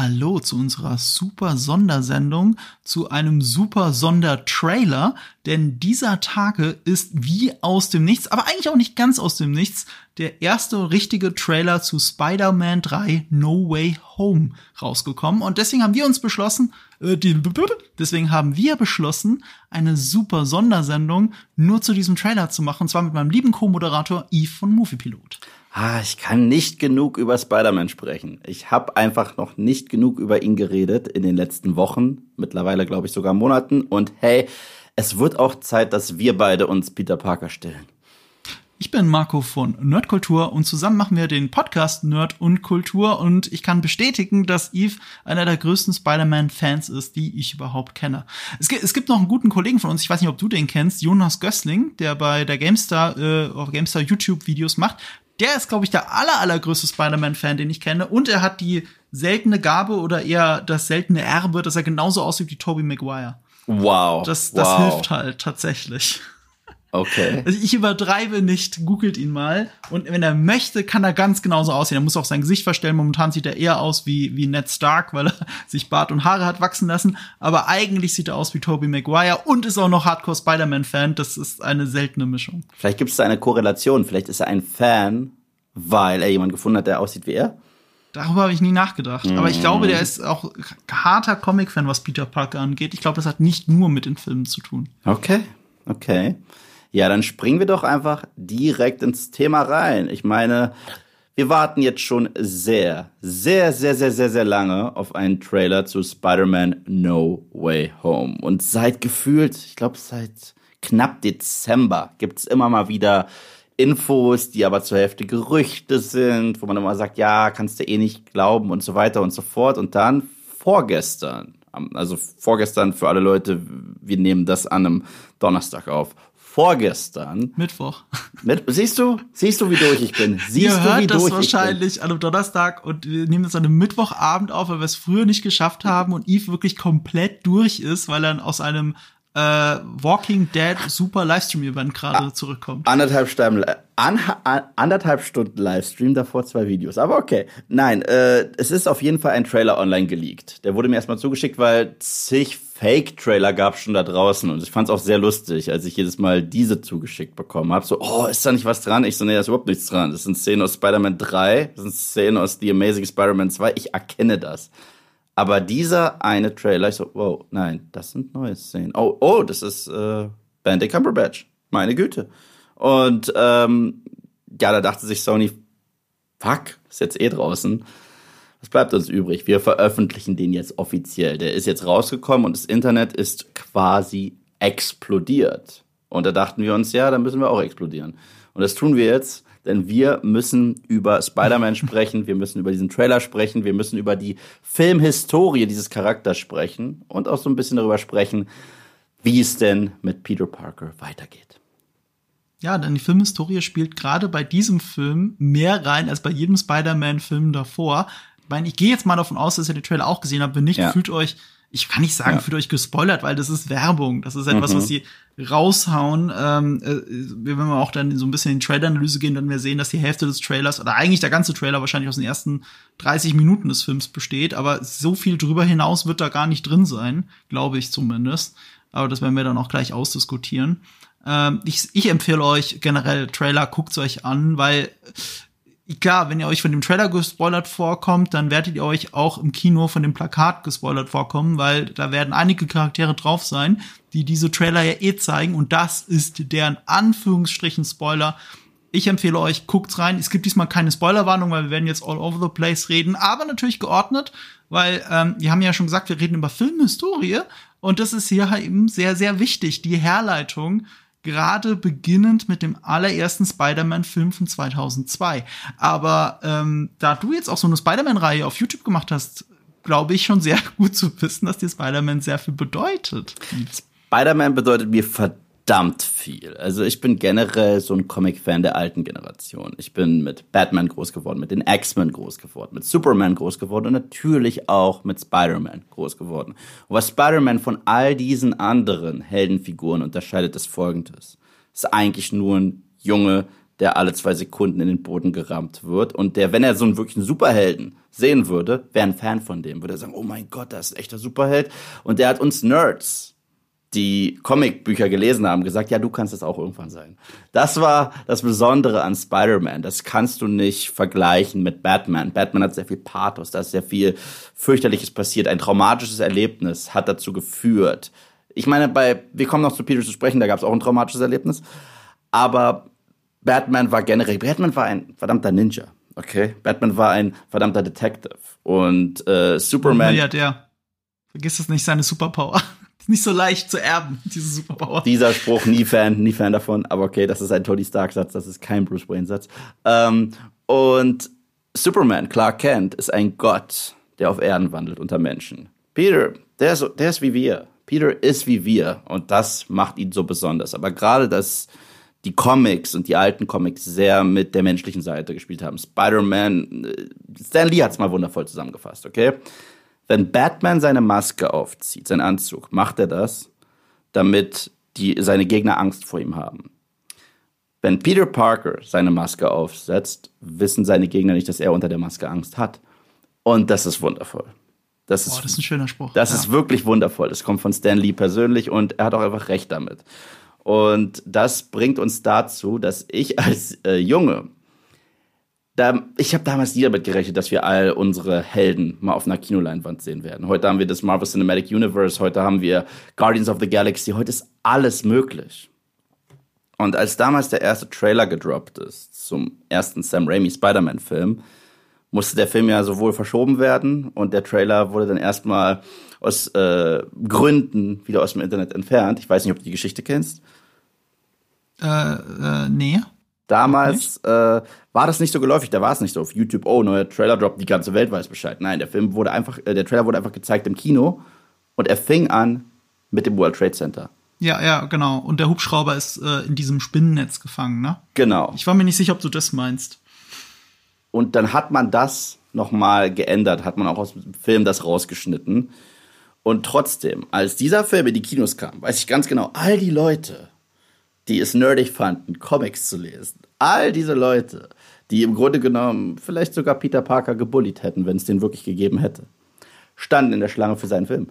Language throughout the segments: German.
Hallo zu unserer super Sondersendung, zu einem super Sondertrailer, denn dieser Tage ist wie aus dem Nichts, aber eigentlich auch nicht ganz aus dem Nichts, der erste richtige Trailer zu Spider-Man 3 No Way Home rausgekommen und deswegen haben wir uns beschlossen, äh, deswegen haben wir beschlossen, eine super Sondersendung nur zu diesem Trailer zu machen, und zwar mit meinem lieben Co-Moderator Yves von Moviepilot. Ah, ich kann nicht genug über Spider-Man sprechen. Ich habe einfach noch nicht genug über ihn geredet in den letzten Wochen, mittlerweile glaube ich sogar Monaten. Und hey, es wird auch Zeit, dass wir beide uns Peter Parker stellen. Ich bin Marco von Nerdkultur und zusammen machen wir den Podcast Nerd und Kultur und ich kann bestätigen, dass Eve einer der größten Spider-Man-Fans ist, die ich überhaupt kenne. Es gibt, es gibt noch einen guten Kollegen von uns, ich weiß nicht, ob du den kennst, Jonas Gössling, der bei der GameStar, äh, auf GameStar YouTube-Videos macht. Der ist, glaube ich, der aller, allergrößte Spider-Man-Fan, den ich kenne. Und er hat die seltene Gabe oder eher das seltene Erbe, dass er genauso aussieht wie Tobey Maguire. Wow. Das, das wow. hilft halt tatsächlich. Okay. Also ich übertreibe nicht, googelt ihn mal. Und wenn er möchte, kann er ganz genauso aussehen. Er muss auch sein Gesicht verstellen. Momentan sieht er eher aus wie, wie Ned Stark, weil er sich Bart und Haare hat wachsen lassen. Aber eigentlich sieht er aus wie Tobey Maguire und ist auch noch Hardcore Spider-Man-Fan. Das ist eine seltene Mischung. Vielleicht gibt es da eine Korrelation. Vielleicht ist er ein Fan, weil er jemanden gefunden hat, der aussieht wie er. Darüber habe ich nie nachgedacht. Mm. Aber ich glaube, der ist auch harter Comic-Fan, was Peter Parker angeht. Ich glaube, das hat nicht nur mit den Filmen zu tun. Okay, okay. Ja, dann springen wir doch einfach direkt ins Thema rein. Ich meine, wir warten jetzt schon sehr, sehr, sehr, sehr, sehr, sehr lange auf einen Trailer zu Spider-Man No Way Home. Und seit gefühlt, ich glaube seit knapp Dezember gibt's immer mal wieder Infos, die aber zur Hälfte Gerüchte sind, wo man immer sagt, ja, kannst du eh nicht glauben und so weiter und so fort. Und dann vorgestern, also vorgestern für alle Leute, wir nehmen das an einem Donnerstag auf vorgestern. Mittwoch. Mit, siehst du? Siehst du, wie durch ich bin? Siehst Ihr du, hört wie das durch wahrscheinlich an einem Donnerstag und wir nehmen das an einem Mittwochabend auf, weil wir es früher nicht geschafft haben und Eve wirklich komplett durch ist, weil er aus einem äh, Walking Dead super Livestream-Event gerade ah, zurückkommt. Anderthalb Stunden, an, an, anderthalb Stunden Livestream, davor zwei Videos. Aber okay. Nein, äh, es ist auf jeden Fall ein Trailer online geleakt. Der wurde mir erstmal zugeschickt, weil zig Fake-Trailer gab schon da draußen und ich fand es auch sehr lustig, als ich jedes Mal diese zugeschickt bekommen habe. So, oh, ist da nicht was dran? Ich so, nee, da ist überhaupt nichts dran. Das sind Szenen aus Spider-Man 3, das sind Szenen aus The Amazing Spider-Man 2. Ich erkenne das. Aber dieser eine Trailer, ich so, wow, nein, das sind neue Szenen. Oh, oh, das ist äh, Benedict Cumberbatch. Meine Güte. Und ähm, ja, da dachte sich Sony, fuck, ist jetzt eh draußen. Was bleibt uns übrig? Wir veröffentlichen den jetzt offiziell. Der ist jetzt rausgekommen und das Internet ist quasi explodiert. Und da dachten wir uns, ja, dann müssen wir auch explodieren. Und das tun wir jetzt, denn wir müssen über Spider-Man sprechen, wir müssen über diesen Trailer sprechen, wir müssen über die Filmhistorie dieses Charakters sprechen und auch so ein bisschen darüber sprechen, wie es denn mit Peter Parker weitergeht. Ja, denn die Filmhistorie spielt gerade bei diesem Film mehr rein als bei jedem Spider-Man-Film davor meine, ich gehe jetzt mal davon aus, dass ihr den Trailer auch gesehen habt. Wenn nicht, ja. fühlt euch, ich kann nicht sagen, ja. fühlt euch gespoilert, weil das ist Werbung. Das ist etwas, mhm. was sie raushauen. Ähm, äh, wenn wir auch dann so ein bisschen in die Trailer-Analyse gehen, dann wir sehen, dass die Hälfte des Trailers oder eigentlich der ganze Trailer wahrscheinlich aus den ersten 30 Minuten des Films besteht. Aber so viel drüber hinaus wird da gar nicht drin sein, glaube ich zumindest. Aber das werden wir dann auch gleich ausdiskutieren. Ähm, ich, ich empfehle euch generell Trailer, guckt's euch an, weil klar, wenn ihr euch von dem Trailer gespoilert vorkommt, dann werdet ihr euch auch im Kino von dem Plakat gespoilert vorkommen, weil da werden einige Charaktere drauf sein, die diese Trailer ja eh zeigen und das ist deren Anführungsstrichen Spoiler. Ich empfehle euch, guckt's rein. Es gibt diesmal keine Spoilerwarnung, weil wir werden jetzt all over the place reden, aber natürlich geordnet, weil ähm, wir haben ja schon gesagt, wir reden über Filmhistorie und das ist hier eben sehr, sehr wichtig, die Herleitung gerade beginnend mit dem allerersten Spider-Man-Film von 2002. Aber ähm, da du jetzt auch so eine Spider-Man-Reihe auf YouTube gemacht hast, glaube ich schon sehr gut zu wissen, dass dir Spider-Man sehr viel bedeutet. Spider-Man bedeutet mir verdammt verdammt viel. Also ich bin generell so ein Comic-Fan der alten Generation. Ich bin mit Batman groß geworden, mit den X-Men groß geworden, mit Superman groß geworden und natürlich auch mit Spider-Man groß geworden. Und was Spider-Man von all diesen anderen Heldenfiguren unterscheidet, ist folgendes. Es ist eigentlich nur ein Junge, der alle zwei Sekunden in den Boden gerammt wird und der, wenn er so einen wirklichen Superhelden sehen würde, wäre ein Fan von dem, würde er sagen, oh mein Gott, das ist ein echter Superheld. Und der hat uns Nerds, die Comicbücher gelesen haben, gesagt, ja, du kannst es auch irgendwann sein. Das war das Besondere an Spider-Man. Das kannst du nicht vergleichen mit Batman. Batman hat sehr viel Pathos, da ist sehr viel fürchterliches passiert. Ein traumatisches Erlebnis hat dazu geführt. Ich meine, bei, wir kommen noch zu Peter zu sprechen, da gab es auch ein traumatisches Erlebnis. Aber Batman war generell, Batman war ein verdammter Ninja. Okay, Batman war ein verdammter Detective und äh, Superman. Der. Vergiss es nicht, seine Superpower. Nicht so leicht zu erben, diese Superpower. Dieser Spruch, nie Fan, nie Fan davon. Aber okay, das ist ein Tony Stark-Satz, das ist kein Bruce Wayne-Satz. Ähm, und Superman, Clark Kent, ist ein Gott, der auf Erden wandelt unter Menschen. Peter, der ist, der ist wie wir. Peter ist wie wir und das macht ihn so besonders. Aber gerade das die Comics und die alten Comics sehr mit der menschlichen Seite gespielt haben. Spider-Man, äh, Stan Lee hat es mal wundervoll zusammengefasst, okay? Wenn Batman seine Maske aufzieht, seinen Anzug, macht er das, damit die, seine Gegner Angst vor ihm haben. Wenn Peter Parker seine Maske aufsetzt, wissen seine Gegner nicht, dass er unter der Maske Angst hat. Und das ist wundervoll. Das ist, das ist ein schöner Spruch. Das ja. ist wirklich wundervoll. Das kommt von Stan Lee persönlich und er hat auch einfach recht damit. Und das bringt uns dazu, dass ich als äh, Junge, da, ich habe damals nie damit gerechnet, dass wir all unsere Helden mal auf einer Kinoleinwand sehen werden. Heute haben wir das Marvel Cinematic Universe, heute haben wir Guardians of the Galaxy, heute ist alles möglich. Und als damals der erste Trailer gedroppt ist zum ersten Sam Raimi Spider-Man-Film, musste der Film ja sowohl verschoben werden und der Trailer wurde dann erstmal aus äh, Gründen wieder aus dem Internet entfernt. Ich weiß nicht, ob du die Geschichte kennst. Äh, äh, nee. Damals äh, war das nicht so geläufig, da war es nicht so auf YouTube, oh, neuer Trailer Drop, die ganze Welt weiß Bescheid. Nein, der Film wurde einfach, äh, der Trailer wurde einfach gezeigt im Kino und er fing an mit dem World Trade Center. Ja, ja, genau. Und der Hubschrauber ist äh, in diesem Spinnennetz gefangen, ne? Genau. Ich war mir nicht sicher, ob du das meinst. Und dann hat man das nochmal geändert, hat man auch aus dem Film das rausgeschnitten. Und trotzdem, als dieser Film in die Kinos kam, weiß ich ganz genau, all die Leute, die es nerdig fanden, Comics zu lesen, all diese Leute, die im Grunde genommen vielleicht sogar Peter Parker gebullied hätten, wenn es den wirklich gegeben hätte, standen in der Schlange für seinen Film.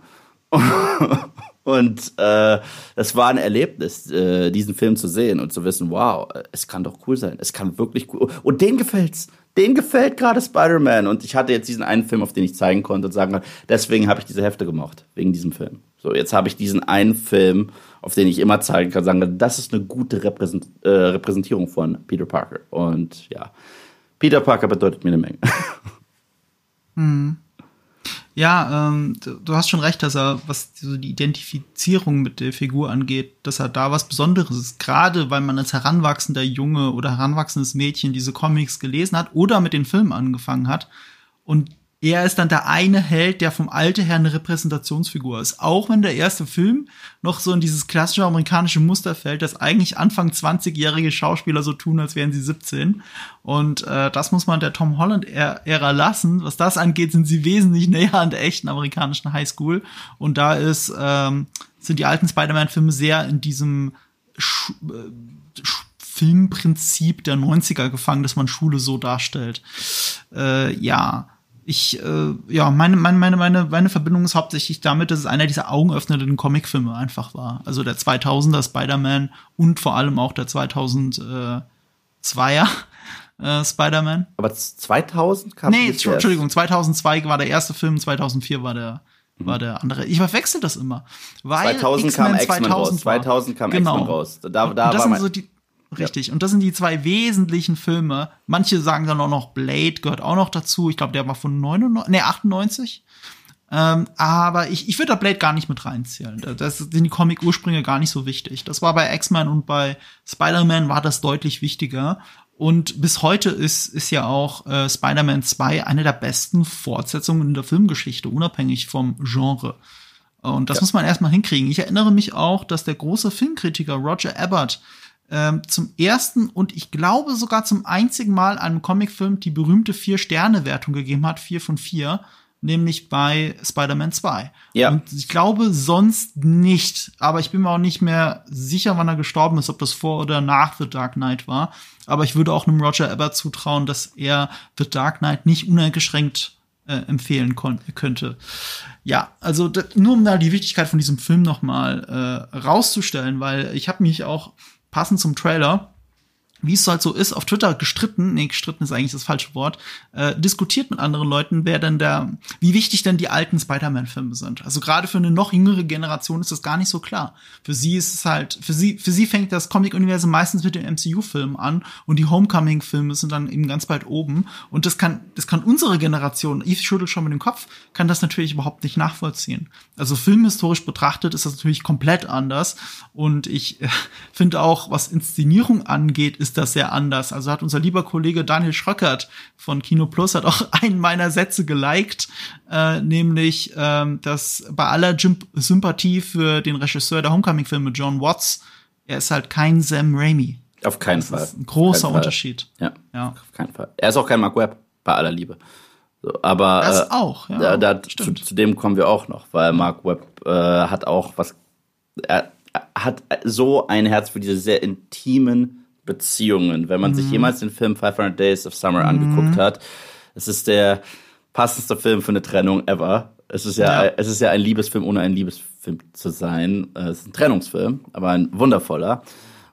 und äh, das war ein Erlebnis, äh, diesen Film zu sehen und zu wissen, wow, es kann doch cool sein, es kann wirklich cool. Und denen gefällt's dem gefällt gerade Spider-Man. Und ich hatte jetzt diesen einen Film, auf den ich zeigen konnte und sagen konnte, deswegen habe ich diese Hefte gemocht, wegen diesem Film. So, jetzt habe ich diesen einen Film, auf den ich immer zeigen kann, sagen, das ist eine gute Repräsent äh, Repräsentierung von Peter Parker. Und ja, Peter Parker bedeutet mir eine Menge. Hm. Ja, ähm, du hast schon recht, dass er, was so die Identifizierung mit der Figur angeht, dass er da was Besonderes ist. Gerade weil man als heranwachsender Junge oder heranwachsendes Mädchen diese Comics gelesen hat oder mit den Filmen angefangen hat und er ist dann der eine Held, der vom Alter her eine Repräsentationsfigur ist. Auch wenn der erste Film noch so in dieses klassische amerikanische Muster fällt, dass eigentlich Anfang 20-jährige Schauspieler so tun, als wären sie 17. Und äh, das muss man der Tom Holland-Ära lassen. Was das angeht, sind sie wesentlich näher an der echten amerikanischen Highschool. Und da ist, ähm, sind die alten Spider-Man-Filme sehr in diesem Sch äh, Filmprinzip der 90er gefangen, dass man Schule so darstellt. Äh, ja ich, äh, ja, meine, meine, meine, meine, meine Verbindung ist hauptsächlich damit, dass es einer dieser augenöffnenden Comicfilme einfach war. Also der 2000er Spider-Man und vor allem auch der 2002er äh, Spider-Man. Aber 2000 kam Nee, Entschuldigung, 2002 war der erste Film, 2004 war der mhm. war der andere. Ich verwechsel das immer. Weil 2000 kam X-Men raus. 2000 kam genau. X-Men raus. Da, da war mein, so die, Richtig. Ja. Und das sind die zwei wesentlichen Filme. Manche sagen dann auch noch Blade gehört auch noch dazu. Ich glaube, der war von 99, nee, 98. Ähm, aber ich, ich würde da Blade gar nicht mit reinzählen. Das sind die Comic-Ursprünge gar nicht so wichtig. Das war bei X-Men und bei Spider-Man war das deutlich wichtiger. Und bis heute ist, ist ja auch äh, Spider-Man 2 eine der besten Fortsetzungen in der Filmgeschichte, unabhängig vom Genre. Und das ja. muss man erstmal hinkriegen. Ich erinnere mich auch, dass der große Filmkritiker Roger Ebert ähm, zum ersten und ich glaube sogar zum einzigen Mal einem Comicfilm die berühmte Vier-Sterne-Wertung gegeben hat, vier von vier, nämlich bei Spider-Man 2. Ja. Und ich glaube sonst nicht, aber ich bin mir auch nicht mehr sicher, wann er gestorben ist, ob das vor oder nach The Dark Knight war. Aber ich würde auch einem Roger Ebert zutrauen, dass er The Dark Knight nicht uneingeschränkt äh, empfehlen könnte. Ja, also nur um da die Wichtigkeit von diesem Film noch mal äh, rauszustellen, weil ich habe mich auch passend zum Trailer wie es halt so ist, auf Twitter gestritten, nee, gestritten ist eigentlich das falsche Wort, äh, diskutiert mit anderen Leuten, wer denn der, wie wichtig denn die alten Spider-Man-Filme sind. Also gerade für eine noch jüngere Generation ist das gar nicht so klar. Für sie ist es halt, für sie, für sie fängt das Comic-Universum meistens mit den MCU-Filmen an und die Homecoming-Filme sind dann eben ganz bald oben. Und das kann, das kann unsere Generation, Eve schüttelt schon mit dem Kopf, kann das natürlich überhaupt nicht nachvollziehen. Also filmhistorisch betrachtet ist das natürlich komplett anders. Und ich äh, finde auch, was Inszenierung angeht, ist ist das sehr anders. Also hat unser lieber Kollege Daniel Schröckert von Kino Plus hat auch einen meiner Sätze geliked, äh, nämlich, ähm, dass bei aller Sympathie für den Regisseur der Homecoming-Filme John Watts, er ist halt kein Sam Raimi. Auf keinen das Fall. Ist ein großer Unterschied. Ja, ja, auf keinen Fall. Er ist auch kein Mark Webb, bei aller Liebe. So, aber das äh, auch, ja. Da, da, zu, zu, dem kommen wir auch noch, weil Mark Webb äh, hat auch was, er, er hat so ein Herz für diese sehr intimen Beziehungen. Wenn man mhm. sich jemals den Film 500 Days of Summer mhm. angeguckt hat, es ist der passendste Film für eine Trennung ever. Es ist ja, ja. es ist ja ein Liebesfilm, ohne ein Liebesfilm zu sein. Es ist ein Trennungsfilm, aber ein wundervoller.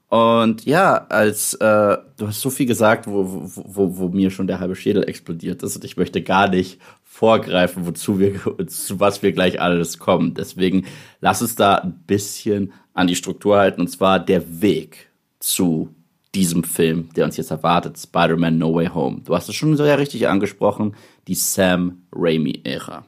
Und ja, als äh, du hast so viel gesagt, wo, wo, wo, wo mir schon der halbe Schädel explodiert ist, und ich möchte gar nicht vorgreifen, wozu wir, zu was wir gleich alles kommen. Deswegen lass uns da ein bisschen an die Struktur halten, und zwar der Weg zu diesem Film, der uns jetzt erwartet, Spider-Man No Way Home. Du hast es schon sehr richtig angesprochen, die Sam Raimi-Ära.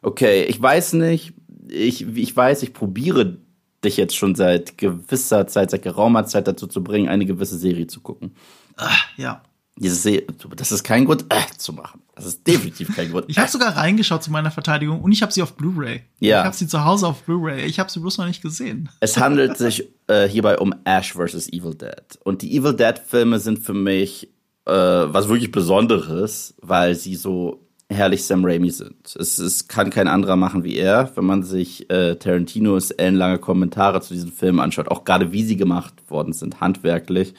Okay, ich weiß nicht, ich, ich weiß, ich probiere dich jetzt schon seit gewisser Zeit, seit geraumer Zeit dazu zu bringen, eine gewisse Serie zu gucken. Ach, ja. Das ist kein Grund, äh, zu machen. Das ist definitiv kein Grund. ich habe sogar reingeschaut zu meiner Verteidigung und ich habe sie auf Blu-ray. Ja. Ich habe sie zu Hause auf Blu-ray. Ich habe sie bloß noch nicht gesehen. Es handelt sich äh, hierbei um Ash vs. Evil Dead. Und die Evil Dead-Filme sind für mich äh, was wirklich Besonderes, weil sie so herrlich Sam Raimi sind. Es, es kann kein anderer machen wie er, wenn man sich äh, Tarantinos ellenlange Kommentare zu diesen Filmen anschaut, auch gerade wie sie gemacht worden sind, handwerklich.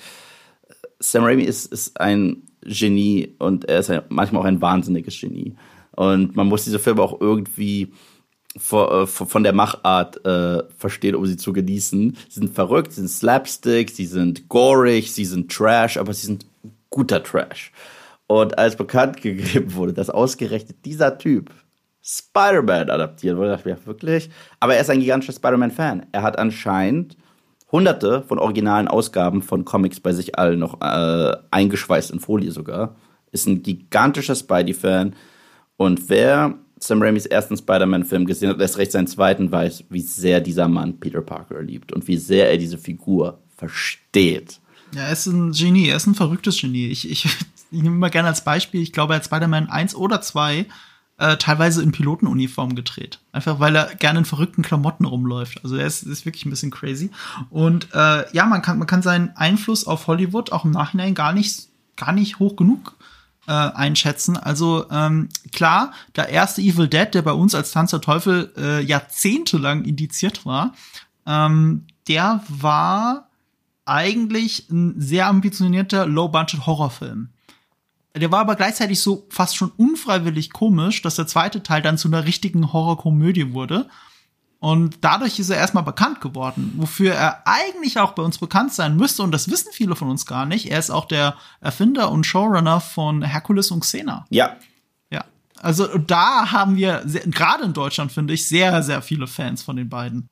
Sam Raimi ist, ist ein Genie und er ist ein, manchmal auch ein wahnsinniges Genie. Und man muss diese Filme auch irgendwie vor, äh, von der Machart äh, verstehen, um sie zu genießen. Sie sind verrückt, sie sind Slapstick, sie sind gorig, sie sind Trash, aber sie sind guter Trash. Und als bekannt gegeben wurde, dass ausgerechnet dieser Typ Spider-Man adaptiert wurde, dachte ich, ja, wirklich? Aber er ist ein gigantischer Spider-Man-Fan. Er hat anscheinend hunderte von originalen Ausgaben von Comics bei sich allen noch äh, eingeschweißt in Folie sogar. Ist ein gigantischer Spidey-Fan. Und wer Sam Raimis ersten Spider-Man-Film gesehen hat, erst recht seinen zweiten, weiß, wie sehr dieser Mann Peter Parker liebt und wie sehr er diese Figur versteht. Ja, er ist ein Genie, er ist ein verrücktes Genie. Ich, ich, ich nehme mal gerne als Beispiel, ich glaube, er hat Spider-Man 1 oder 2 äh, teilweise in Pilotenuniform gedreht. Einfach weil er gerne in verrückten Klamotten rumläuft. Also er ist, ist wirklich ein bisschen crazy. Und äh, ja, man kann, man kann seinen Einfluss auf Hollywood auch im Nachhinein gar nicht, gar nicht hoch genug äh, einschätzen. Also ähm, klar, der erste Evil Dead, der bei uns als Tanz der Teufel äh, jahrzehntelang indiziert war, ähm, der war eigentlich ein sehr ambitionierter Low-Budget-Horrorfilm. Der war aber gleichzeitig so fast schon unfreiwillig komisch, dass der zweite Teil dann zu einer richtigen Horrorkomödie wurde. Und dadurch ist er erstmal bekannt geworden, wofür er eigentlich auch bei uns bekannt sein müsste. Und das wissen viele von uns gar nicht. Er ist auch der Erfinder und Showrunner von Hercules und Xena. Ja. Ja. Also da haben wir, gerade in Deutschland, finde ich, sehr, sehr viele Fans von den beiden.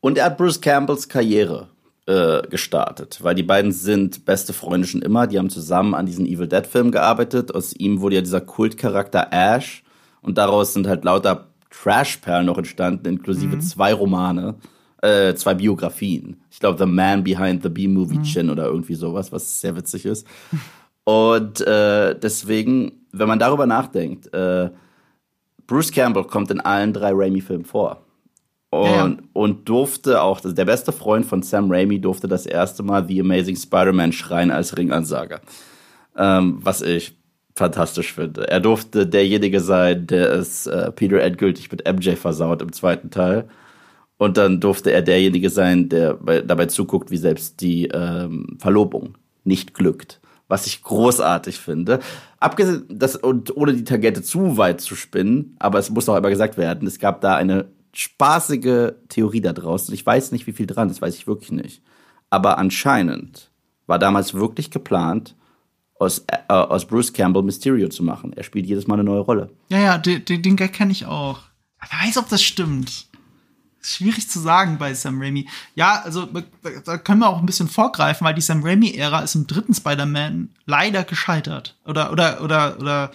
Und er hat Bruce Campbells Karriere äh, gestartet, weil die beiden sind beste Freunde schon immer. Die haben zusammen an diesen Evil Dead Film gearbeitet. Aus ihm wurde ja dieser Kultcharakter Ash und daraus sind halt lauter Trashperlen noch entstanden, inklusive mhm. zwei Romane, äh, zwei Biografien. Ich glaube The Man Behind the B-Movie mhm. Chin oder irgendwie sowas, was sehr witzig ist. Und äh, deswegen, wenn man darüber nachdenkt, äh, Bruce Campbell kommt in allen drei Raimi-Filmen vor. Und, ja, ja. und durfte auch, der beste Freund von Sam Raimi durfte das erste Mal The Amazing Spider-Man schreien als Ringansager. Ähm, was ich fantastisch finde. Er durfte derjenige sein, der es äh, Peter endgültig mit MJ versaut im zweiten Teil. Und dann durfte er derjenige sein, der bei, dabei zuguckt, wie selbst die ähm, Verlobung nicht glückt. Was ich großartig finde. Abgesehen, das, und ohne die Tangente zu weit zu spinnen, aber es muss auch immer gesagt werden, es gab da eine spaßige Theorie da draußen. Ich weiß nicht, wie viel dran, das weiß ich wirklich nicht. Aber anscheinend war damals wirklich geplant, aus, äh, aus Bruce Campbell Mysterio zu machen. Er spielt jedes Mal eine neue Rolle. Ja, ja, den, den, den Gag kenne ich auch. Wer weiß, ob das stimmt. Schwierig zu sagen bei Sam Raimi. Ja, also da können wir auch ein bisschen vorgreifen, weil die Sam Raimi-Ära ist im dritten Spider-Man leider gescheitert. Oder, oder, oder, oder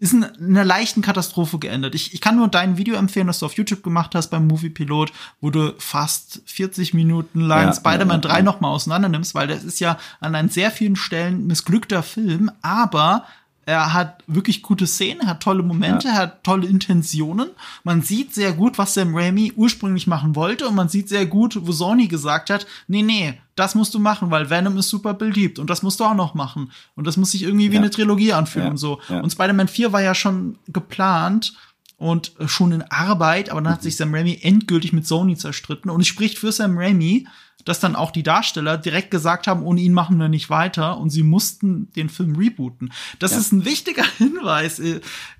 ist in einer leichten Katastrophe geendet. Ich, ich kann nur dein Video empfehlen, das du auf YouTube gemacht hast beim Movie Pilot, wo du fast 40 Minuten lang ja, Spider-Man ja, ja, 3 nochmal auseinander nimmst, weil das ist ja an an sehr vielen Stellen missglückter Film, aber er hat wirklich gute Szenen, er hat tolle Momente, ja. er hat tolle Intentionen. Man sieht sehr gut, was Sam Raimi ursprünglich machen wollte und man sieht sehr gut, wo Sony gesagt hat, nee, nee, das musst du machen, weil Venom ist super beliebt und das musst du auch noch machen. Und das muss sich irgendwie wie ja. eine Trilogie anfühlen ja. und so. Und Spider-Man 4 war ja schon geplant und schon in Arbeit, aber dann hat sich Sam Raimi endgültig mit Sony zerstritten und es spricht für Sam Raimi, dass dann auch die Darsteller direkt gesagt haben, ohne ihn machen wir nicht weiter und sie mussten den Film rebooten. Das ja. ist ein wichtiger Hinweis.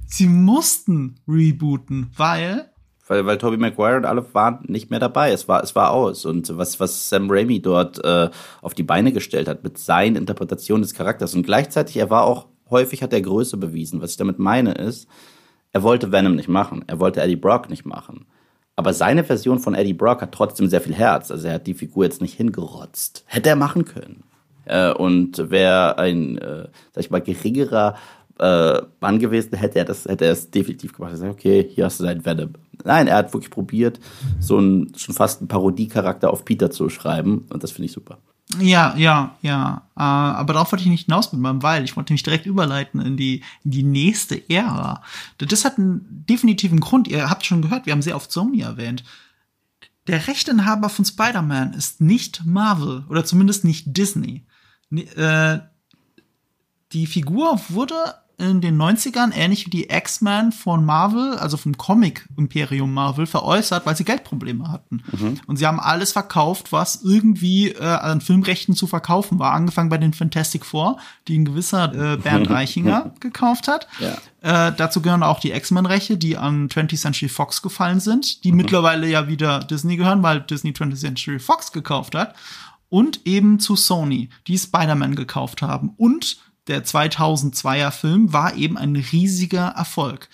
Sie mussten rebooten, weil weil, weil Tobey Maguire und alle waren nicht mehr dabei. Es war, es war aus. Und was, was Sam Raimi dort äh, auf die Beine gestellt hat mit seinen Interpretationen des Charakters und gleichzeitig, er war auch häufig hat er Größe bewiesen. Was ich damit meine ist, er wollte Venom nicht machen, er wollte Eddie Brock nicht machen. Aber seine Version von Eddie Brock hat trotzdem sehr viel Herz. Also er hat die Figur jetzt nicht hingerotzt. Hätte er machen können. Äh, und wäre ein, äh, sag ich mal, geringerer äh, Mann gewesen, hätte er das, hätte er es definitiv gemacht. Er sagt, okay, hier hast du dein Venom. Nein, er hat wirklich probiert, so ein, schon fast einen Parodiecharakter auf Peter zu schreiben. Und das finde ich super. Ja, ja, ja. Äh, aber darauf wollte ich nicht hinaus mit meinem Weil. Ich wollte mich direkt überleiten in die, in die nächste Ära. Das hat einen definitiven Grund. Ihr habt schon gehört, wir haben sehr oft Sony erwähnt. Der Rechteinhaber von Spider-Man ist nicht Marvel oder zumindest nicht Disney. Äh, die Figur wurde in den 90ern, ähnlich wie die X-Men von Marvel, also vom Comic-Imperium Marvel, veräußert, weil sie Geldprobleme hatten. Mhm. Und sie haben alles verkauft, was irgendwie äh, an Filmrechten zu verkaufen war. Angefangen bei den Fantastic Four, die ein gewisser äh, Bernd Reichinger gekauft hat. Ja. Äh, dazu gehören auch die X-Men-Rechte, die an 20th Century Fox gefallen sind, die mhm. mittlerweile ja wieder Disney gehören, weil Disney 20th Century Fox gekauft hat. Und eben zu Sony, die Spider-Man gekauft haben. Und der 2002er Film war eben ein riesiger Erfolg.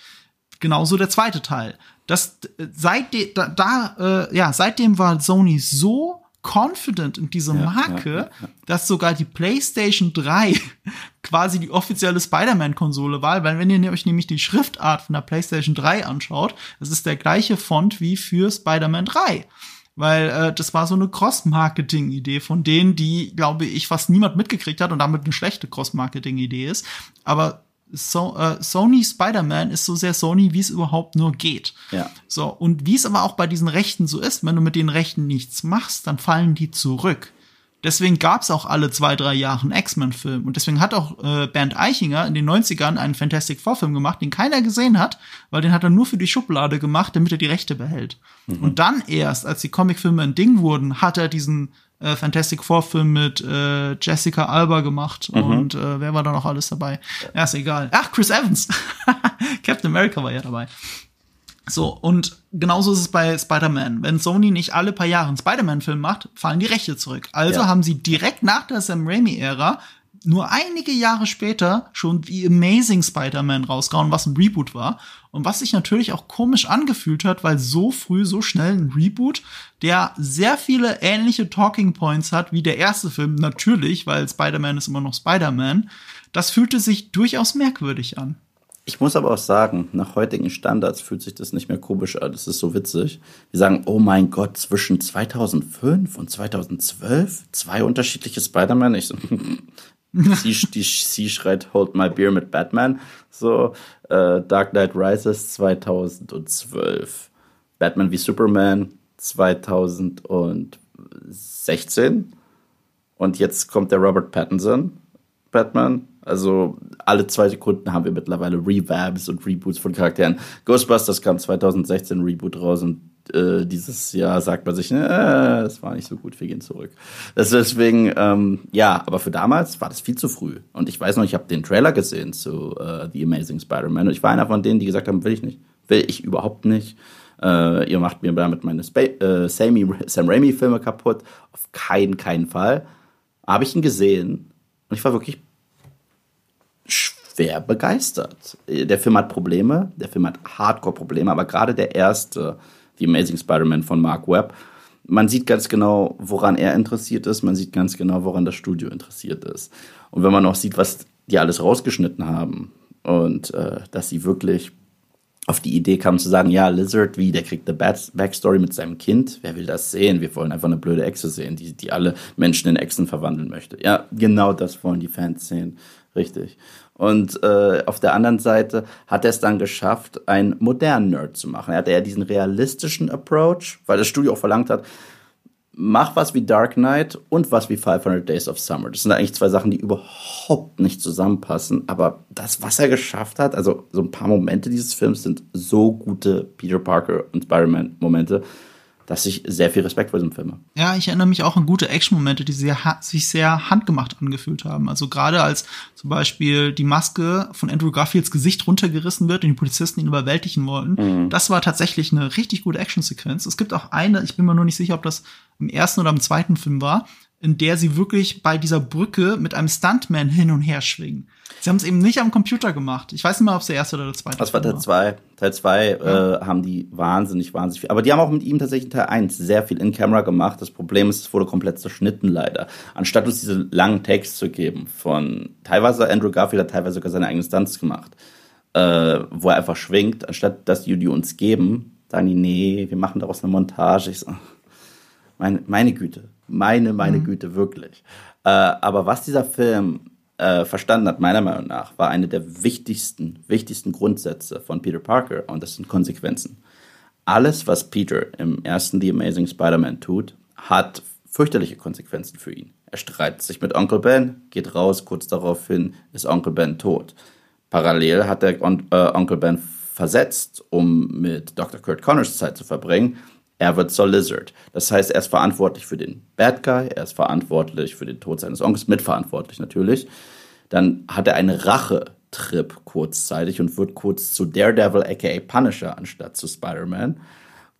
Genauso der zweite Teil. Das seitdem da, da äh, ja seitdem war Sony so confident in diese Marke, ja, ja, ja, dass sogar die PlayStation 3 quasi die offizielle Spider-Man-Konsole war, weil wenn ihr euch nämlich die Schriftart von der PlayStation 3 anschaut, das ist der gleiche Font wie für Spider-Man 3 weil äh, das war so eine Cross-Marketing-Idee von denen, die, glaube ich, fast niemand mitgekriegt hat und damit eine schlechte Cross-Marketing-Idee ist. Aber so, äh, Sony Spider-Man ist so sehr Sony, wie es überhaupt nur geht. Ja. So, und wie es aber auch bei diesen Rechten so ist, wenn du mit den Rechten nichts machst, dann fallen die zurück. Deswegen gab's auch alle zwei, drei Jahre einen X-Men-Film. Und deswegen hat auch äh, Bernd Eichinger in den 90ern einen Fantastic Four-Film gemacht, den keiner gesehen hat, weil den hat er nur für die Schublade gemacht, damit er die Rechte behält. Mhm. Und dann erst, als die Comicfilme ein Ding wurden, hat er diesen äh, Fantastic Four-Film mit äh, Jessica Alba gemacht. Mhm. Und äh, wer war da noch alles dabei? Ja, ist egal. Ach, Chris Evans. Captain America war ja dabei. So, und genauso ist es bei Spider-Man. Wenn Sony nicht alle paar Jahre einen Spider-Man-Film macht, fallen die Rechte zurück. Also ja. haben sie direkt nach der Sam Raimi-Ära nur einige Jahre später schon die Amazing Spider-Man rausgehauen, was ein Reboot war. Und was sich natürlich auch komisch angefühlt hat, weil so früh, so schnell ein Reboot, der sehr viele ähnliche Talking Points hat wie der erste Film, natürlich, weil Spider-Man ist immer noch Spider-Man. Das fühlte sich durchaus merkwürdig an. Ich muss aber auch sagen, nach heutigen Standards fühlt sich das nicht mehr komisch an. Das ist so witzig. Wir sagen, oh mein Gott, zwischen 2005 und 2012 zwei unterschiedliche Spider-Man. Ich so, sie, die, sie schreit Hold My Beer mit Batman. So, äh, Dark Knight Rises 2012. Batman wie Superman 2016. Und jetzt kommt der Robert Pattinson Batman Also alle zwei Sekunden haben wir mittlerweile Revabs und Reboots von Charakteren. Ghostbusters kam 2016 Reboot raus und äh, dieses Jahr sagt man sich, äh, das war nicht so gut, wir gehen zurück. Deswegen, ähm, ja, aber für damals war das viel zu früh. Und ich weiß noch, ich habe den Trailer gesehen zu äh, The Amazing Spider-Man und ich war einer von denen, die gesagt haben, will ich nicht. Will ich überhaupt nicht. Äh, ihr macht mir damit meine Sp äh, Sammy, Sam Raimi-Filme kaputt. Auf keinen, keinen Fall. Habe ich ihn gesehen und ich war wirklich schwer begeistert. Der Film hat Probleme, der Film hat Hardcore-Probleme, aber gerade der erste The Amazing Spider-Man von Mark Webb. Man sieht ganz genau, woran er interessiert ist, man sieht ganz genau, woran das Studio interessiert ist. Und wenn man noch sieht, was die alles rausgeschnitten haben und äh, dass sie wirklich auf die Idee kamen zu sagen, ja, Lizard, wie, der kriegt eine Backstory mit seinem Kind. Wer will das sehen? Wir wollen einfach eine blöde Echse sehen, die, die alle Menschen in Echsen verwandeln möchte. Ja, genau das wollen die Fans sehen. Richtig. Und äh, auf der anderen Seite hat er es dann geschafft, einen modernen Nerd zu machen. Er hatte ja diesen realistischen Approach, weil das Studio auch verlangt hat, mach was wie Dark Knight und was wie 500 Days of Summer. Das sind eigentlich zwei Sachen, die überhaupt nicht zusammenpassen. Aber das, was er geschafft hat, also so ein paar Momente dieses Films sind so gute Peter Parker und Spider-Man-Momente dass ich sehr viel Respekt vor diesem Film habe. Ja, ich erinnere mich auch an gute Action-Momente, die sehr, sich sehr handgemacht angefühlt haben. Also gerade als zum Beispiel die Maske von Andrew Garfields Gesicht runtergerissen wird und die Polizisten ihn überwältigen wollten. Mhm. Das war tatsächlich eine richtig gute Action-Sequenz. Es gibt auch eine, ich bin mir nur nicht sicher, ob das im ersten oder im zweiten Film war, in der sie wirklich bei dieser Brücke mit einem Stuntman hin und her schwingen. Sie haben es eben nicht am Computer gemacht. Ich weiß nicht mal, ob es der erste oder der zweite Das war Teil 2. Teil 2 ja. äh, haben die wahnsinnig, wahnsinnig viel. Aber die haben auch mit ihm tatsächlich Teil 1 sehr viel in Camera gemacht. Das Problem ist, es wurde komplett zerschnitten leider. Anstatt uns diese langen Takes zu geben von teilweise Andrew Garfield hat teilweise sogar seine eigenen Stunts gemacht, äh, wo er einfach schwingt, anstatt dass die, die uns geben, sagen die, nee, wir machen daraus eine Montage. Ich so, meine, meine Güte, meine, meine mhm. Güte, wirklich. Äh, aber was dieser Film äh, verstanden hat, meiner Meinung nach, war eine der wichtigsten, wichtigsten Grundsätze von Peter Parker und das sind Konsequenzen. Alles, was Peter im ersten The Amazing Spider-Man tut, hat fürchterliche Konsequenzen für ihn. Er streitet sich mit Onkel Ben, geht raus, kurz daraufhin ist Onkel Ben tot. Parallel hat er On äh, Onkel Ben versetzt, um mit Dr. Kurt Connors Zeit zu verbringen er wird zur Lizard. Das heißt, er ist verantwortlich für den Bad Guy, er ist verantwortlich für den Tod seines Onkels, mitverantwortlich natürlich. Dann hat er einen Rachetrip kurzzeitig und wird kurz zu Daredevil aka Punisher anstatt zu Spider-Man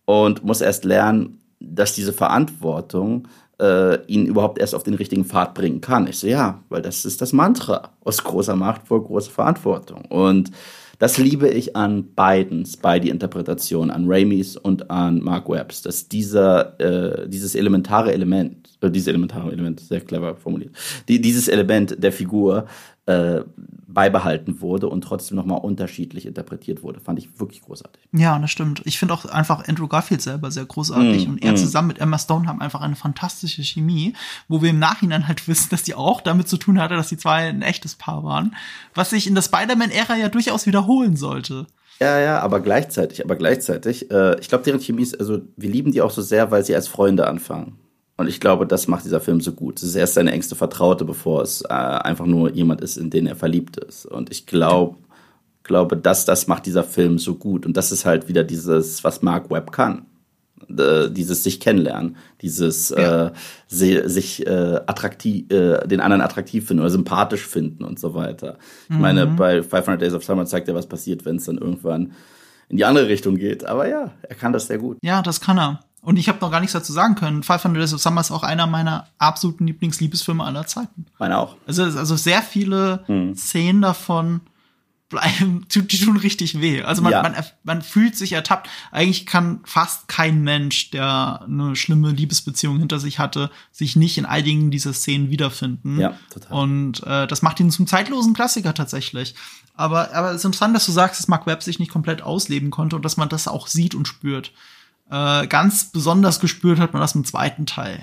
und muss erst lernen, dass diese Verantwortung äh, ihn überhaupt erst auf den richtigen Pfad bringen kann. Ich so, ja, weil das ist das Mantra. Aus großer Macht vor großer Verantwortung. Und das liebe ich an beiden Spidey-Interpretationen, an Raimis und an Mark Webbs, dass dieser, äh, dieses elementare Element, äh, dieses elementare Element, sehr clever formuliert, die, dieses Element der Figur äh, beibehalten wurde und trotzdem nochmal unterschiedlich interpretiert wurde. Fand ich wirklich großartig. Ja, das stimmt. Ich finde auch einfach Andrew Garfield selber sehr großartig mm, und er mm. zusammen mit Emma Stone haben einfach eine fantastische Chemie, wo wir im Nachhinein halt wissen, dass die auch damit zu tun hatte, dass die zwei ein echtes Paar waren, was sich in der Spider-Man-Ära ja durchaus wiederholen sollte. Ja, ja, aber gleichzeitig, aber gleichzeitig, äh, ich glaube, deren Chemie ist, also wir lieben die auch so sehr, weil sie als Freunde anfangen. Und ich glaube, das macht dieser Film so gut. Es ist erst seine engste Vertraute, bevor es äh, einfach nur jemand ist, in den er verliebt ist. Und ich glaube, glaube, dass das macht dieser Film so gut. Und das ist halt wieder dieses, was Mark Webb kann. Äh, dieses sich kennenlernen, dieses ja. äh, sich äh, attraktiv, äh, den anderen attraktiv finden oder sympathisch finden und so weiter. Ich mhm. meine, bei 500 Days of Summer zeigt er, was passiert, wenn es dann irgendwann in die andere Richtung geht. Aber ja, er kann das sehr gut. Ja, das kann er. Und ich habe noch gar nichts dazu sagen können. 500 Days of Summer ist auch einer meiner absoluten Lieblingsliebesfilme aller Zeiten. Meine auch. Also, also sehr viele hm. Szenen davon bleiben, die tun richtig weh. Also man, ja. man, man fühlt sich ertappt. Eigentlich kann fast kein Mensch, der eine schlimme Liebesbeziehung hinter sich hatte, sich nicht in einigen dieser Szenen wiederfinden. Ja, total. Und äh, das macht ihn zum zeitlosen Klassiker tatsächlich. Aber, aber es ist interessant, dass du sagst, dass Mark Webb sich nicht komplett ausleben konnte und dass man das auch sieht und spürt. Äh, ganz besonders gespürt hat man das im zweiten Teil.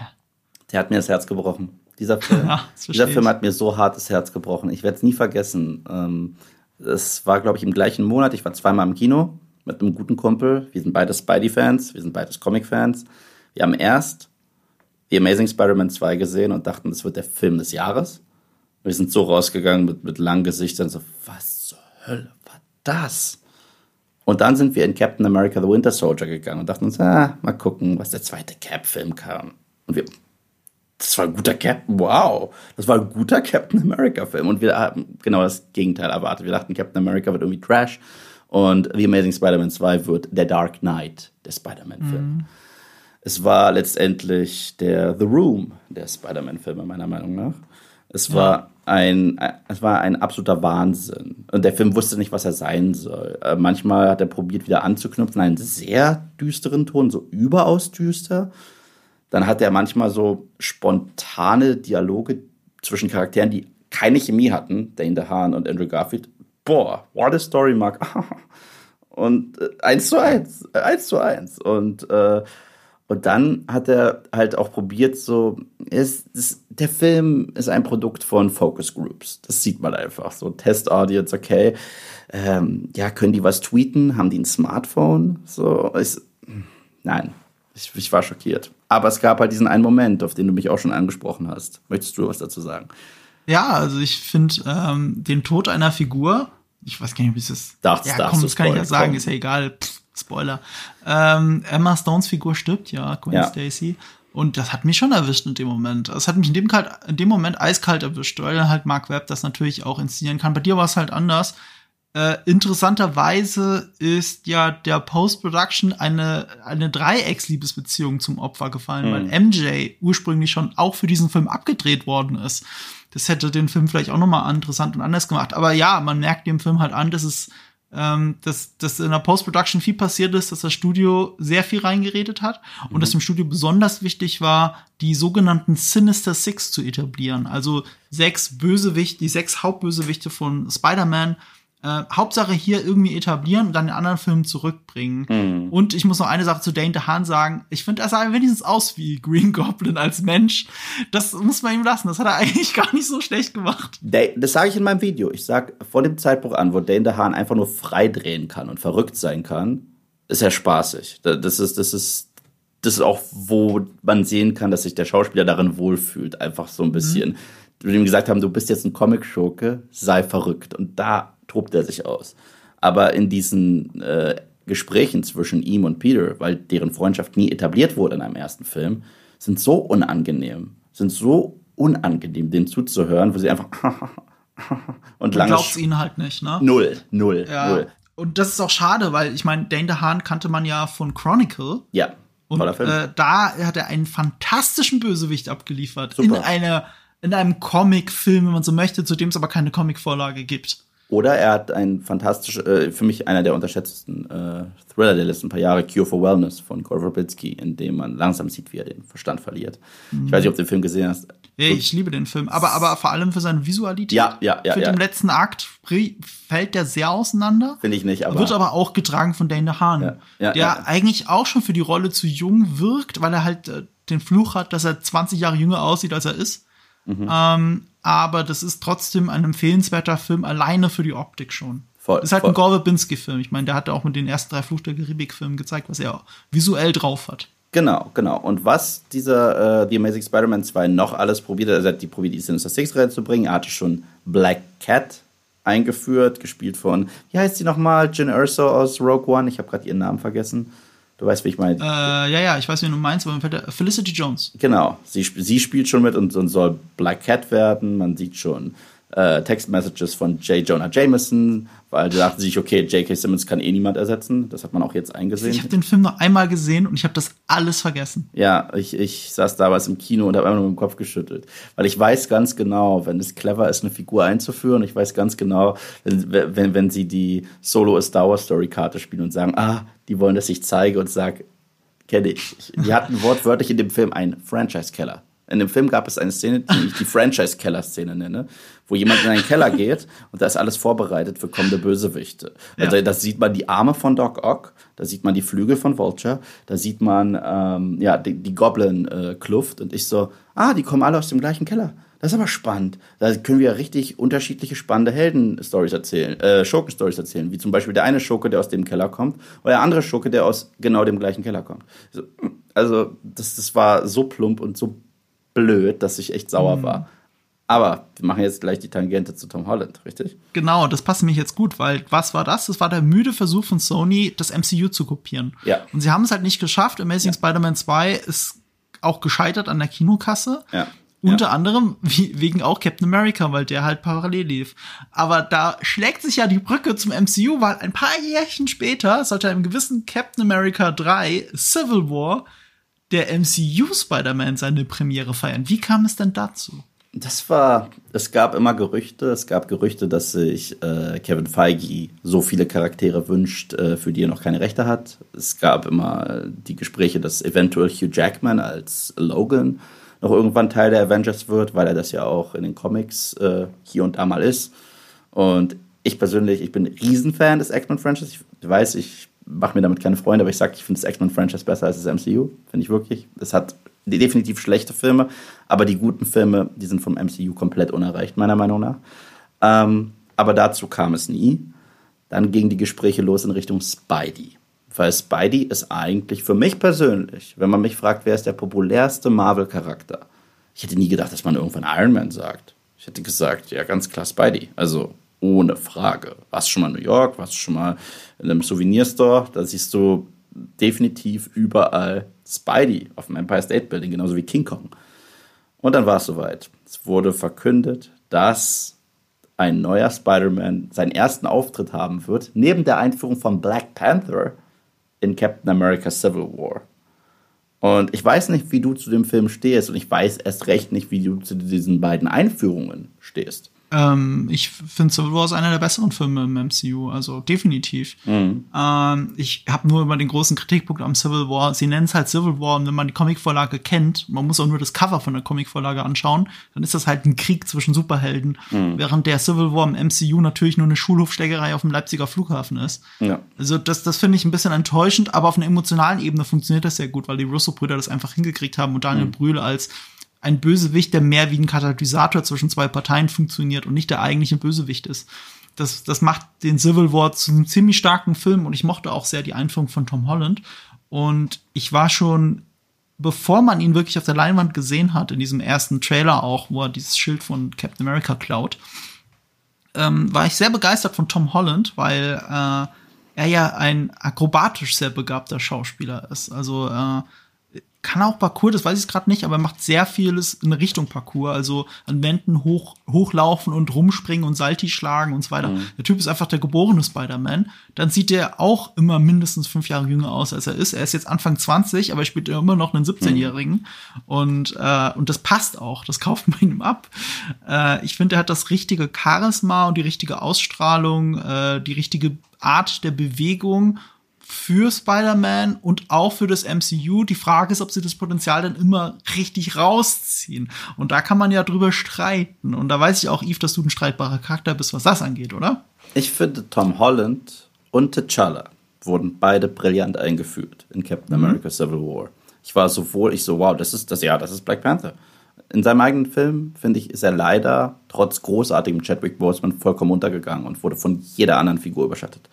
Der hat mir das Herz gebrochen. Dieser Film, ja, dieser Film hat mir so hart das Herz gebrochen. Ich werde es nie vergessen. Ähm, es war, glaube ich, im gleichen Monat. Ich war zweimal im Kino mit einem guten Kumpel. Wir sind beide Spidey-Fans, wir sind beides Comic-Fans. Wir haben erst The Amazing Spider-Man 2 gesehen und dachten, das wird der Film des Jahres. Wir sind so rausgegangen mit, mit langen Gesichtern, so, was zur Hölle war das? Und dann sind wir in Captain America The Winter Soldier gegangen und dachten uns, ah, mal gucken, was der zweite Cap-Film kam. Und wir, das war ein guter Captain, wow, das war ein guter Captain America-Film. Und wir haben genau das Gegenteil erwartet. Wir dachten, Captain America wird irgendwie Trash und The Amazing Spider-Man 2 wird der Dark Knight der Spider-Man-Film. Mhm. Es war letztendlich der The Room der Spider-Man-Filme, meiner Meinung nach. Es ja. war ein, es war ein absoluter Wahnsinn. Und der Film wusste nicht, was er sein soll. Äh, manchmal hat er probiert, wieder anzuknüpfen, einen sehr düsteren Ton, so überaus düster. Dann hat er manchmal so spontane Dialoge zwischen Charakteren, die keine Chemie hatten, Dane DeHaan und Andrew Garfield. Boah, what a story, Mark. und äh, eins zu eins, eins zu eins. Und äh, und dann hat er halt auch probiert, so, ist, ist, der Film ist ein Produkt von Focus Groups. Das sieht man einfach. So, Test Audience, okay. Ähm, ja, können die was tweeten? Haben die ein Smartphone? So, ist, nein, ich, ich war schockiert. Aber es gab halt diesen einen Moment, auf den du mich auch schon angesprochen hast. Möchtest du was dazu sagen? Ja, also ich finde ähm, den Tod einer Figur, ich weiß gar nicht, wie es ist. Darfst, ja, darfst komm, das kann ich ja sagen, komm. ist ja egal. Pff Spoiler. Ähm, Emma Stones Figur stirbt ja, Gwen ja. Stacy. Und das hat mich schon erwischt in dem Moment. Das hat mich in dem, kalt, in dem Moment eiskalt erwischt, weil halt Mark Webb das natürlich auch inszenieren kann. Bei dir war es halt anders. Äh, interessanterweise ist ja der Post-Production eine, eine Dreiecksliebesbeziehung zum Opfer gefallen, mhm. weil MJ ursprünglich schon auch für diesen Film abgedreht worden ist. Das hätte den Film vielleicht auch nochmal interessant und anders gemacht. Aber ja, man merkt dem Film halt an, dass es ähm, dass, dass in der Post-Production viel passiert ist, dass das Studio sehr viel reingeredet hat mhm. und dass dem Studio besonders wichtig war, die sogenannten Sinister Six zu etablieren. Also sechs Bösewichte, die sechs Hauptbösewichte von Spider-Man äh, Hauptsache hier irgendwie etablieren und dann in anderen Filmen zurückbringen. Mhm. Und ich muss noch eine Sache zu Dane DeHaan sagen. Ich finde, er sah wenigstens aus wie Green Goblin als Mensch. Das muss man ihm lassen. Das hat er eigentlich gar nicht so schlecht gemacht. Das sage ich in meinem Video. Ich sage von dem Zeitpunkt an, wo Dane DeHaan einfach nur frei drehen kann und verrückt sein kann, ist er spaßig. Das ist, das ist, das ist auch, wo man sehen kann, dass sich der Schauspieler darin wohlfühlt. Einfach so ein bisschen. Mhm. Wir ihm gesagt haben, du bist jetzt ein Comic-Schurke, sei verrückt. Und da tobt er sich aus. Aber in diesen äh, Gesprächen zwischen ihm und Peter, weil deren Freundschaft nie etabliert wurde in einem ersten Film, sind so unangenehm, sind so unangenehm, denen zuzuhören, wo sie einfach und lange. Du glaubst ihnen halt nicht, ne? Null, null, ja. null. Und das ist auch schade, weil ich meine, Dane DeHaan kannte man ja von Chronicle. Ja. Und äh, da hat er einen fantastischen Bösewicht abgeliefert. Super. In einer, in einem Comic-Film, wenn man so möchte, zu dem es aber keine Comic-Vorlage gibt. Oder er hat ein fantastisches, äh, für mich einer der unterschätztesten äh, Thriller der letzten paar Jahre, Cure for Wellness von Gore Verbinski, in dem man langsam sieht, wie er den Verstand verliert. Mhm. Ich weiß nicht, ob du den Film gesehen hast. Ja, ich liebe den Film, aber, aber vor allem für seine Visualität. Ja, ja, ja. Für ja. den letzten Akt fällt der sehr auseinander. Finde ich nicht, aber. Wird aber auch getragen von Dane Hahn, ja, ja, der ja. eigentlich auch schon für die Rolle zu jung wirkt, weil er halt äh, den Fluch hat, dass er 20 Jahre jünger aussieht, als er ist. Mhm. Ähm, aber das ist trotzdem ein empfehlenswerter Film, alleine für die Optik schon. Voll, ist halt voll. ein Gore Verbinski-Film. Ich meine, der hat auch mit den ersten drei Fluch der Karibik-Filmen gezeigt, was er visuell drauf hat. Genau, genau. Und was dieser äh, The Amazing Spider-Man 2 noch alles probiert hat, also er hat die probiert, die Sinister Six reinzubringen. Er hatte schon Black Cat eingeführt, gespielt von, wie heißt sie nochmal? Jen Urso aus Rogue One. Ich habe gerade ihren Namen vergessen. Du weißt, wie ich meine. Äh, ja, ja, ich weiß, wie du meinst, aber fällt Felicity Jones. Genau, sie, sie spielt schon mit und, und soll Black Cat werden. Man sieht schon äh, Textmessages von J. Jonah Jameson, weil die dachten sich, okay, J.K. Simmons kann eh niemand ersetzen. Das hat man auch jetzt eingesehen. Ich habe den Film noch einmal gesehen und ich habe das alles vergessen. Ja, ich, ich saß damals im Kino und habe einfach nur mit dem Kopf geschüttelt. Weil ich weiß ganz genau, wenn es clever ist, eine Figur einzuführen, ich weiß ganz genau, wenn, wenn, wenn sie die Solo A Star Wars Story Karte spielen und sagen, ah, die wollen, dass ich zeige und sage, kenne ich. Die hatten wortwörtlich in dem Film einen Franchise-Keller. In dem Film gab es eine Szene, die ich die Franchise-Keller-Szene nenne, wo jemand in einen Keller geht und da ist alles vorbereitet für kommende Bösewichte. Ja. Also, da sieht man die Arme von Doc Ock, da sieht man die Flügel von Vulture, da sieht man ähm, ja, die, die Goblin-Kluft und ich so, ah, die kommen alle aus dem gleichen Keller. Das ist aber spannend. Da können wir richtig unterschiedliche spannende Helden-Stories erzählen, äh, Schurken-Stories erzählen, wie zum Beispiel der eine Schurke, der aus dem Keller kommt, oder der andere Schurke, der aus genau dem gleichen Keller kommt. Also, das, das war so plump und so blöd, dass ich echt sauer mhm. war. Aber wir machen jetzt gleich die Tangente zu Tom Holland, richtig? Genau, das passt nämlich jetzt gut, weil was war das? Das war der müde Versuch von Sony, das MCU zu kopieren. Ja. Und sie haben es halt nicht geschafft. Amazing ja. Spider-Man 2 ist auch gescheitert an der Kinokasse. Ja. Unter ja. anderem wie, wegen auch Captain America, weil der halt parallel lief. Aber da schlägt sich ja die Brücke zum MCU, weil ein paar Jährchen später sollte einem gewissen Captain America 3 Civil War der MCU Spider-Man seine Premiere feiern. Wie kam es denn dazu? Das war, es gab immer Gerüchte. Es gab Gerüchte, dass sich äh, Kevin Feige so viele Charaktere wünscht, äh, für die er noch keine Rechte hat. Es gab immer die Gespräche, dass eventuell Hugh Jackman als Logan noch irgendwann Teil der Avengers wird, weil er das ja auch in den Comics äh, hier und da mal ist. Und ich persönlich, ich bin Riesenfan des X-Men-Franchise. Ich weiß, ich mache mir damit keine Freunde, aber ich sage, ich finde das X-Men-Franchise besser als das MCU. Finde ich wirklich. Es hat definitiv schlechte Filme, aber die guten Filme, die sind vom MCU komplett unerreicht, meiner Meinung nach. Ähm, aber dazu kam es nie. Dann gingen die Gespräche los in Richtung Spidey. Weil Spidey ist eigentlich für mich persönlich, wenn man mich fragt, wer ist der populärste Marvel-Charakter, ich hätte nie gedacht, dass man irgendwann Iron Man sagt. Ich hätte gesagt, ja, ganz klar Spidey. Also ohne Frage. Warst schon mal in New York, warst schon mal in einem Souvenirstore, da siehst du definitiv überall Spidey auf dem Empire State Building, genauso wie King Kong. Und dann war es soweit. Es wurde verkündet, dass ein neuer Spider-Man seinen ersten Auftritt haben wird, neben der Einführung von Black Panther in Captain America Civil War. Und ich weiß nicht, wie du zu dem Film stehst und ich weiß erst recht nicht, wie du zu diesen beiden Einführungen stehst. Ähm, ich finde Civil War ist einer der besseren Filme im MCU, also definitiv. Mhm. Ähm, ich habe nur immer den großen Kritikpunkt am Civil War. Sie nennen es halt Civil War und wenn man die Comicvorlage kennt, man muss auch nur das Cover von der Comicvorlage anschauen, dann ist das halt ein Krieg zwischen Superhelden, mhm. während der Civil War im MCU natürlich nur eine Schulhofsteckerei auf dem Leipziger Flughafen ist. Ja. Also das, das finde ich ein bisschen enttäuschend, aber auf einer emotionalen Ebene funktioniert das sehr gut, weil die Russo-Brüder das einfach hingekriegt haben und Daniel mhm. Brühl als ein Bösewicht, der mehr wie ein Katalysator zwischen zwei Parteien funktioniert und nicht der eigentliche Bösewicht ist. Das, das macht den Civil War zu einem ziemlich starken Film und ich mochte auch sehr die Einführung von Tom Holland. Und ich war schon, bevor man ihn wirklich auf der Leinwand gesehen hat, in diesem ersten Trailer auch, wo er dieses Schild von Captain America klaut, ähm, war ich sehr begeistert von Tom Holland, weil äh, er ja ein akrobatisch sehr begabter Schauspieler ist. Also äh, kann auch Parcours, das weiß ich gerade nicht, aber er macht sehr vieles in Richtung Parcours, also an Wänden hoch, hochlaufen und rumspringen und Salti schlagen und so weiter. Mhm. Der Typ ist einfach der geborene Spider-Man. Dann sieht er auch immer mindestens fünf Jahre jünger aus, als er ist. Er ist jetzt Anfang 20, aber er spielt immer noch einen 17-Jährigen. Mhm. Und, äh, und das passt auch, das kauft man ihm ab. Äh, ich finde, er hat das richtige Charisma und die richtige Ausstrahlung, äh, die richtige Art der Bewegung für Spider-Man und auch für das MCU. Die Frage ist, ob sie das Potenzial dann immer richtig rausziehen. Und da kann man ja drüber streiten. Und da weiß ich auch, Eve, dass du ein streitbarer Charakter bist, was das angeht, oder? Ich finde, Tom Holland und T'Challa wurden beide brillant eingeführt in Captain mhm. America Civil War. Ich war sowohl, ich so, wow, das ist das, ja, das ist Black Panther. In seinem eigenen Film, finde ich, ist er leider trotz großartigem Chadwick Boseman vollkommen untergegangen und wurde von jeder anderen Figur überschattet.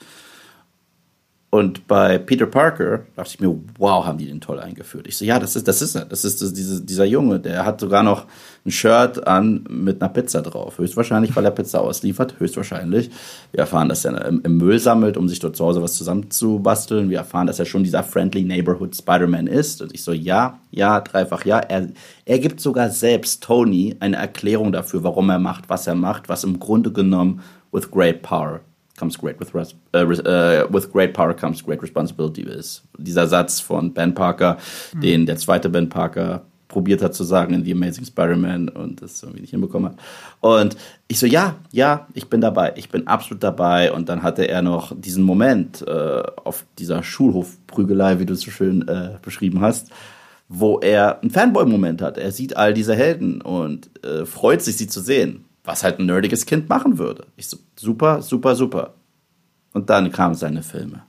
Und bei Peter Parker dachte ich mir, wow, haben die den toll eingeführt. Ich so, ja, das ist, das ist er. Das ist das, diese, dieser Junge. Der hat sogar noch ein Shirt an mit einer Pizza drauf. Höchstwahrscheinlich, weil er Pizza ausliefert. Höchstwahrscheinlich. Wir erfahren, dass er im, im Müll sammelt, um sich dort zu Hause was zusammenzubasteln. Wir erfahren, dass er schon dieser Friendly Neighborhood Spider-Man ist. Und ich so, ja, ja, dreifach ja. Er, er gibt sogar selbst Tony eine Erklärung dafür, warum er macht, was er macht, was im Grunde genommen with great power comes great with, uh, uh, with great power comes great responsibility ist. Dieser Satz von Ben Parker, mhm. den der zweite Ben Parker probiert hat zu sagen in The Amazing Spider-Man und das irgendwie nicht hinbekommen hat. Und ich so, ja, ja, ich bin dabei, ich bin absolut dabei. Und dann hatte er noch diesen Moment äh, auf dieser Schulhofprügelei, wie du es so schön äh, beschrieben hast, wo er einen Fanboy-Moment hat. Er sieht all diese Helden und äh, freut sich, sie zu sehen was halt ein nerdiges Kind machen würde. Ich so, super, super, super. Und dann kamen seine Filme.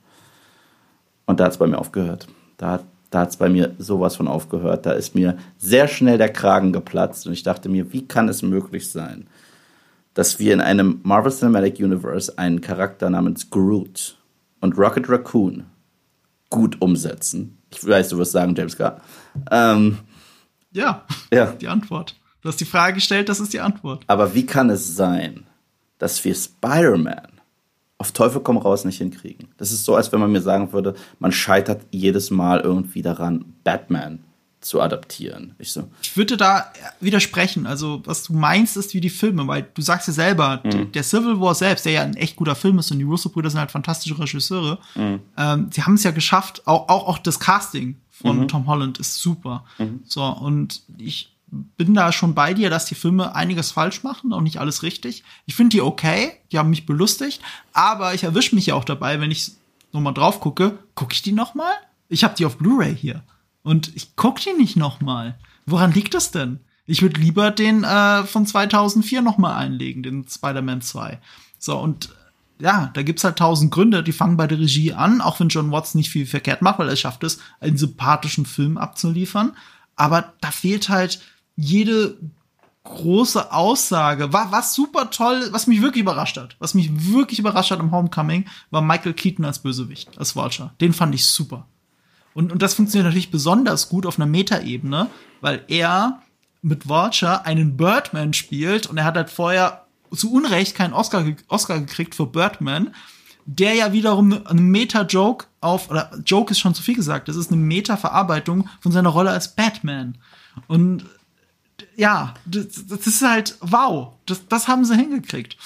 Und da hat es bei mir aufgehört. Da, da hat es bei mir sowas von aufgehört. Da ist mir sehr schnell der Kragen geplatzt und ich dachte mir, wie kann es möglich sein, dass wir in einem Marvel Cinematic Universe einen Charakter namens Groot und Rocket Raccoon gut umsetzen? Ich weiß, du wirst sagen, James Carr. Ähm, ja, ja, die Antwort. Du hast die Frage gestellt, das ist die Antwort. Aber wie kann es sein, dass wir Spider-Man auf Teufel komm raus nicht hinkriegen? Das ist so, als wenn man mir sagen würde, man scheitert jedes Mal irgendwie daran, Batman zu adaptieren. Ich, so. ich würde da widersprechen. Also, was du meinst, ist wie die Filme, weil du sagst ja selber, mhm. der Civil War selbst, der ja ein echt guter Film ist und die Russo-Brüder sind halt fantastische Regisseure, mhm. ähm, sie haben es ja geschafft, auch, auch, auch das Casting von mhm. Tom Holland ist super. Mhm. So, und ich bin da schon bei dir, dass die Filme einiges falsch machen, auch nicht alles richtig. Ich finde die okay, die haben mich belustigt, aber ich erwische mich ja auch dabei, wenn ich nochmal drauf gucke, gucke ich die nochmal? Ich habe die auf Blu-ray hier. Und ich guck die nicht noch mal. Woran liegt das denn? Ich würde lieber den äh, von 2004 noch mal einlegen, den Spider-Man 2. So, und äh, ja, da gibt's halt tausend Gründe, die fangen bei der Regie an, auch wenn John Watts nicht viel verkehrt macht, weil er schafft es, einen sympathischen Film abzuliefern. Aber da fehlt halt jede große Aussage. War, was super toll, was mich wirklich überrascht hat, was mich wirklich überrascht hat im Homecoming, war Michael Keaton als Bösewicht, als Vulture. Den fand ich super. Und, und das funktioniert natürlich besonders gut auf einer Metaebene, weil er mit Vulture einen Birdman spielt und er hat halt vorher zu Unrecht keinen Oscar, Oscar gekriegt für Birdman, der ja wiederum eine Meta-Joke auf, oder Joke ist schon zu viel gesagt, das ist eine Meta-Verarbeitung von seiner Rolle als Batman. Und ja, das, das ist halt wow, das, das haben sie hingekriegt.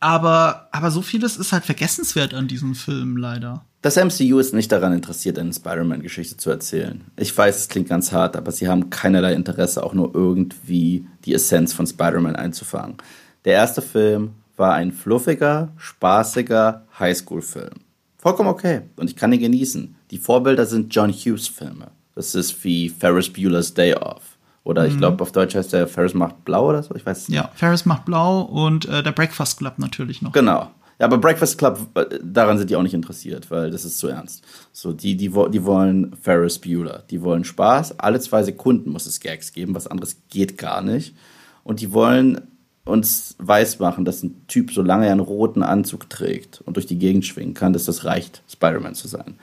Aber, aber so vieles ist halt vergessenswert an diesem Film leider. Das MCU ist nicht daran interessiert, eine Spider-Man-Geschichte zu erzählen. Ich weiß, es klingt ganz hart, aber sie haben keinerlei Interesse, auch nur irgendwie die Essenz von Spider-Man einzufangen. Der erste Film war ein fluffiger, spaßiger Highschool-Film. Vollkommen okay und ich kann ihn genießen. Die Vorbilder sind John Hughes-Filme. Das ist wie Ferris Bueller's Day Off. Oder ich mhm. glaube, auf Deutsch heißt der Ferris macht blau oder so. Ich weiß nicht. Ja, Ferris macht blau und äh, der Breakfast Club natürlich noch. Genau. Ja, aber Breakfast Club, äh, daran sind die auch nicht interessiert, weil das ist zu ernst. So, die, die, die wollen Ferris Bueller. Die wollen Spaß. Alle zwei Sekunden muss es Gags geben, was anderes geht gar nicht. Und die wollen uns weismachen, dass ein Typ, solange er einen roten Anzug trägt und durch die Gegend schwingen kann, dass das reicht, Spider-Man zu sein.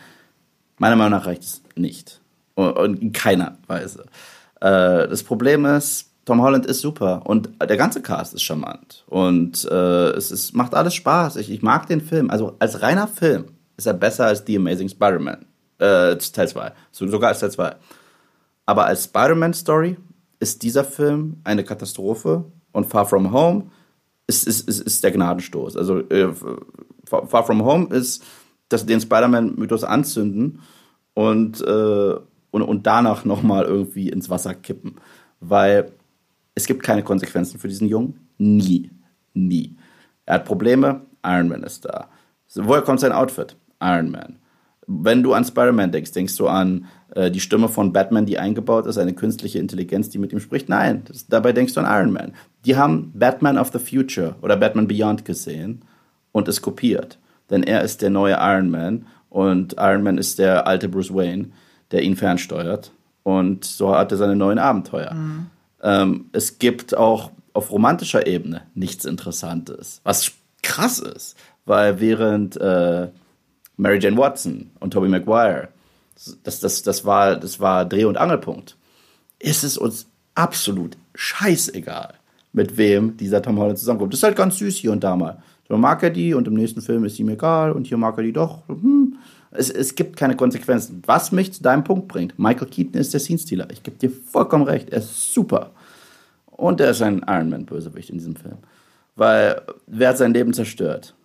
Meiner Meinung nach reicht es nicht. Und in keiner Weise. Äh, das Problem ist, Tom Holland ist super und der ganze Cast ist charmant und äh, es ist, macht alles Spaß. Ich, ich mag den Film. Also als reiner Film ist er besser als The Amazing Spider-Man. Äh, Teil 2. So, sogar als Teil 2. Aber als Spider-Man-Story ist dieser Film eine Katastrophe und Far From Home ist, ist, ist, ist der Gnadenstoß. Also äh, Far From Home ist, dass den Spider-Man-Mythos anzünden und, äh, und, und danach nochmal irgendwie ins Wasser kippen. Weil es gibt keine Konsequenzen für diesen Jungen. Nie. Nie. Er hat Probleme. Iron Man ist da. Woher kommt sein Outfit? Iron Man. Wenn du an Spider-Man denkst, denkst du an äh, die Stimme von Batman, die eingebaut ist, eine künstliche Intelligenz, die mit ihm spricht? Nein, das, dabei denkst du an Iron Man. Die haben Batman of the Future oder Batman Beyond gesehen und es kopiert. Denn er ist der neue Iron Man und Iron Man ist der alte Bruce Wayne, der ihn fernsteuert. Und so hat er seine neuen Abenteuer. Mhm. Ähm, es gibt auch auf romantischer Ebene nichts Interessantes, was krass ist, weil während äh, Mary Jane Watson und Tobey Maguire, das, das, das, war, das war Dreh- und Angelpunkt, ist es uns absolut scheißegal, mit wem dieser Tom Holland zusammenkommt. Das ist halt ganz süß hier und da mal. So mag er die und im nächsten Film ist ihm egal und hier mag er die doch. Hm. Es, es gibt keine Konsequenzen. Was mich zu deinem Punkt bringt, Michael Keaton ist der Scene-Stealer. Ich gebe dir vollkommen recht. Er ist super. Und er ist ein Iron Man-Bösewicht in diesem Film. Weil wer hat sein Leben zerstört?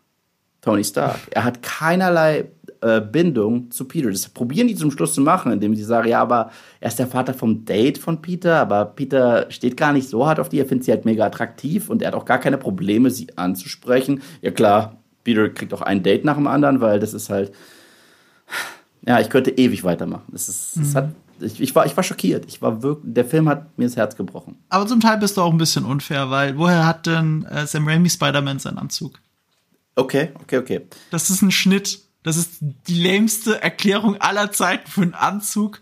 Tony Stark. Er hat keinerlei äh, Bindung zu Peter. Das probieren die zum Schluss zu machen, indem sie sagen, ja, aber er ist der Vater vom Date von Peter, aber Peter steht gar nicht so hart auf die, er findet sie halt mega attraktiv und er hat auch gar keine Probleme, sie anzusprechen. Ja klar, Peter kriegt auch ein Date nach dem anderen, weil das ist halt, ja, ich könnte ewig weitermachen. Das ist, mhm. das hat ich, ich, war, ich war schockiert. Ich war wirklich, der Film hat mir das Herz gebrochen. Aber zum Teil bist du auch ein bisschen unfair, weil woher hat denn äh, Sam Raimi Spider-Man seinen Anzug? Okay, okay, okay. Das ist ein Schnitt. Das ist die lämste Erklärung aller Zeiten für einen Anzug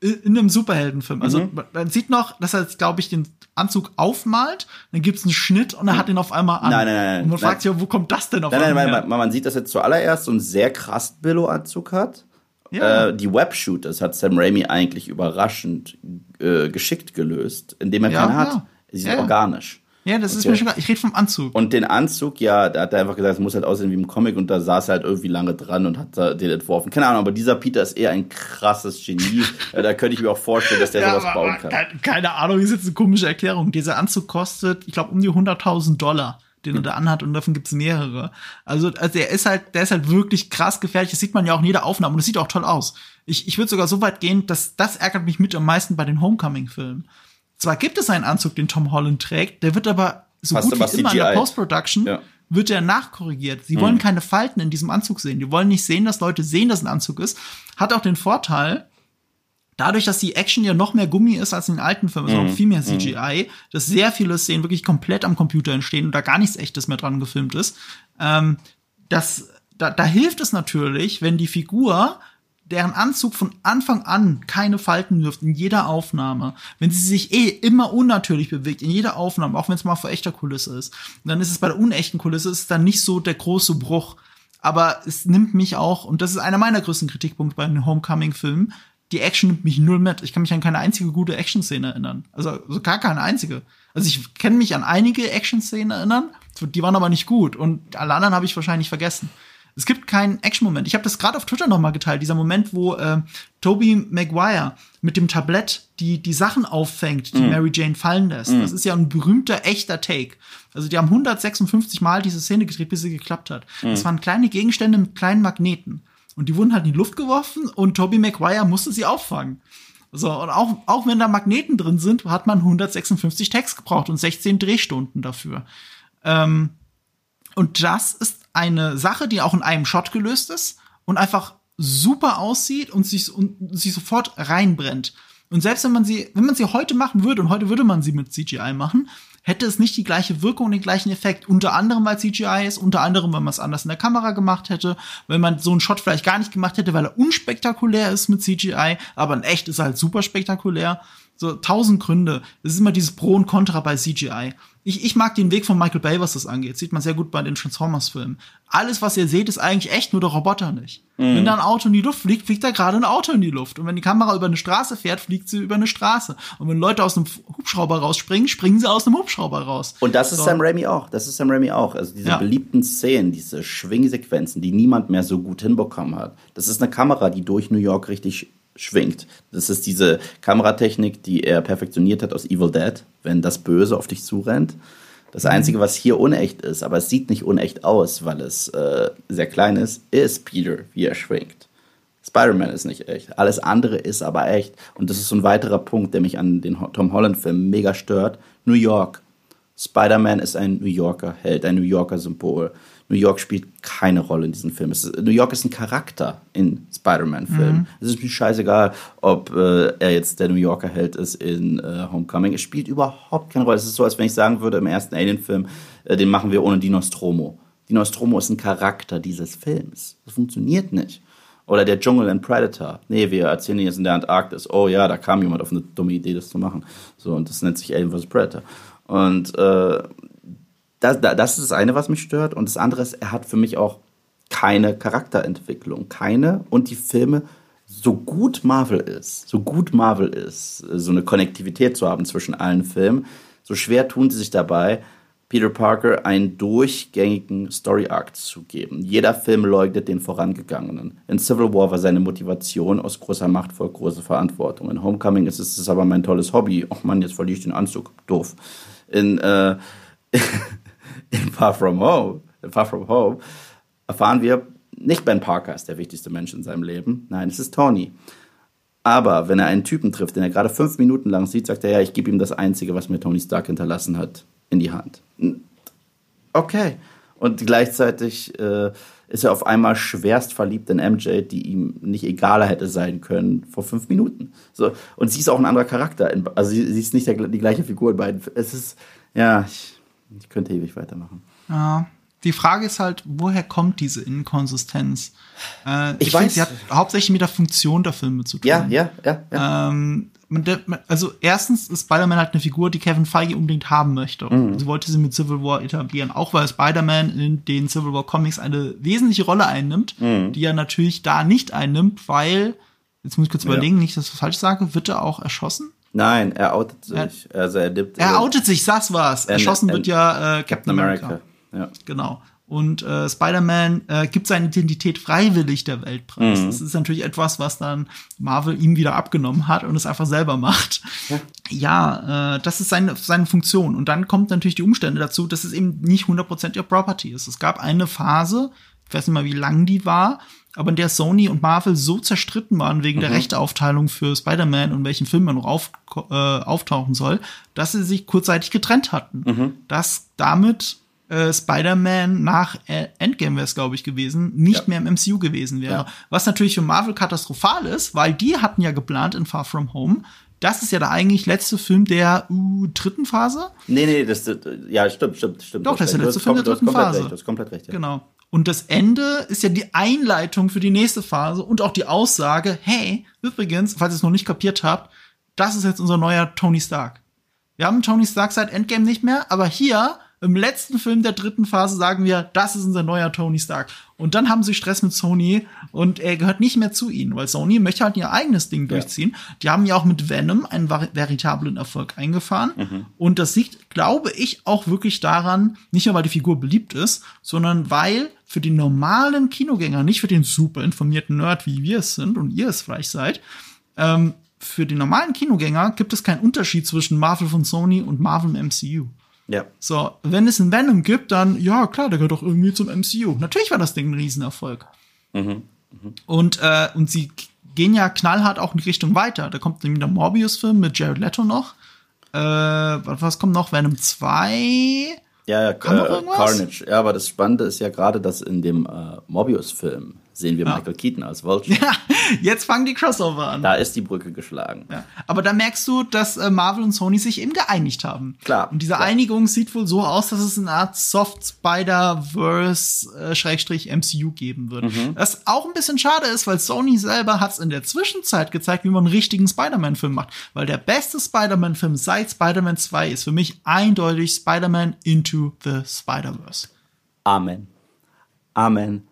in einem Superheldenfilm. Also mhm. man sieht noch, dass er jetzt, glaube ich, den Anzug aufmalt, dann gibt es einen Schnitt und er hat ihn auf einmal an. Nein, nein, nein. Und man fragt sich, wo kommt das denn auf nein, einmal? Nein, nein, man, man sieht, dass er zuallererst so einen sehr krass Billo-Anzug hat Ja. Äh, die Web-Shooters hat Sam Raimi eigentlich überraschend äh, geschickt gelöst, indem er ja, keinen hat. Sie sind organisch. Ja, das okay. ist mir schon Ich rede vom Anzug. Und den Anzug, ja, da hat er einfach gesagt, es muss halt aussehen wie im Comic und da saß er halt irgendwie lange dran und hat den entworfen. Keine Ahnung, aber dieser Peter ist eher ein krasses Genie. da könnte ich mir auch vorstellen, dass der ja, sowas bauen kann. Keine, keine Ahnung, ist jetzt eine komische Erklärung. Dieser Anzug kostet, ich glaube, um die 100.000 Dollar den er da anhat und davon gibt's mehrere. Also, also der ist halt, der ist halt wirklich krass gefährlich. Das sieht man ja auch in jeder Aufnahme und es sieht auch toll aus. Ich, ich würde sogar so weit gehen, dass das ärgert mich mit am meisten bei den Homecoming-Filmen. Zwar gibt es einen Anzug, den Tom Holland trägt, der wird aber so Fast gut wie immer CGI. in der Post-Production ja. wird er nachkorrigiert. Sie mhm. wollen keine Falten in diesem Anzug sehen. Die wollen nicht sehen, dass Leute sehen, dass ein Anzug ist. Hat auch den Vorteil, dadurch, dass die Action ja noch mehr Gummi ist als in den alten Filmen, also mhm. auch viel mehr CGI, mhm. dass sehr viele Szenen wirklich komplett am Computer entstehen und da gar nichts echtes mehr dran gefilmt ist. Ähm, das, da, da hilft es natürlich, wenn die Figur deren Anzug von Anfang an keine Falten wirft in jeder Aufnahme, wenn sie sich eh immer unnatürlich bewegt in jeder Aufnahme, auch wenn es mal vor echter Kulisse ist, dann ist es bei der unechten Kulisse ist dann nicht so der große Bruch. Aber es nimmt mich auch, und das ist einer meiner größten Kritikpunkte bei den Homecoming-Filmen, die Action nimmt mich null mit. Ich kann mich an keine einzige gute Action-Szene erinnern. Also, also gar keine einzige. Also ich kenne mich an einige Action-Szenen erinnern, die waren aber nicht gut. Und alle anderen habe ich wahrscheinlich vergessen. Es gibt keinen Action-Moment. Ich habe das gerade auf Twitter noch mal geteilt, dieser Moment, wo äh, Toby Maguire mit dem Tablett die, die Sachen auffängt, die mm. Mary Jane fallen lässt. Mm. Das ist ja ein berühmter, echter Take. Also die haben 156 Mal diese Szene gedreht, bis sie geklappt hat. Mm. Das waren kleine Gegenstände mit kleinen Magneten. Und die wurden halt in die Luft geworfen und Toby Maguire musste sie auffangen. So, und auch, auch wenn da Magneten drin sind, hat man 156 Tags gebraucht und 16 Drehstunden dafür. Ähm, und das ist eine Sache, die auch in einem Shot gelöst ist und einfach super aussieht und sich, und sich sofort reinbrennt. Und selbst wenn man sie, wenn man sie heute machen würde, und heute würde man sie mit CGI machen, hätte es nicht die gleiche Wirkung den gleichen Effekt. Unter anderem, weil CGI ist, unter anderem, weil man es anders in der Kamera gemacht hätte, wenn man so einen Shot vielleicht gar nicht gemacht hätte, weil er unspektakulär ist mit CGI, aber in echt ist er halt super spektakulär. So tausend Gründe. Es ist immer dieses Pro und Contra bei CGI. Ich, ich mag den Weg von Michael Bay, was das angeht. Sieht man sehr gut bei den Transformers-Filmen. Alles, was ihr seht, ist eigentlich echt, nur der Roboter nicht. Mhm. Wenn da ein Auto in die Luft fliegt, fliegt da gerade ein Auto in die Luft. Und wenn die Kamera über eine Straße fährt, fliegt sie über eine Straße. Und wenn Leute aus einem Hubschrauber rausspringen, springen sie aus einem Hubschrauber raus. Und das ist so. Sam Raimi auch. Das ist Sam Raimi auch. Also diese ja. beliebten Szenen, diese Schwingsequenzen, die niemand mehr so gut hinbekommen hat. Das ist eine Kamera, die durch New York richtig schwingt. Das ist diese Kameratechnik, die er perfektioniert hat aus Evil Dead, wenn das Böse auf dich zurennt. Das mhm. Einzige, was hier unecht ist, aber es sieht nicht unecht aus, weil es äh, sehr klein ist, ist Peter, wie er schwingt. Spider-Man ist nicht echt. Alles andere ist aber echt. Und das ist so ein weiterer Punkt, der mich an den Tom Holland-Filmen mega stört. New York. Spider-Man ist ein New Yorker Held, ein New Yorker Symbol. New York spielt keine Rolle in diesem Film. Ist, New York ist ein Charakter in Spider-Man-Filmen. Mhm. Es ist mir scheißegal, ob äh, er jetzt der New Yorker Held ist in äh, Homecoming. Es spielt überhaupt keine Rolle. Es ist so, als wenn ich sagen würde, im ersten Alien-Film, äh, den machen wir ohne die Nostromo. Die Nostromo ist ein Charakter dieses Films. Das funktioniert nicht. Oder der Dschungel in Predator. Nee, wir erzählen jetzt in der Antarktis. Oh ja, da kam jemand auf eine dumme Idee, das zu machen. So, und das nennt sich Alien vs. Predator. Und äh, das, das ist das eine, was mich stört. Und das andere ist, er hat für mich auch keine Charakterentwicklung. Keine. Und die Filme, so gut Marvel ist, so gut Marvel ist, so eine Konnektivität zu haben zwischen allen Filmen, so schwer tun sie sich dabei, Peter Parker einen durchgängigen Story-Arc zu geben. Jeder Film leugnet den vorangegangenen. In Civil War war seine Motivation aus großer Macht vor große Verantwortung. In Homecoming ist es aber mein tolles Hobby. Och Mann, jetzt verliere ich den Anzug. Doof. In äh, in Far From Home, Far From Home erfahren wir, nicht Ben Parker ist der wichtigste Mensch in seinem Leben. Nein, es ist Tony. Aber wenn er einen Typen trifft, den er gerade fünf Minuten lang sieht, sagt er, ja, ich gebe ihm das Einzige, was mir Tony Stark hinterlassen hat, in die Hand. Okay. Und gleichzeitig äh, ist er auf einmal schwerst verliebt in MJ, die ihm nicht egaler hätte sein können vor fünf Minuten. So, und sie ist auch ein anderer Charakter. Also sie, sie ist nicht der, die gleiche Figur in beiden. Es ist, ja, ich, ich könnte ewig weitermachen. Ja. Die Frage ist halt, woher kommt diese Inkonsistenz? Äh, ich, ich weiß, sie hat hauptsächlich mit der Funktion der Filme zu tun. Ja, ja, ja. ja. Ähm, also erstens ist Spider-Man halt eine Figur, die Kevin Feige unbedingt haben möchte. Mhm. Sie wollte sie mit Civil War etablieren, auch weil Spider-Man in den Civil War Comics eine wesentliche Rolle einnimmt, mhm. die er natürlich da nicht einnimmt, weil, jetzt muss ich kurz ja. überlegen, nicht, dass ich das falsch sage, wird er auch erschossen? Nein, er outet sich. Er, also er, nimmt, er outet sich, das war's. Erschossen wird ja äh, Captain, America. America. Ja. Genau. Und äh, Spider-Man äh, gibt seine Identität freiwillig der Welt preis. Mhm. Das ist natürlich etwas, was dann Marvel ihm wieder abgenommen hat und es einfach selber macht. Ja, ja äh, das ist seine, seine Funktion. Und dann kommt natürlich die Umstände dazu, dass es eben nicht 100% ihr Property ist. Es gab eine Phase, ich weiß nicht mal, wie lang die war, aber in der Sony und Marvel so zerstritten waren wegen mhm. der Rechteaufteilung für Spider-Man und welchen Film er noch auf, äh, auftauchen soll, dass sie sich kurzzeitig getrennt hatten. Mhm. Dass damit äh, Spider-Man nach Endgame wäre es, glaube ich, gewesen, nicht ja. mehr im MCU gewesen wäre. Ja. Was natürlich für Marvel katastrophal ist, weil die hatten ja geplant in Far From Home, das ist ja der eigentlich letzte Film der uh, dritten Phase. Nee, nee, das, ja, stimmt, stimmt, stimmt. Doch, das ist der letzte Film der dritten Phase. Recht, du hast komplett recht, ja. Genau. Und das Ende ist ja die Einleitung für die nächste Phase und auch die Aussage, hey, übrigens, falls ihr es noch nicht kapiert habt, das ist jetzt unser neuer Tony Stark. Wir haben Tony Stark seit Endgame nicht mehr, aber hier im letzten Film der dritten Phase sagen wir, das ist unser neuer Tony Stark. Und dann haben sie Stress mit Sony und er gehört nicht mehr zu ihnen, weil Sony möchte halt ihr eigenes Ding durchziehen. Ja. Die haben ja auch mit Venom einen veritablen Erfolg eingefahren. Mhm. Und das liegt, glaube ich, auch wirklich daran, nicht nur weil die Figur beliebt ist, sondern weil für den normalen Kinogänger, nicht für den super informierten Nerd, wie wir es sind und ihr es vielleicht seid, ähm, für den normalen Kinogänger gibt es keinen Unterschied zwischen Marvel von Sony und Marvel im MCU. Ja. So, wenn es einen Venom gibt, dann, ja, klar, der gehört doch irgendwie zum MCU. Natürlich war das Ding ein Riesenerfolg. Mhm. Mhm. Und, äh, und sie gehen ja knallhart auch in die Richtung weiter. Da kommt nämlich der Morbius-Film mit Jared Leto noch. Äh, was kommt noch? Venom 2? Ja, ja, äh, Carnage. Ja, aber das Spannende ist ja gerade, dass in dem äh, Morbius-Film sehen wir ja. Michael Keaton als Vulture. Ja, jetzt fangen die Crossover an. Da ist die Brücke geschlagen. Ja. Aber da merkst du, dass äh, Marvel und Sony sich eben geeinigt haben. Klar. Und diese klar. Einigung sieht wohl so aus, dass es eine Art Soft Spider-Verse-MCU äh, geben wird. Mhm. Was auch ein bisschen schade ist, weil Sony selber hat es in der Zwischenzeit gezeigt, wie man einen richtigen Spider-Man-Film macht. Weil der beste Spider-Man-Film seit Spider-Man 2 ist für mich eindeutig Spider-Man Into the Spider-Verse. Amen. Amen.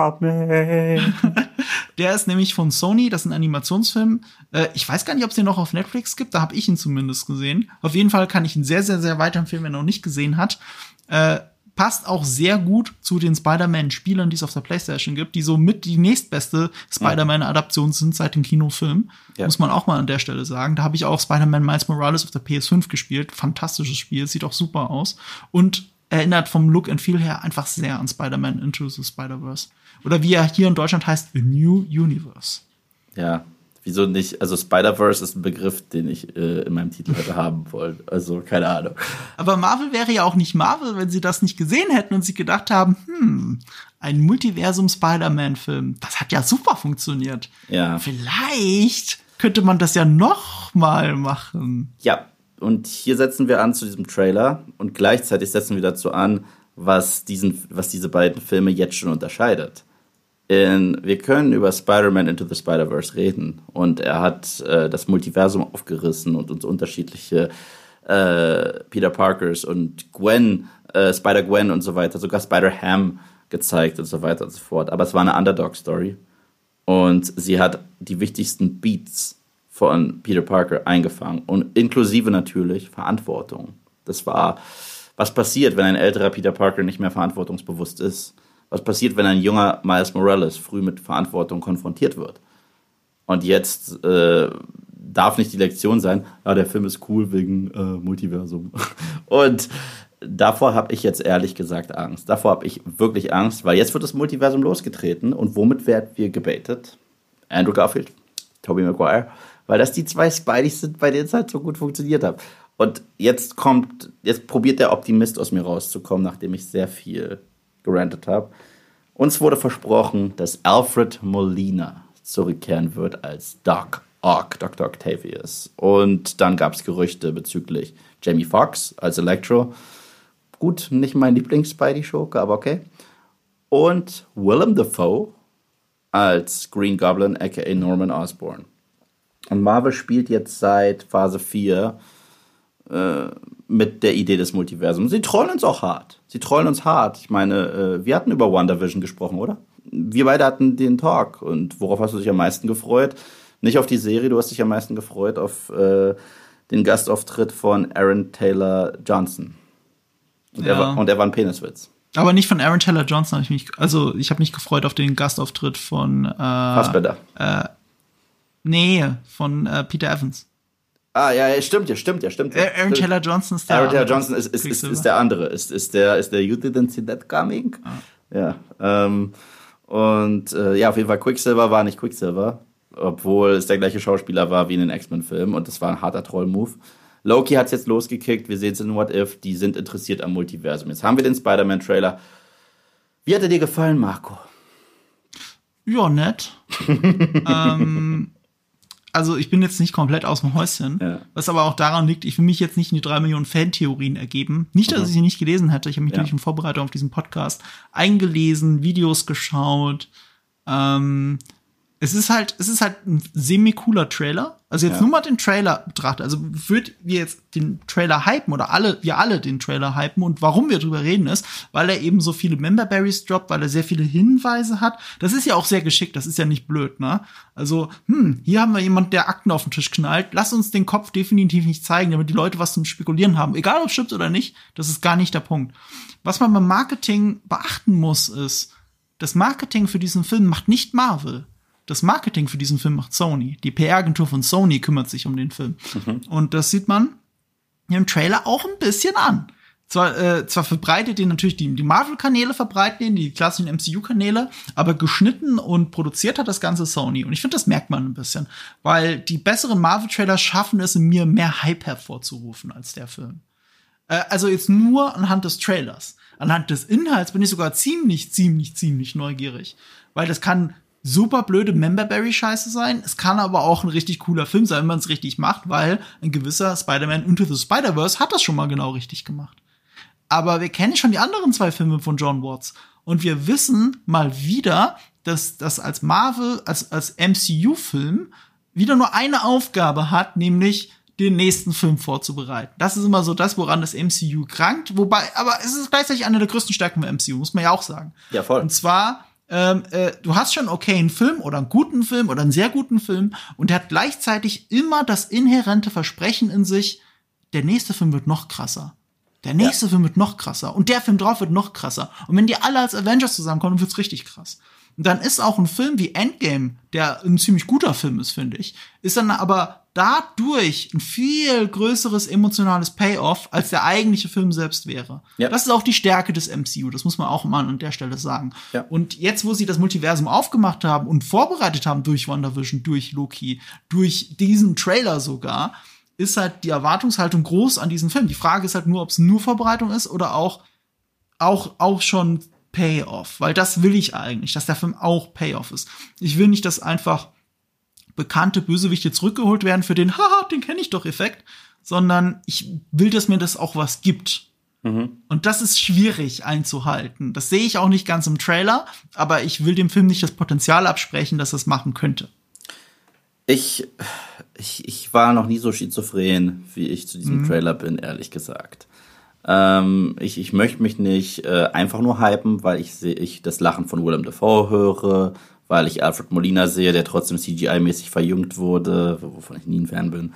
Amen. Der ist nämlich von Sony, das ist ein Animationsfilm. Äh, ich weiß gar nicht, ob es den noch auf Netflix gibt, da habe ich ihn zumindest gesehen. Auf jeden Fall kann ich ihn sehr, sehr, sehr weiterempfehlen, wenn er noch nicht gesehen hat. Äh, passt auch sehr gut zu den Spider-Man-Spielern, die es auf der PlayStation gibt, die so mit die nächstbeste Spider-Man-Adaption sind seit dem Kinofilm. Ja. Muss man auch mal an der Stelle sagen. Da habe ich auch Spider-Man Miles Morales auf der PS5 gespielt. Fantastisches Spiel, sieht auch super aus. Und erinnert vom Look and Feel her einfach sehr an Spider-Man Into the Spider-Verse. Oder wie er hier in Deutschland heißt, A New Universe. Ja, wieso nicht? Also Spider-Verse ist ein Begriff, den ich äh, in meinem Titel hätte haben wollen. Also keine Ahnung. Aber Marvel wäre ja auch nicht Marvel, wenn sie das nicht gesehen hätten und sie gedacht haben, hm, ein Multiversum Spider-Man-Film, das hat ja super funktioniert. Ja. Vielleicht könnte man das ja noch mal machen. Ja, und hier setzen wir an zu diesem Trailer und gleichzeitig setzen wir dazu an, was, diesen, was diese beiden Filme jetzt schon unterscheidet. In, wir können über Spider-Man Into the Spider-Verse reden und er hat äh, das Multiversum aufgerissen und uns unterschiedliche äh, Peter Parkers und Gwen, äh, Spider-Gwen und so weiter, sogar Spider-Ham gezeigt und so weiter und so fort. Aber es war eine Underdog-Story und sie hat die wichtigsten Beats von Peter Parker eingefangen und inklusive natürlich Verantwortung. Das war, was passiert, wenn ein älterer Peter Parker nicht mehr verantwortungsbewusst ist? Was passiert, wenn ein junger Miles Morales früh mit Verantwortung konfrontiert wird? Und jetzt äh, darf nicht die Lektion sein, ja, der Film ist cool wegen äh, Multiversum. Und davor habe ich jetzt ehrlich gesagt Angst. Davor habe ich wirklich Angst, weil jetzt wird das Multiversum losgetreten und womit werden wir gebaitet? Andrew Garfield, Tobey Maguire weil das die zwei Spideys sind, bei denen es halt so gut funktioniert hat. Und jetzt kommt, jetzt probiert der Optimist aus mir rauszukommen, nachdem ich sehr viel gerantet habe. Uns wurde versprochen, dass Alfred Molina zurückkehren wird als Doc Ock, Dr. Octavius. Und dann gab es Gerüchte bezüglich Jamie Foxx als Electro. Gut, nicht mein Lieblings-Spidey-Schurke, aber okay. Und Willem Dafoe als Green Goblin, aka Norman Osborn. Und Marvel spielt jetzt seit Phase 4 äh, mit der Idee des Multiversums. Sie trollen uns auch hart. Sie trollen uns hart. Ich meine, äh, wir hatten über WandaVision gesprochen, oder? Wir beide hatten den Talk. Und worauf hast du dich am meisten gefreut? Nicht auf die Serie, du hast dich am meisten gefreut auf äh, den Gastauftritt von Aaron Taylor Johnson. Und, ja. er, war, und er war ein Peniswitz. Aber nicht von Aaron Taylor Johnson habe ich mich, also ich habe mich gefreut auf den Gastauftritt von äh, Fassbender. Äh, nee, von äh, Peter Evans. Ah, ja, ja, stimmt ja, stimmt ja, stimmt. Ja, Aaron Taylor Johnson ist der Aaron Taylor Johnson ist, ist, ist, ist, der andere. Ist, ist, der, ist der You Didn't See That Coming? Ah. Ja. Ähm, und äh, ja, auf jeden Fall Quicksilver war nicht Quicksilver, obwohl es der gleiche Schauspieler war wie in den X-Men-Filmen und das war ein harter Troll-Move. Loki hat es jetzt losgekickt, wir sehen es in What If, die sind interessiert am Multiversum. Jetzt haben wir den Spider-Man-Trailer. Wie hat er dir gefallen, Marco? Ja, nett. ähm, also ich bin jetzt nicht komplett aus dem Häuschen, ja. was aber auch daran liegt, ich will mich jetzt nicht in die drei Millionen Fan-Theorien ergeben. Nicht, dass mhm. ich sie nicht gelesen hätte. Ich habe mich ja. durch in Vorbereitung auf diesen Podcast eingelesen, Videos geschaut. Ähm, es ist halt, es ist halt ein semi-cooler Trailer. Also jetzt ja. nur mal den Trailer betrachten. Also würden wir jetzt den Trailer hypen oder alle, wir alle den Trailer hypen und warum wir drüber reden ist, weil er eben so viele Memberberries droppt, weil er sehr viele Hinweise hat. Das ist ja auch sehr geschickt, das ist ja nicht blöd, ne? Also, hm, hier haben wir jemand, der Akten auf den Tisch knallt. Lass uns den Kopf definitiv nicht zeigen, damit die Leute was zum Spekulieren haben. Egal ob es stimmt oder nicht, das ist gar nicht der Punkt. Was man beim Marketing beachten muss, ist, das Marketing für diesen Film macht nicht Marvel das Marketing für diesen Film macht Sony. Die PR-Agentur von Sony kümmert sich um den Film. Mhm. Und das sieht man im Trailer auch ein bisschen an. Zwar, äh, zwar verbreitet den natürlich die, die Marvel-Kanäle verbreiten den, die klassischen MCU-Kanäle, aber geschnitten und produziert hat das ganze Sony. Und ich finde, das merkt man ein bisschen, weil die besseren Marvel-Trailer schaffen es in mir, mehr Hype hervorzurufen als der Film. Äh, also jetzt nur anhand des Trailers. Anhand des Inhalts bin ich sogar ziemlich, ziemlich, ziemlich neugierig. Weil das kann super blöde Memberberry-Scheiße sein. Es kann aber auch ein richtig cooler Film sein, wenn man es richtig macht, weil ein gewisser Spider-Man Into the Spider-Verse hat das schon mal genau richtig gemacht. Aber wir kennen schon die anderen zwei Filme von John Watts. Und wir wissen mal wieder, dass das als Marvel, als, als MCU-Film wieder nur eine Aufgabe hat, nämlich den nächsten Film vorzubereiten. Das ist immer so das, woran das MCU krankt. Wobei, aber es ist gleichzeitig eine der größten Stärken vom MCU, muss man ja auch sagen. Ja, voll. Und zwar ähm, äh, du hast schon okay einen Film oder einen guten Film oder einen sehr guten Film und der hat gleichzeitig immer das inhärente Versprechen in sich, der nächste Film wird noch krasser. Der nächste ja. Film wird noch krasser und der Film drauf wird noch krasser. Und wenn die alle als Avengers zusammenkommen, wird's richtig krass. Und dann ist auch ein Film wie Endgame, der ein ziemlich guter Film ist, finde ich, ist dann aber dadurch ein viel größeres emotionales Payoff, als der eigentliche Film selbst wäre. Ja. Das ist auch die Stärke des MCU, das muss man auch mal an der Stelle sagen. Ja. Und jetzt, wo sie das Multiversum aufgemacht haben und vorbereitet haben durch WandaVision, durch Loki, durch diesen Trailer sogar, ist halt die Erwartungshaltung groß an diesen Film. Die Frage ist halt nur, ob es nur Vorbereitung ist oder auch, auch, auch schon Payoff, weil das will ich eigentlich, dass der Film auch Payoff ist. Ich will nicht, dass einfach bekannte Bösewichte zurückgeholt werden für den Haha, den kenne ich doch Effekt, sondern ich will, dass mir das auch was gibt. Mhm. Und das ist schwierig einzuhalten. Das sehe ich auch nicht ganz im Trailer, aber ich will dem Film nicht das Potenzial absprechen, dass es machen könnte. Ich, ich, ich war noch nie so schizophren, wie ich zu diesem mhm. Trailer bin, ehrlich gesagt. Ähm, ich, ich möchte mich nicht äh, einfach nur hypen, weil ich sehe ich das Lachen von Willem Dafoe höre, weil ich Alfred Molina sehe, der trotzdem CGI-mäßig verjüngt wurde, wovon ich nie ein Fan bin.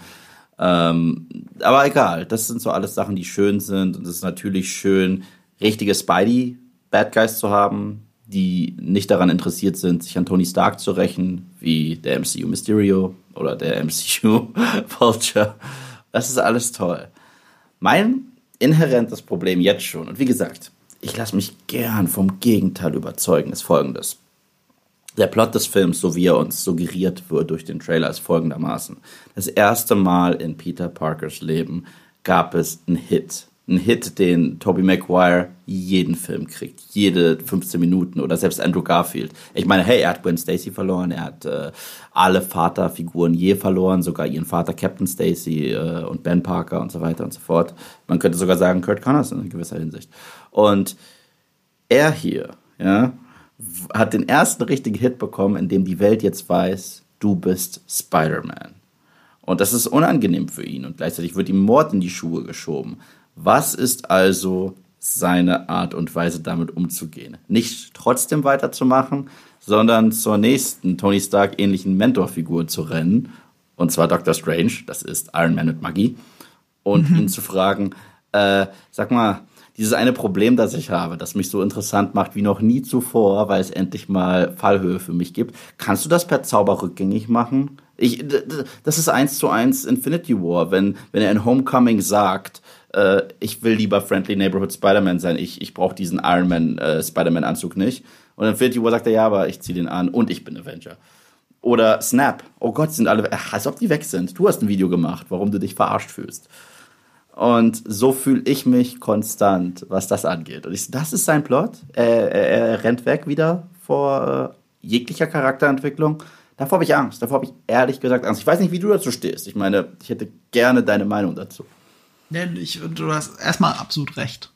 Ähm, aber egal, das sind so alles Sachen, die schön sind. Und es ist natürlich schön, richtige Spidey-Bad Guys zu haben, die nicht daran interessiert sind, sich an Tony Stark zu rächen, wie der MCU Mysterio oder der MCU Vulture. Das ist alles toll. Mein inhärentes Problem jetzt schon, und wie gesagt, ich lasse mich gern vom Gegenteil überzeugen, ist folgendes. Der Plot des Films, so wie er uns suggeriert wird durch den Trailer, ist folgendermaßen. Das erste Mal in Peter Parkers Leben gab es einen Hit. Ein Hit, den Tobey Maguire jeden Film kriegt. Jede 15 Minuten oder selbst Andrew Garfield. Ich meine, hey, er hat Gwen Stacy verloren, er hat äh, alle Vaterfiguren je verloren, sogar ihren Vater Captain Stacy äh, und Ben Parker und so weiter und so fort. Man könnte sogar sagen, Kurt Connors in gewisser Hinsicht. Und er hier, ja, hat den ersten richtigen Hit bekommen, in dem die Welt jetzt weiß, du bist Spider-Man. Und das ist unangenehm für ihn und gleichzeitig wird ihm Mord in die Schuhe geschoben. Was ist also seine Art und Weise, damit umzugehen? Nicht trotzdem weiterzumachen, sondern zur nächsten Tony Stark ähnlichen Mentorfigur zu rennen, und zwar Doctor Strange, das ist Iron Man mit Magie, und mhm. ihn zu fragen, äh, sag mal, dieses eine Problem, das ich habe, das mich so interessant macht wie noch nie zuvor, weil es endlich mal Fallhöhe für mich gibt. Kannst du das per Zauber rückgängig machen? Ich, das ist eins zu eins Infinity War, wenn, wenn er in Homecoming sagt, äh, ich will lieber Friendly Neighborhood Spider-Man sein, ich, ich brauche diesen Iron Man äh, Spider-Man-Anzug nicht. Und in Infinity War sagt er, ja, aber ich ziehe den an und ich bin Avenger. Oder Snap, oh Gott, sind alle, als ob die weg sind. Du hast ein Video gemacht, warum du dich verarscht fühlst. Und so fühle ich mich konstant, was das angeht. Und ich, das ist sein Plot. Er, er, er rennt weg wieder vor äh, jeglicher Charakterentwicklung. Davor habe ich Angst. Davor habe ich ehrlich gesagt Angst. Ich weiß nicht, wie du dazu stehst. Ich meine, ich hätte gerne deine Meinung dazu. Ja, ich, du hast erstmal absolut recht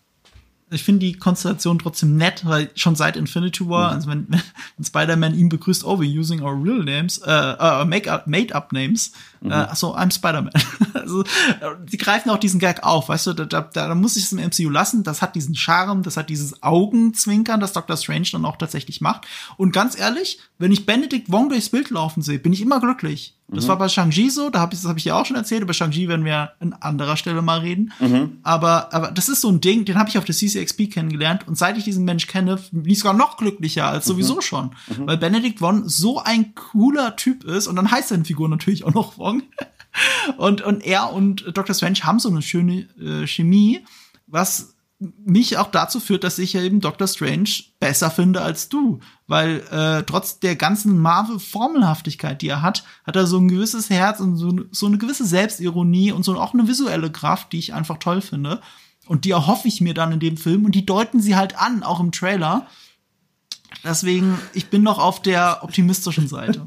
ich finde die Konstellation trotzdem nett, weil schon seit Infinity War, mhm. also wenn, wenn Spider-Man ihn begrüßt, oh, we're using our real names, äh, uh, made-up names, mhm. äh, achso, I'm Spider-Man. also, die greifen auch diesen Gag auf, weißt du, da, da, da muss ich es im MCU lassen, das hat diesen Charme, das hat dieses Augenzwinkern, das Doctor Strange dann auch tatsächlich macht. Und ganz ehrlich, wenn ich Benedict Wong durchs Bild laufen sehe, bin ich immer glücklich. Das mhm. war bei Shang-Chi so, da hab ich, das habe ich ja auch schon erzählt. Über Shang-Chi werden wir an anderer Stelle mal reden. Mhm. Aber, aber das ist so ein Ding, den habe ich auf der CCXP kennengelernt. Und seit ich diesen Mensch kenne, bin ich sogar noch glücklicher als mhm. sowieso schon. Mhm. Weil Benedict Wong so ein cooler Typ ist. Und dann heißt seine Figur natürlich auch noch Wong. und, und er und Dr. Strange haben so eine schöne äh, Chemie, was mich auch dazu führt, dass ich ja eben Doctor Strange besser finde als du, weil äh, trotz der ganzen Marvel-Formelhaftigkeit, die er hat, hat er so ein gewisses Herz und so, so eine gewisse Selbstironie und so auch eine visuelle Kraft, die ich einfach toll finde. Und die erhoffe ich mir dann in dem Film und die deuten sie halt an, auch im Trailer. Deswegen, ich bin noch auf der optimistischen Seite.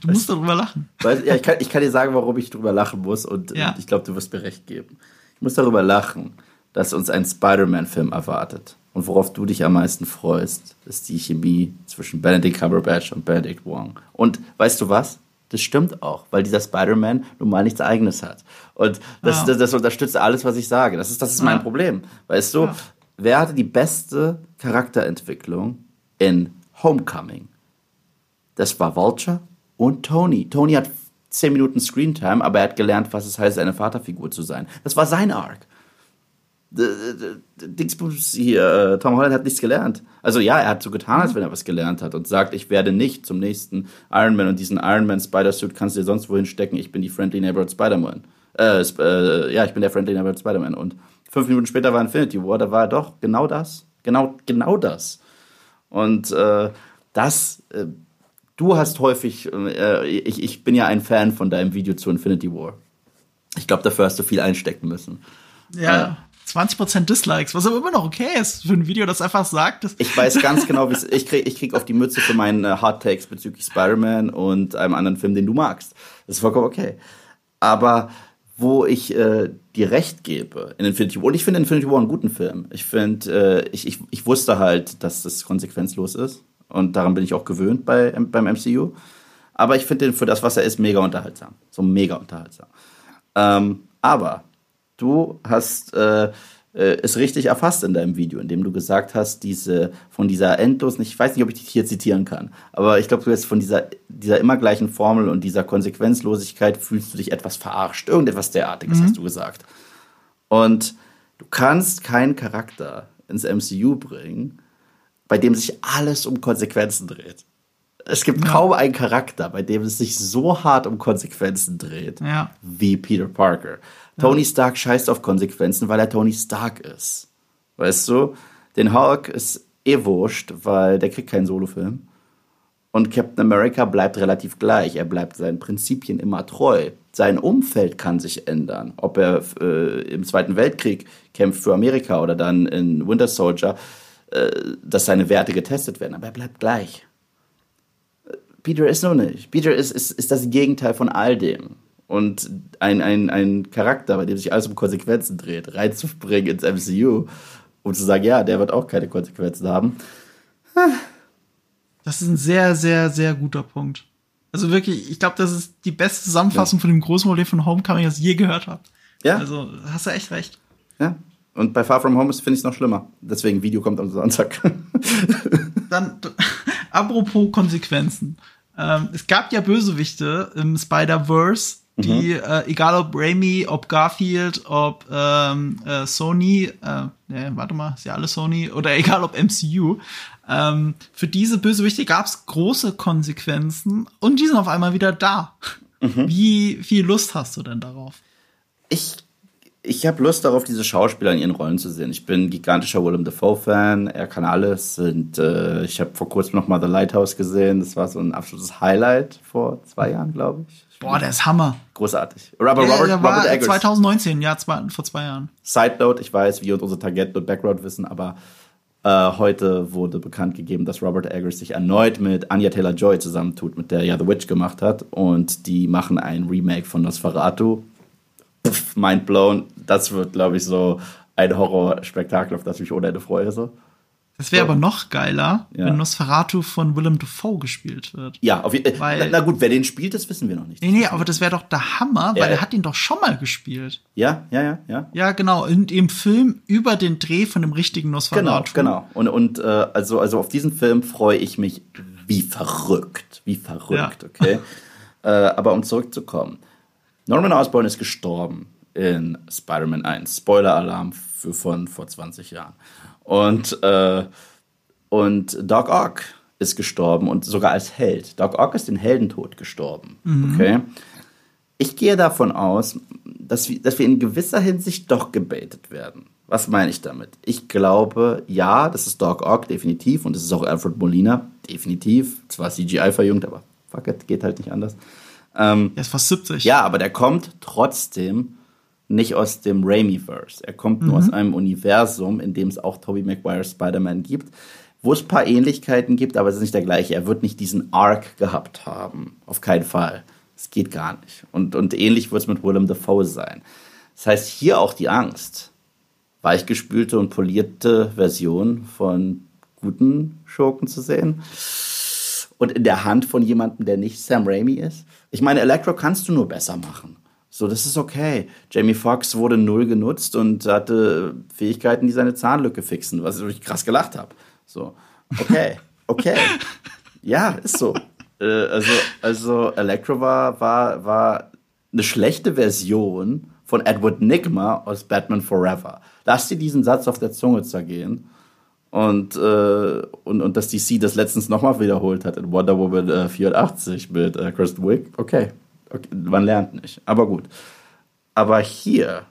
Du musst darüber lachen. Ja, ich kann, ich kann dir sagen, warum ich darüber lachen muss und, ja. und ich glaube, du wirst mir recht geben. Ich muss darüber lachen dass uns ein Spider-Man-Film erwartet. Und worauf du dich am meisten freust, ist die Chemie zwischen Benedict Cumberbatch und Benedict Wong. Und weißt du was? Das stimmt auch, weil dieser Spider-Man nun mal nichts Eigenes hat. Und das, ja. das, das, unterstützt alles, was ich sage. Das ist, das ist mein ja. Problem. Weißt du, ja. wer hatte die beste Charakterentwicklung in Homecoming? Das war Vulture und Tony. Tony hat zehn Minuten Screentime, aber er hat gelernt, was es heißt, eine Vaterfigur zu sein. Das war sein Arc. Dingsbums hier, äh, Tom Holland hat nichts gelernt. Also ja, er hat so getan, als wenn er was gelernt hat und sagt, ich werde nicht zum nächsten Iron Man und diesen Iron Man Spider-Suit kannst du dir sonst wohin stecken, ich bin die Friendly Neighborhood Spider-Man. Äh, äh, ja, ich bin der Friendly Neighborhood Spider-Man. Und fünf Minuten später war Infinity War, da war er doch genau das. Genau, genau das. Und äh, das, äh, du hast häufig, äh, ich, ich bin ja ein Fan von deinem Video zu Infinity War. Ich glaube, dafür hast du viel einstecken müssen. Ja. 20% Dislikes, was aber immer noch okay ist für ein Video, das einfach sagt. Dass ich weiß ganz genau, wie ich krieg, ich krieg auf die Mütze für meinen äh, Hard Takes bezüglich Spider-Man und einem anderen Film, den du magst. Das ist vollkommen okay. Aber wo ich äh, dir recht gebe in Infinity War, und ich finde Infinity War einen guten Film. Ich finde, äh, ich, ich, ich wusste halt, dass das konsequenzlos ist. Und daran bin ich auch gewöhnt bei, beim MCU. Aber ich finde den für das, was er ist, mega unterhaltsam. So mega unterhaltsam. Ähm, aber du hast äh, äh, es richtig erfasst in deinem Video, in dem du gesagt hast, diese von dieser endlosen, ich weiß nicht, ob ich dich hier zitieren kann, aber ich glaube, du hast von dieser, dieser immer gleichen Formel und dieser Konsequenzlosigkeit fühlst du dich etwas verarscht. Irgendetwas derartiges mhm. hast du gesagt. Und du kannst keinen Charakter ins MCU bringen, bei dem sich alles um Konsequenzen dreht. Es gibt ja. kaum einen Charakter, bei dem es sich so hart um Konsequenzen dreht ja. wie Peter Parker. Tony Stark scheißt auf Konsequenzen, weil er Tony Stark ist. Weißt du? Den Hulk ist eh wurscht, weil der kriegt keinen Solofilm. Und Captain America bleibt relativ gleich. Er bleibt seinen Prinzipien immer treu. Sein Umfeld kann sich ändern. Ob er äh, im Zweiten Weltkrieg kämpft für Amerika oder dann in Winter Soldier, äh, dass seine Werte getestet werden. Aber er bleibt gleich. Peter ist nur nicht. Peter ist, ist, ist das Gegenteil von all dem und ein, ein, ein Charakter, bei dem sich alles um Konsequenzen dreht, reinzubringen ins MCU, um zu sagen, ja, der wird auch keine Konsequenzen haben. Das ist ein sehr, sehr, sehr guter Punkt. Also wirklich, ich glaube, das ist die beste Zusammenfassung ja. von dem großen Problem von Homecoming, das ich je gehört habe. Ja. Also hast du echt recht. Ja. Und bei Far From Home finde ich es noch schlimmer. Deswegen Video kommt am Sonntag. Dann, apropos Konsequenzen. Ähm, es gab ja Bösewichte im Spider-Verse, die, mhm. äh, egal ob Raimi, ob Garfield, ob ähm, äh, Sony, äh, ne, warte mal, ist ja alles Sony, oder egal ob MCU, ähm, für diese Bösewichte gab es große Konsequenzen und die sind auf einmal wieder da. Mhm. Wie viel Lust hast du denn darauf? Ich ich habe Lust darauf, diese Schauspieler in ihren Rollen zu sehen. Ich bin gigantischer Willem Dafoe-Fan. Er kann alles. Und äh, ich habe vor kurzem noch mal The Lighthouse gesehen. Das war so ein absolutes Highlight vor zwei Jahren, glaube ich. Boah, der ist Hammer. Großartig. Robert, ja, Robert, der war Robert Eggers. 2019, ja, zwei, vor zwei Jahren. Side Note, ich weiß, wir und unsere Target und Background wissen, aber äh, heute wurde bekannt gegeben, dass Robert Eggers sich erneut mit Anya Taylor-Joy zusammentut, mit der ja The Witch gemacht hat. Und die machen ein Remake von Nosferatu pff, mind blown. Das wird, glaube ich, so ein Horrorspektakel, auf das ich ohne Ende freue. So. Das wäre aber noch geiler, ja. wenn Nosferatu von Willem Dafoe gespielt wird. Ja, auf, äh, weil, na, na, gut, wer den spielt, das wissen wir noch nicht. Nee, nee, aber das wäre doch der Hammer, weil ja, er hat ihn doch schon mal gespielt. Ja, ja, ja, ja. Ja, genau, in, im Film über den Dreh von dem richtigen Nosferatu. Genau, genau. Und, und äh, also, also auf diesen Film freue ich mich wie verrückt. Wie verrückt, ja. okay? äh, aber um zurückzukommen. Norman Osborn ist gestorben in Spider-Man 1. Spoiler-Alarm für von vor 20 Jahren. Und, äh, und Doc Ock ist gestorben und sogar als Held. Doc Ock ist den Heldentod gestorben. Mhm. Okay. Ich gehe davon aus, dass wir, dass wir in gewisser Hinsicht doch gebaitet werden. Was meine ich damit? Ich glaube, ja, das ist Doc Ock, definitiv. Und das ist auch Alfred Molina, definitiv. Zwar CGI verjüngt, aber fuck it, geht halt nicht anders. Ähm, er ist fast 70. Ja, aber der kommt trotzdem nicht aus dem Raimi-Verse. Er kommt mhm. nur aus einem Universum, in dem es auch Tobey Maguire Spider-Man gibt, wo es ein paar Ähnlichkeiten gibt, aber es ist nicht der gleiche. Er wird nicht diesen Arc gehabt haben. Auf keinen Fall. Es geht gar nicht. Und, und ähnlich wird es mit Willem Dafoe sein. Das heißt, hier auch die Angst. Weichgespülte und polierte Version von guten Schurken zu sehen. Und in der Hand von jemandem, der nicht Sam Raimi ist. Ich meine, Electro kannst du nur besser machen. So, das ist okay. Jamie Foxx wurde null genutzt und hatte Fähigkeiten, die seine Zahnlücke fixen, was ich krass gelacht habe. So, okay, okay. ja, ist so. Äh, also, also Electro war, war, war eine schlechte Version von Edward Nigma aus Batman Forever. Lass dir diesen Satz auf der Zunge zergehen. Und, äh, und, und dass DC das letztens nochmal wiederholt hat in Wonder Woman äh, 84 mit äh, Kristen Wiig. Okay. Okay, man lernt nicht. Aber gut. Aber hier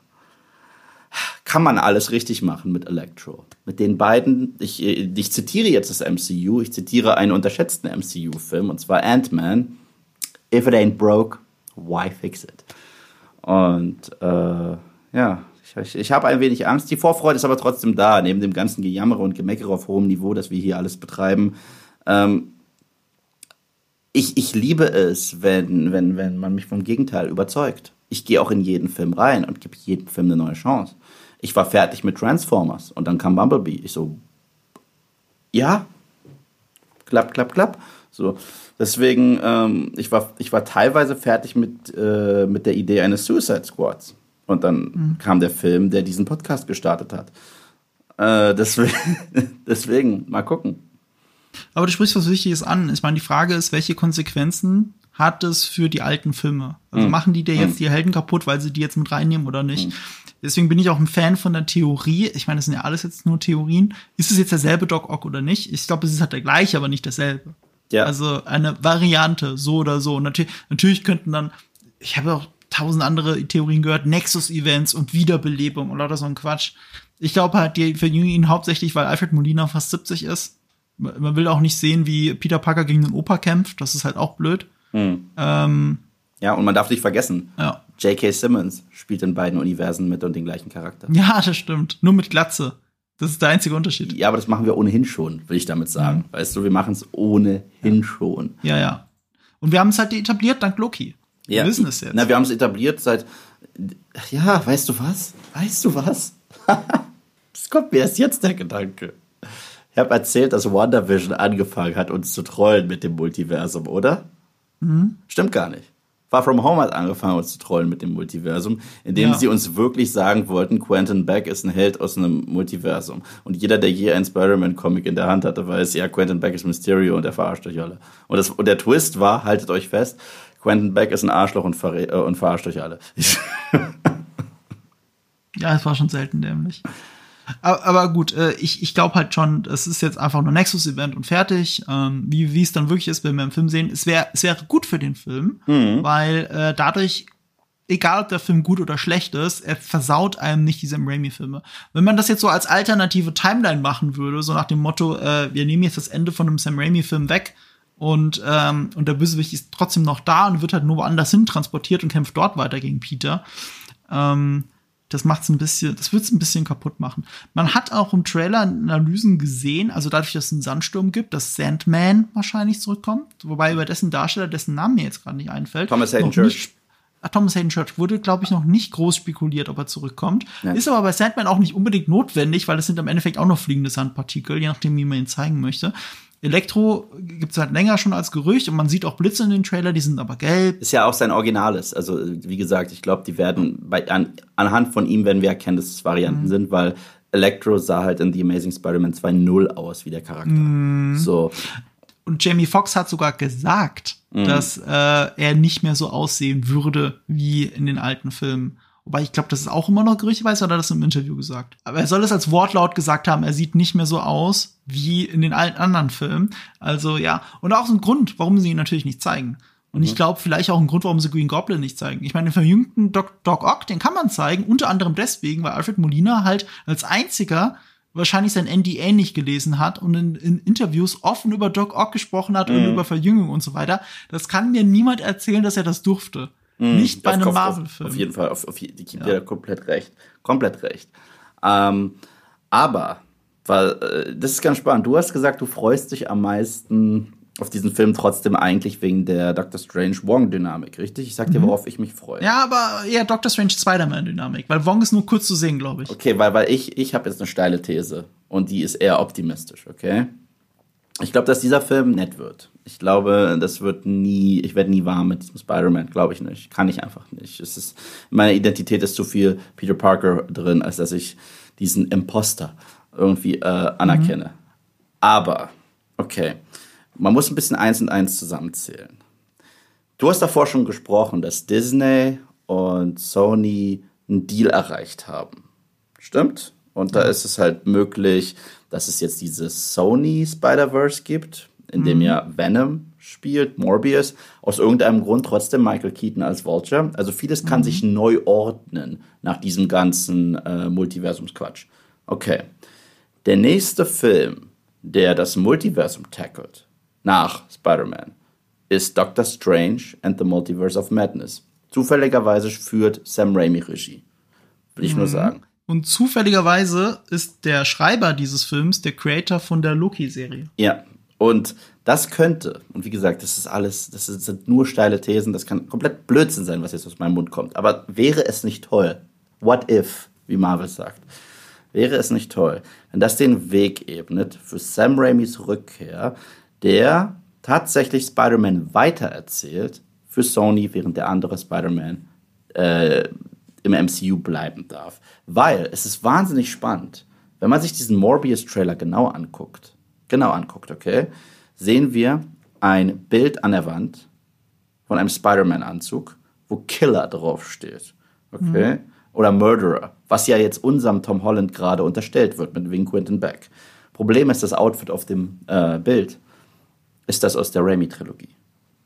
kann man alles richtig machen mit Electro. Mit den beiden, ich, ich zitiere jetzt das MCU, ich zitiere einen unterschätzten MCU-Film, und zwar Ant-Man. If it ain't broke, why fix it? Und äh, ja, ich, ich habe ein wenig Angst. Die Vorfreude ist aber trotzdem da, neben dem ganzen Gejammere und Gemeckere auf hohem Niveau, das wir hier alles betreiben. Ähm, ich, ich liebe es, wenn, wenn, wenn man mich vom Gegenteil überzeugt. Ich gehe auch in jeden Film rein und gebe jedem Film eine neue Chance. Ich war fertig mit Transformers und dann kam Bumblebee. Ich so, ja, klapp, klapp, klapp. So, deswegen, ähm, ich, war, ich war teilweise fertig mit, äh, mit der Idee eines Suicide Squads. Und dann mhm. kam der Film, der diesen Podcast gestartet hat. Äh, deswegen, deswegen, mal gucken. Aber du sprichst was Wichtiges an. Ich meine, die Frage ist, welche Konsequenzen hat es für die alten Filme? Also mhm. machen die dir jetzt mhm. die Helden kaputt, weil sie die jetzt mit reinnehmen oder nicht? Mhm. Deswegen bin ich auch ein Fan von der Theorie. Ich meine, das sind ja alles jetzt nur Theorien. Ist es jetzt derselbe Doc Ock oder nicht? Ich glaube, es ist halt der gleiche, aber nicht derselbe. Ja. Also eine Variante, so oder so. Natürlich, natürlich könnten dann, ich habe auch tausend andere Theorien gehört, Nexus-Events und Wiederbelebung oder so ein Quatsch. Ich glaube halt, die verjüngen ihn hauptsächlich, weil Alfred Molina fast 70 ist. Man will auch nicht sehen, wie Peter Parker gegen den Opa kämpft. Das ist halt auch blöd. Hm. Ähm, ja, und man darf nicht vergessen, ja. J.K. Simmons spielt in beiden Universen mit und den gleichen Charakter. Ja, das stimmt. Nur mit Glatze. Das ist der einzige Unterschied. Ja, aber das machen wir ohnehin schon, will ich damit sagen. Mhm. Weißt du, wir machen es ohnehin ja. schon. Ja, ja. Und wir haben es halt etabliert dank Loki. Ja. Wir wissen es jetzt. Na, wir haben es etabliert seit. Ja, weißt du was? Weißt du was? das kommt mir erst jetzt der Gedanke. Ich habe erzählt, dass WandaVision angefangen hat, uns zu trollen mit dem Multiversum, oder? Mhm. Stimmt gar nicht. Far From Home hat angefangen, uns zu trollen mit dem Multiversum, indem ja. sie uns wirklich sagen wollten, Quentin Beck ist ein Held aus einem Multiversum. Und jeder, der je einen Spider-Man-Comic in der Hand hatte, weiß, ja, Quentin Beck ist Mysterio und er verarscht euch alle. Und, das, und der Twist war, haltet euch fest, Quentin Beck ist ein Arschloch und, ver äh, und verarscht euch alle. ja, es war schon selten dämlich. Aber, aber gut, äh, ich, ich glaube halt schon, es ist jetzt einfach nur Nexus-Event und fertig. Ähm, wie wie es dann wirklich ist, wenn wir im Film sehen, es wäre es wäre gut für den Film, mhm. weil äh, dadurch egal ob der Film gut oder schlecht ist, er versaut einem nicht diese Raimi-Filme. Wenn man das jetzt so als alternative Timeline machen würde, so nach dem Motto, äh, wir nehmen jetzt das Ende von einem Sam Raimi-Film weg und, ähm, und der Bösewicht ist trotzdem noch da und wird halt nur woanders hin transportiert und kämpft dort weiter gegen Peter, ähm, das macht's ein bisschen, das wird's ein bisschen kaputt machen. Man hat auch im Trailer Analysen gesehen, also dadurch, dass es einen Sandsturm gibt, dass Sandman wahrscheinlich zurückkommt, wobei über dessen Darsteller, dessen Name mir jetzt gerade nicht einfällt. Thomas Hayden Church. Ah, Thomas Hayden Church wurde, glaube ich, noch nicht groß spekuliert, ob er zurückkommt. Ja. Ist aber bei Sandman auch nicht unbedingt notwendig, weil es sind im Endeffekt auch noch fliegende Sandpartikel, je nachdem, wie man ihn zeigen möchte. Elektro gibt es halt länger schon als Gerücht und man sieht auch Blitze in den Trailer, die sind aber gelb. Ist ja auch sein Originales. Also, wie gesagt, ich glaube, die werden bei, an, anhand von ihm werden wir erkennen, dass es Varianten mhm. sind, weil Electro sah halt in The Amazing Spider-Man 2.0 aus wie der Charakter. Mhm. So. Und Jamie Foxx hat sogar gesagt, mhm. dass äh, er nicht mehr so aussehen würde wie in den alten Filmen. Wobei ich glaube, das ist auch immer noch gerüchteweise, oder hat er das im Interview gesagt? Aber er soll es als Wortlaut gesagt haben, er sieht nicht mehr so aus wie in den alten anderen Filmen. Also ja, und auch so ein Grund, warum sie ihn natürlich nicht zeigen. Und ich mhm. glaube, vielleicht auch ein Grund, warum sie Green Goblin nicht zeigen. Ich meine, den verjüngten Doc, Doc Ock, den kann man zeigen, unter anderem deswegen, weil Alfred Molina halt als einziger wahrscheinlich sein NDA nicht gelesen hat und in, in Interviews offen über Doc Ock gesprochen hat mhm. und über Verjüngung und so weiter. Das kann mir niemand erzählen, dass er das durfte. Mhm. Nicht bei einem Marvel-Film. Auf, jeden Fall, auf, auf, die gibt ja. dir komplett recht. Komplett recht. Ähm, aber, weil, äh, das ist ganz spannend. Du hast gesagt, du freust dich am meisten auf diesen Film trotzdem eigentlich wegen der Doctor Strange Wong-Dynamik, richtig? Ich sag dir, mhm. worauf ich mich freue. Ja, aber eher Doctor Strange Spider-Man-Dynamik, weil Wong ist nur kurz zu sehen, glaube ich. Okay, weil, weil ich, ich habe jetzt eine steile These und die ist eher optimistisch, okay? Ich glaube, dass dieser Film nett wird. Ich glaube, das wird nie, ich werde nie warm mit diesem Spider-Man, glaube ich nicht. Kann ich einfach nicht. Es ist, in meiner Identität ist zu viel Peter Parker drin, als dass ich diesen Imposter irgendwie äh, anerkenne. Mhm. Aber, okay, man muss ein bisschen eins und eins zusammenzählen. Du hast davor schon gesprochen, dass Disney und Sony einen Deal erreicht haben. Stimmt? Und da ist es halt möglich, dass es jetzt dieses Sony Spider-Verse gibt, in dem mhm. ja Venom spielt, Morbius, aus irgendeinem Grund trotzdem Michael Keaton als Vulture. Also vieles kann mhm. sich neu ordnen nach diesem ganzen äh, Multiversumsquatsch. Okay. Der nächste Film, der das Multiversum tackelt, nach Spider-Man, ist Doctor Strange and the Multiverse of Madness. Zufälligerweise führt Sam Raimi Regie. Will ich mhm. nur sagen. Und zufälligerweise ist der Schreiber dieses Films der Creator von der Loki-Serie. Ja, und das könnte, und wie gesagt, das ist alles, das sind nur steile Thesen, das kann komplett Blödsinn sein, was jetzt aus meinem Mund kommt. Aber wäre es nicht toll, what if, wie Marvel sagt, wäre es nicht toll, wenn das den Weg ebnet für Sam Raimis Rückkehr, der tatsächlich Spider-Man weitererzählt für Sony, während der andere Spider-Man äh, im MCU bleiben darf. Weil es ist wahnsinnig spannend, wenn man sich diesen Morbius-Trailer genau anguckt genau anguckt, okay, sehen wir ein Bild an der Wand von einem Spider-Man-Anzug, wo Killer draufsteht. Okay? Mhm. Oder Murderer, was ja jetzt unserem Tom Holland gerade unterstellt wird mit wegen Quentin Beck. Problem ist, das Outfit auf dem äh, Bild ist das aus der Raimi-Trilogie.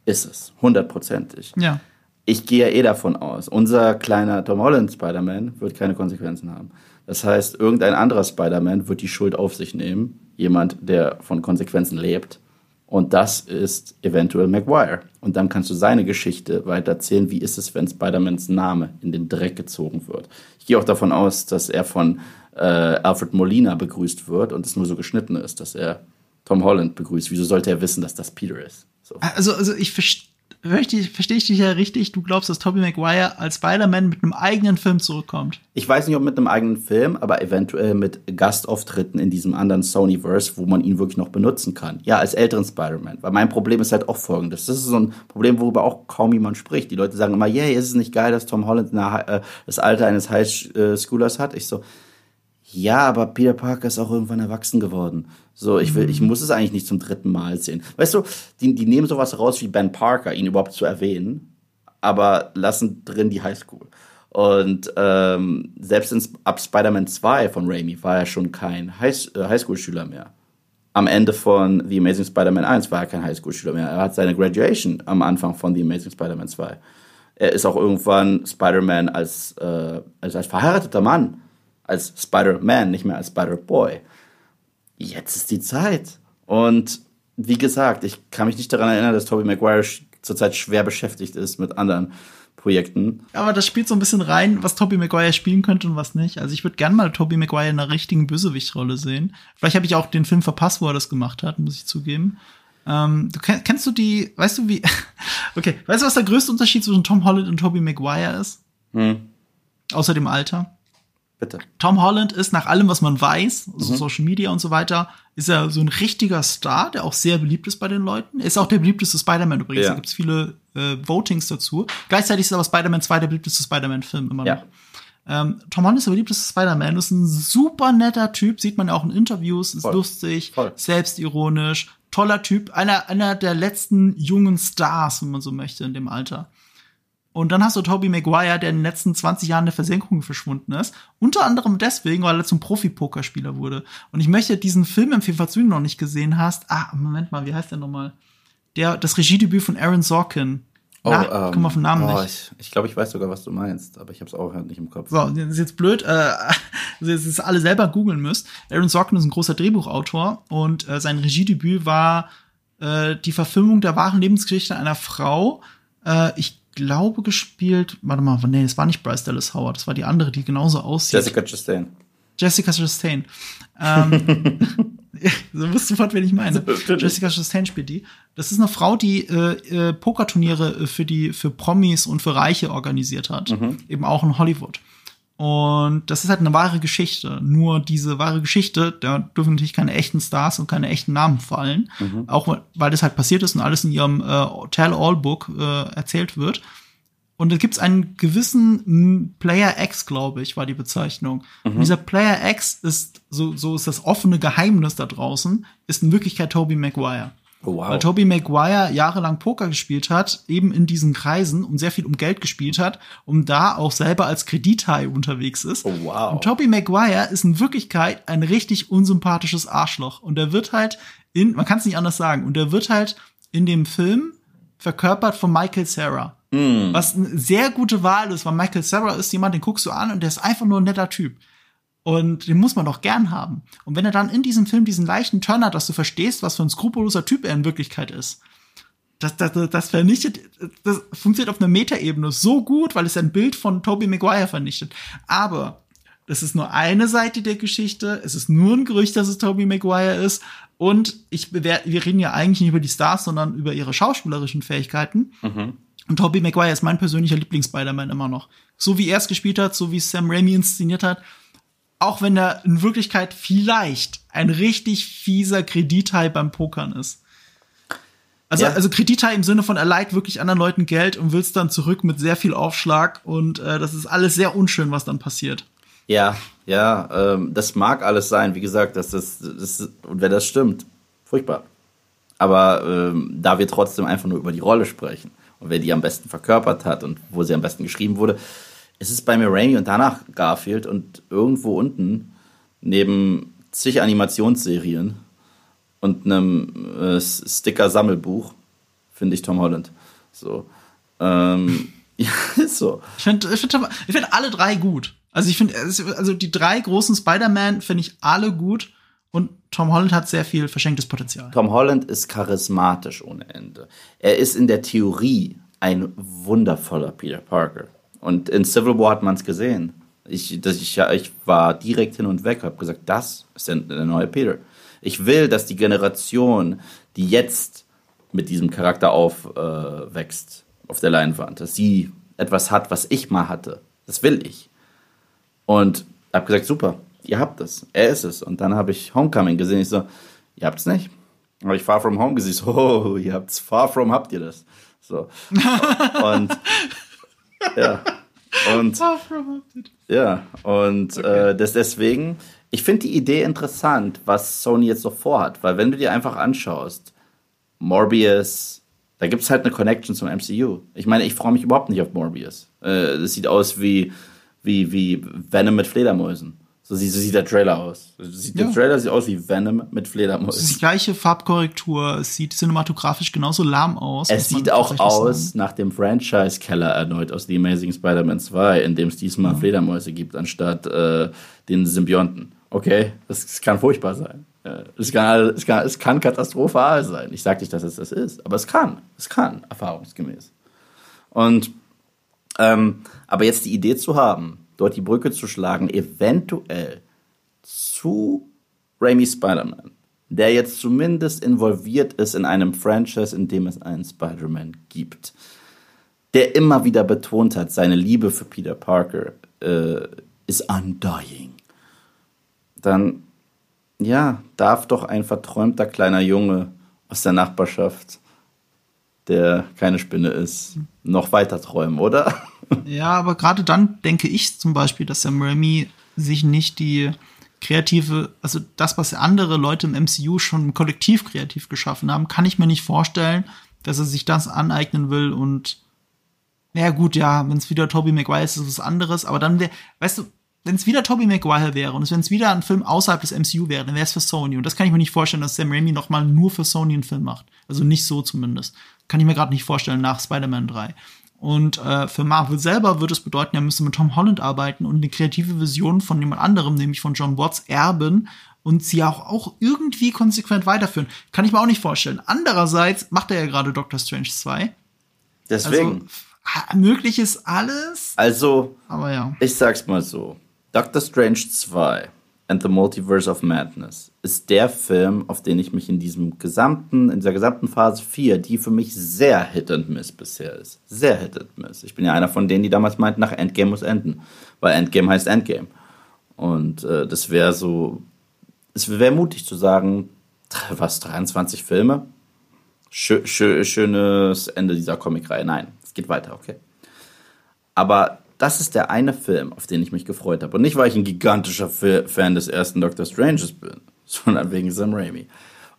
Ist es, hundertprozentig. Ja. Ich gehe ja eh davon aus, unser kleiner Tom Holland Spider-Man wird keine Konsequenzen haben. Das heißt, irgendein anderer Spider-Man wird die Schuld auf sich nehmen jemand, der von Konsequenzen lebt. Und das ist eventuell Maguire. Und dann kannst du seine Geschichte weitererzählen. Wie ist es, wenn Spider-Mans Name in den Dreck gezogen wird? Ich gehe auch davon aus, dass er von äh, Alfred Molina begrüßt wird und es nur so geschnitten ist, dass er Tom Holland begrüßt. Wieso sollte er wissen, dass das Peter ist? So. Also, also ich verstehe verstehe ich dich ja richtig, du glaubst, dass Tobey Maguire als Spider-Man mit einem eigenen Film zurückkommt. Ich weiß nicht, ob mit einem eigenen Film, aber eventuell mit Gastauftritten in diesem anderen Sonyverse, wo man ihn wirklich noch benutzen kann. Ja, als älteren Spider-Man. Weil mein Problem ist halt auch folgendes. Das ist so ein Problem, worüber auch kaum jemand spricht. Die Leute sagen immer, yay, yeah, ist es nicht geil, dass Tom Holland eine, äh, das Alter eines Highschoolers hat? Ich so, ja, aber Peter Parker ist auch irgendwann erwachsen geworden. So, ich will, ich mhm. muss es eigentlich nicht zum dritten Mal sehen. Weißt du, die, die nehmen sowas raus wie Ben Parker, ihn überhaupt zu erwähnen, aber lassen drin die Highschool. Und ähm, selbst in, ab Spider-Man 2 von Raimi war er schon kein High, äh, Highschool-Schüler mehr. Am Ende von The Amazing Spider-Man 1 war er kein Highschool-Schüler mehr. Er hat seine Graduation am Anfang von The Amazing Spider-Man 2. Er ist auch irgendwann Spider-Man als, äh, als, als verheirateter Mann als Spider-Man, nicht mehr als Spider-Boy. Jetzt ist die Zeit. Und wie gesagt, ich kann mich nicht daran erinnern, dass Tobey Maguire zurzeit schwer beschäftigt ist mit anderen Projekten. Aber das spielt so ein bisschen rein, was Tobey Maguire spielen könnte und was nicht. Also ich würde gerne mal Tobey Maguire in einer richtigen Bösewichtrolle sehen. Vielleicht habe ich auch den Film verpasst, wo er das gemacht hat, muss ich zugeben. Ähm, du kennst, kennst du die, weißt du wie, okay, weißt du, was der größte Unterschied zwischen Tom Holland und Tobey Maguire ist? Hm. Außer dem Alter? Bitte. Tom Holland ist nach allem, was man weiß, also mhm. Social Media und so weiter, ist er so ein richtiger Star, der auch sehr beliebt ist bei den Leuten. Er ist auch der beliebteste Spider-Man übrigens. Ja. Da gibt es viele äh, Votings dazu. Gleichzeitig ist aber Spider-Man 2 der beliebteste Spider-Man-Film immer noch. Ja. Ähm, Tom Holland ist der beliebteste Spider-Man, ist ein super netter Typ, sieht man ja auch in Interviews, ist Voll. lustig, Voll. selbstironisch, toller Typ, einer, einer der letzten jungen Stars, wenn man so möchte, in dem Alter. Und dann hast du Toby Maguire, der in den letzten 20 Jahren der Versenkung verschwunden ist. Unter anderem deswegen, weil er zum Profi-Pokerspieler wurde. Und ich möchte diesen Film empfehlen, falls du ihn noch nicht gesehen hast. Ah, Moment mal, wie heißt der nochmal? Der, das Regiedebüt von Aaron Sorkin. Oh, Na, ähm, komm auf den Namen oh, nicht. Ich, ich glaube, ich weiß sogar, was du meinst, aber ich habe es auch nicht im Kopf. So, das ist jetzt blöd, äh, dass ihr alle selber googeln müsst. Aaron Sorkin ist ein großer Drehbuchautor und äh, sein Regiedebüt war äh, die Verfilmung der wahren Lebensgeschichte einer Frau. Äh, ich glaube, gespielt. Warte mal, nee, es war nicht Bryce Dallas Howard, das war die andere, die genauso aussieht. Jessica Chastain. Jessica Chastain. ähm, so wisst sofort, wen ich meine. Jessica Chastain spielt die. Das ist eine Frau, die äh, äh, Pokerturniere für die für Promis und für Reiche organisiert hat, mhm. eben auch in Hollywood. Und das ist halt eine wahre Geschichte. Nur diese wahre Geschichte, da dürfen natürlich keine echten Stars und keine echten Namen fallen. Mhm. Auch weil das halt passiert ist und alles in ihrem äh, Tell-All-Book äh, erzählt wird. Und da gibt's einen gewissen Player X, glaube ich, war die Bezeichnung. Mhm. Und dieser Player X ist, so, so ist das offene Geheimnis da draußen, ist in Wirklichkeit Toby Maguire. Oh, wow. Weil Toby Maguire jahrelang Poker gespielt hat, eben in diesen Kreisen und sehr viel um Geld gespielt hat, um da auch selber als Kredithai unterwegs ist. Oh, wow. Und Toby Maguire ist in Wirklichkeit ein richtig unsympathisches Arschloch. Und er wird halt in, man kann es nicht anders sagen, und er wird halt in dem Film verkörpert von Michael Sarah. Mm. Was eine sehr gute Wahl ist, weil Michael Sarah ist jemand, den guckst du an und der ist einfach nur ein netter Typ. Und den muss man doch gern haben. Und wenn er dann in diesem Film diesen leichten Turn hat, dass du verstehst, was für ein skrupelloser Typ er in Wirklichkeit ist, das, das, das vernichtet, das funktioniert auf einer Metaebene so gut, weil es ein Bild von Tobey Maguire vernichtet. Aber das ist nur eine Seite der Geschichte. Es ist nur ein Gerücht, dass es Tobey Maguire ist. Und ich bewerte, wir reden ja eigentlich nicht über die Stars, sondern über ihre schauspielerischen Fähigkeiten. Mhm. Und Tobey Maguire ist mein persönlicher Lieblings-Spider-Man immer noch. So wie er es gespielt hat, so wie Sam Raimi inszeniert hat, auch wenn er in Wirklichkeit vielleicht ein richtig fieser Kredithai beim Pokern ist. Also, ja. also Kredithai im Sinne von, er leiht wirklich anderen Leuten Geld und will es dann zurück mit sehr viel Aufschlag und äh, das ist alles sehr unschön, was dann passiert. Ja, ja, ähm, das mag alles sein. Wie gesagt, dass das, das und wenn das stimmt, furchtbar. Aber ähm, da wir trotzdem einfach nur über die Rolle sprechen und wer die am besten verkörpert hat und wo sie am besten geschrieben wurde, es ist bei mir Raimi und danach Garfield und irgendwo unten neben zig Animationsserien und einem äh, Sticker-Sammelbuch finde ich Tom Holland. So. Ähm, ja, ist so. Ich finde ich find, ich find alle drei gut. Also ich finde, also die drei großen Spider-Man finde ich alle gut und Tom Holland hat sehr viel verschenktes Potenzial. Tom Holland ist charismatisch ohne Ende. Er ist in der Theorie ein wundervoller Peter Parker. Und in Civil War hat man es gesehen. Ich, das, ich, ich war direkt hin und weg, habe gesagt, das ist der, der neue Peter. Ich will, dass die Generation, die jetzt mit diesem Charakter aufwächst äh, auf der Leinwand, dass sie etwas hat, was ich mal hatte. Das will ich. Und habe gesagt, super, ihr habt es, er ist es. Und dann habe ich Homecoming gesehen. Ich so, ihr habt es nicht. Habe ich Far From Home gesehen. So, oh, ihr habt's Far From, habt ihr das? So. Und ja. Und ja, und okay. äh, das deswegen, ich finde die Idee interessant, was Sony jetzt so vorhat, weil wenn du dir einfach anschaust, Morbius, da gibt es halt eine Connection zum MCU. Ich meine, ich freue mich überhaupt nicht auf Morbius. Äh, das sieht aus wie, wie, wie Venom mit Fledermäusen. So sieht, so sieht der Trailer aus. Sieht, ja. Der Trailer sieht aus wie Venom mit Fledermäusen. Es ist die gleiche Farbkorrektur. Es sieht cinematografisch genauso lahm aus. Es sieht auch aus sagen. nach dem Franchise-Keller erneut aus The Amazing Spider-Man 2, in dem es diesmal ja. Fledermäuse gibt, anstatt äh, den Symbionten. Okay, das, das kann furchtbar sein. Es kann, es, kann, es kann katastrophal sein. Ich sage nicht, dass es das ist, aber es kann. Es kann, erfahrungsgemäß. Und, ähm, aber jetzt die Idee zu haben, dort die Brücke zu schlagen, eventuell zu Raimi Spider-Man, der jetzt zumindest involviert ist in einem Franchise, in dem es einen Spider-Man gibt, der immer wieder betont hat, seine Liebe für Peter Parker äh, ist undying, dann ja, darf doch ein verträumter kleiner Junge aus der Nachbarschaft, der keine Spinne ist, noch weiter träumen, oder? Ja, aber gerade dann denke ich zum Beispiel, dass Sam Raimi sich nicht die kreative, also das, was andere Leute im MCU schon kollektiv kreativ geschaffen haben, kann ich mir nicht vorstellen, dass er sich das aneignen will und ja gut, ja, wenn es wieder Tobey Maguire ist, ist es was anderes, aber dann wäre, weißt du, wenn es wieder Tobey Maguire wäre und wenn es wieder ein Film außerhalb des MCU wäre, dann wäre es für Sony. Und das kann ich mir nicht vorstellen, dass Sam Raimi noch mal nur für Sony einen Film macht. Also nicht so zumindest. Kann ich mir gerade nicht vorstellen nach Spider-Man 3. Und äh, für Marvel selber würde es bedeuten, er müsste mit Tom Holland arbeiten und eine kreative Vision von jemand anderem, nämlich von John Watts, erben und sie auch, auch irgendwie konsequent weiterführen. Kann ich mir auch nicht vorstellen. Andererseits macht er ja gerade Doctor Strange 2. Deswegen. Also, möglich ist alles. Also, aber ja. Ich sag's mal so. Doctor Strange 2 and the Multiverse of Madness ist der Film, auf den ich mich in diesem gesamten, in dieser gesamten Phase 4, die für mich sehr Hit and Miss bisher ist. Sehr Hit and Miss. Ich bin ja einer von denen, die damals meinten, nach Endgame muss enden. Weil Endgame heißt Endgame. Und äh, das wäre so, es wäre mutig zu sagen, was, 23 Filme? Schö schö schönes Ende dieser Comicreihe. Nein, es geht weiter, okay. Aber das ist der eine Film, auf den ich mich gefreut habe. Und nicht, weil ich ein gigantischer Fan des ersten Doctor Stranges bin, sondern wegen Sam Raimi.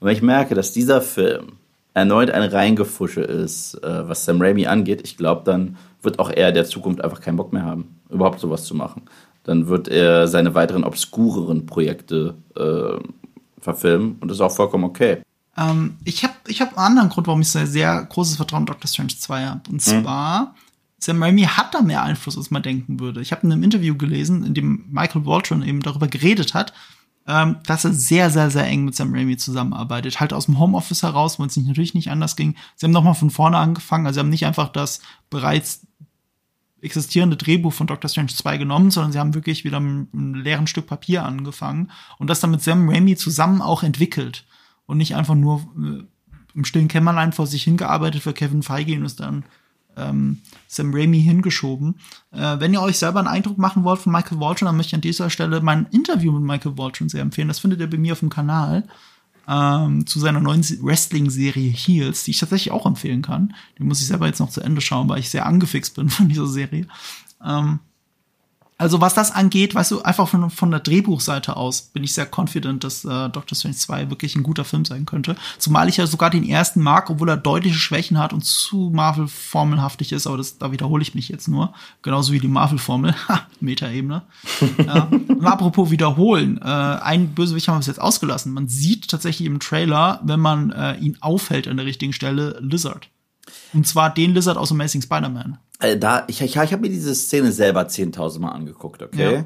Und wenn ich merke, dass dieser Film erneut ein Reingefusche ist, äh, was Sam Raimi angeht, ich glaube, dann wird auch er der Zukunft einfach keinen Bock mehr haben, überhaupt sowas zu machen. Dann wird er seine weiteren obskureren Projekte äh, verfilmen und das ist auch vollkommen okay. Ähm, ich habe ich hab einen anderen Grund, warum ich sehr, sehr großes Vertrauen in Doctor Strange 2 habe. Und hm. zwar, hm Sam Raimi hat da mehr Einfluss, als man denken würde. Ich habe in einem Interview gelesen, in dem Michael Waltron eben darüber geredet hat, ähm, dass er sehr, sehr, sehr eng mit Sam Raimi zusammenarbeitet. Halt aus dem Homeoffice heraus, wo es natürlich nicht anders ging. Sie haben nochmal von vorne angefangen. Also sie haben nicht einfach das bereits existierende Drehbuch von Doctor Strange 2 genommen, sondern sie haben wirklich wieder mit einem leeren Stück Papier angefangen und das dann mit Sam Raimi zusammen auch entwickelt. Und nicht einfach nur äh, im stillen Kämmerlein vor sich hingearbeitet für Kevin Feige und ist dann ähm, Sam Raimi hingeschoben. Äh, wenn ihr euch selber einen Eindruck machen wollt von Michael Walton, dann möchte ich an dieser Stelle mein Interview mit Michael Walton sehr empfehlen. Das findet ihr bei mir auf dem Kanal ähm, zu seiner neuen Wrestling-Serie Heels, die ich tatsächlich auch empfehlen kann. Die muss ich selber jetzt noch zu Ende schauen, weil ich sehr angefixt bin von dieser Serie. Ähm, also was das angeht, weißt du, einfach von, von der Drehbuchseite aus bin ich sehr confident, dass äh, Doctor Strange 2 wirklich ein guter Film sein könnte. Zumal ich ja sogar den ersten mag, obwohl er deutliche Schwächen hat und zu Marvel-formelhaftig ist, aber das, da wiederhole ich mich jetzt nur. Genauso wie die Marvel-Formel. Ha, Metaebene. ja. Und apropos wiederholen, äh, ein Bösewicht haben wir bis jetzt ausgelassen. Man sieht tatsächlich im Trailer, wenn man äh, ihn aufhält an der richtigen Stelle, Lizard. Und zwar den Lizard aus Amazing Spider-Man. Äh, da, ich, ich, ich habe mir diese Szene selber 10.000 Mal angeguckt, okay? Ja.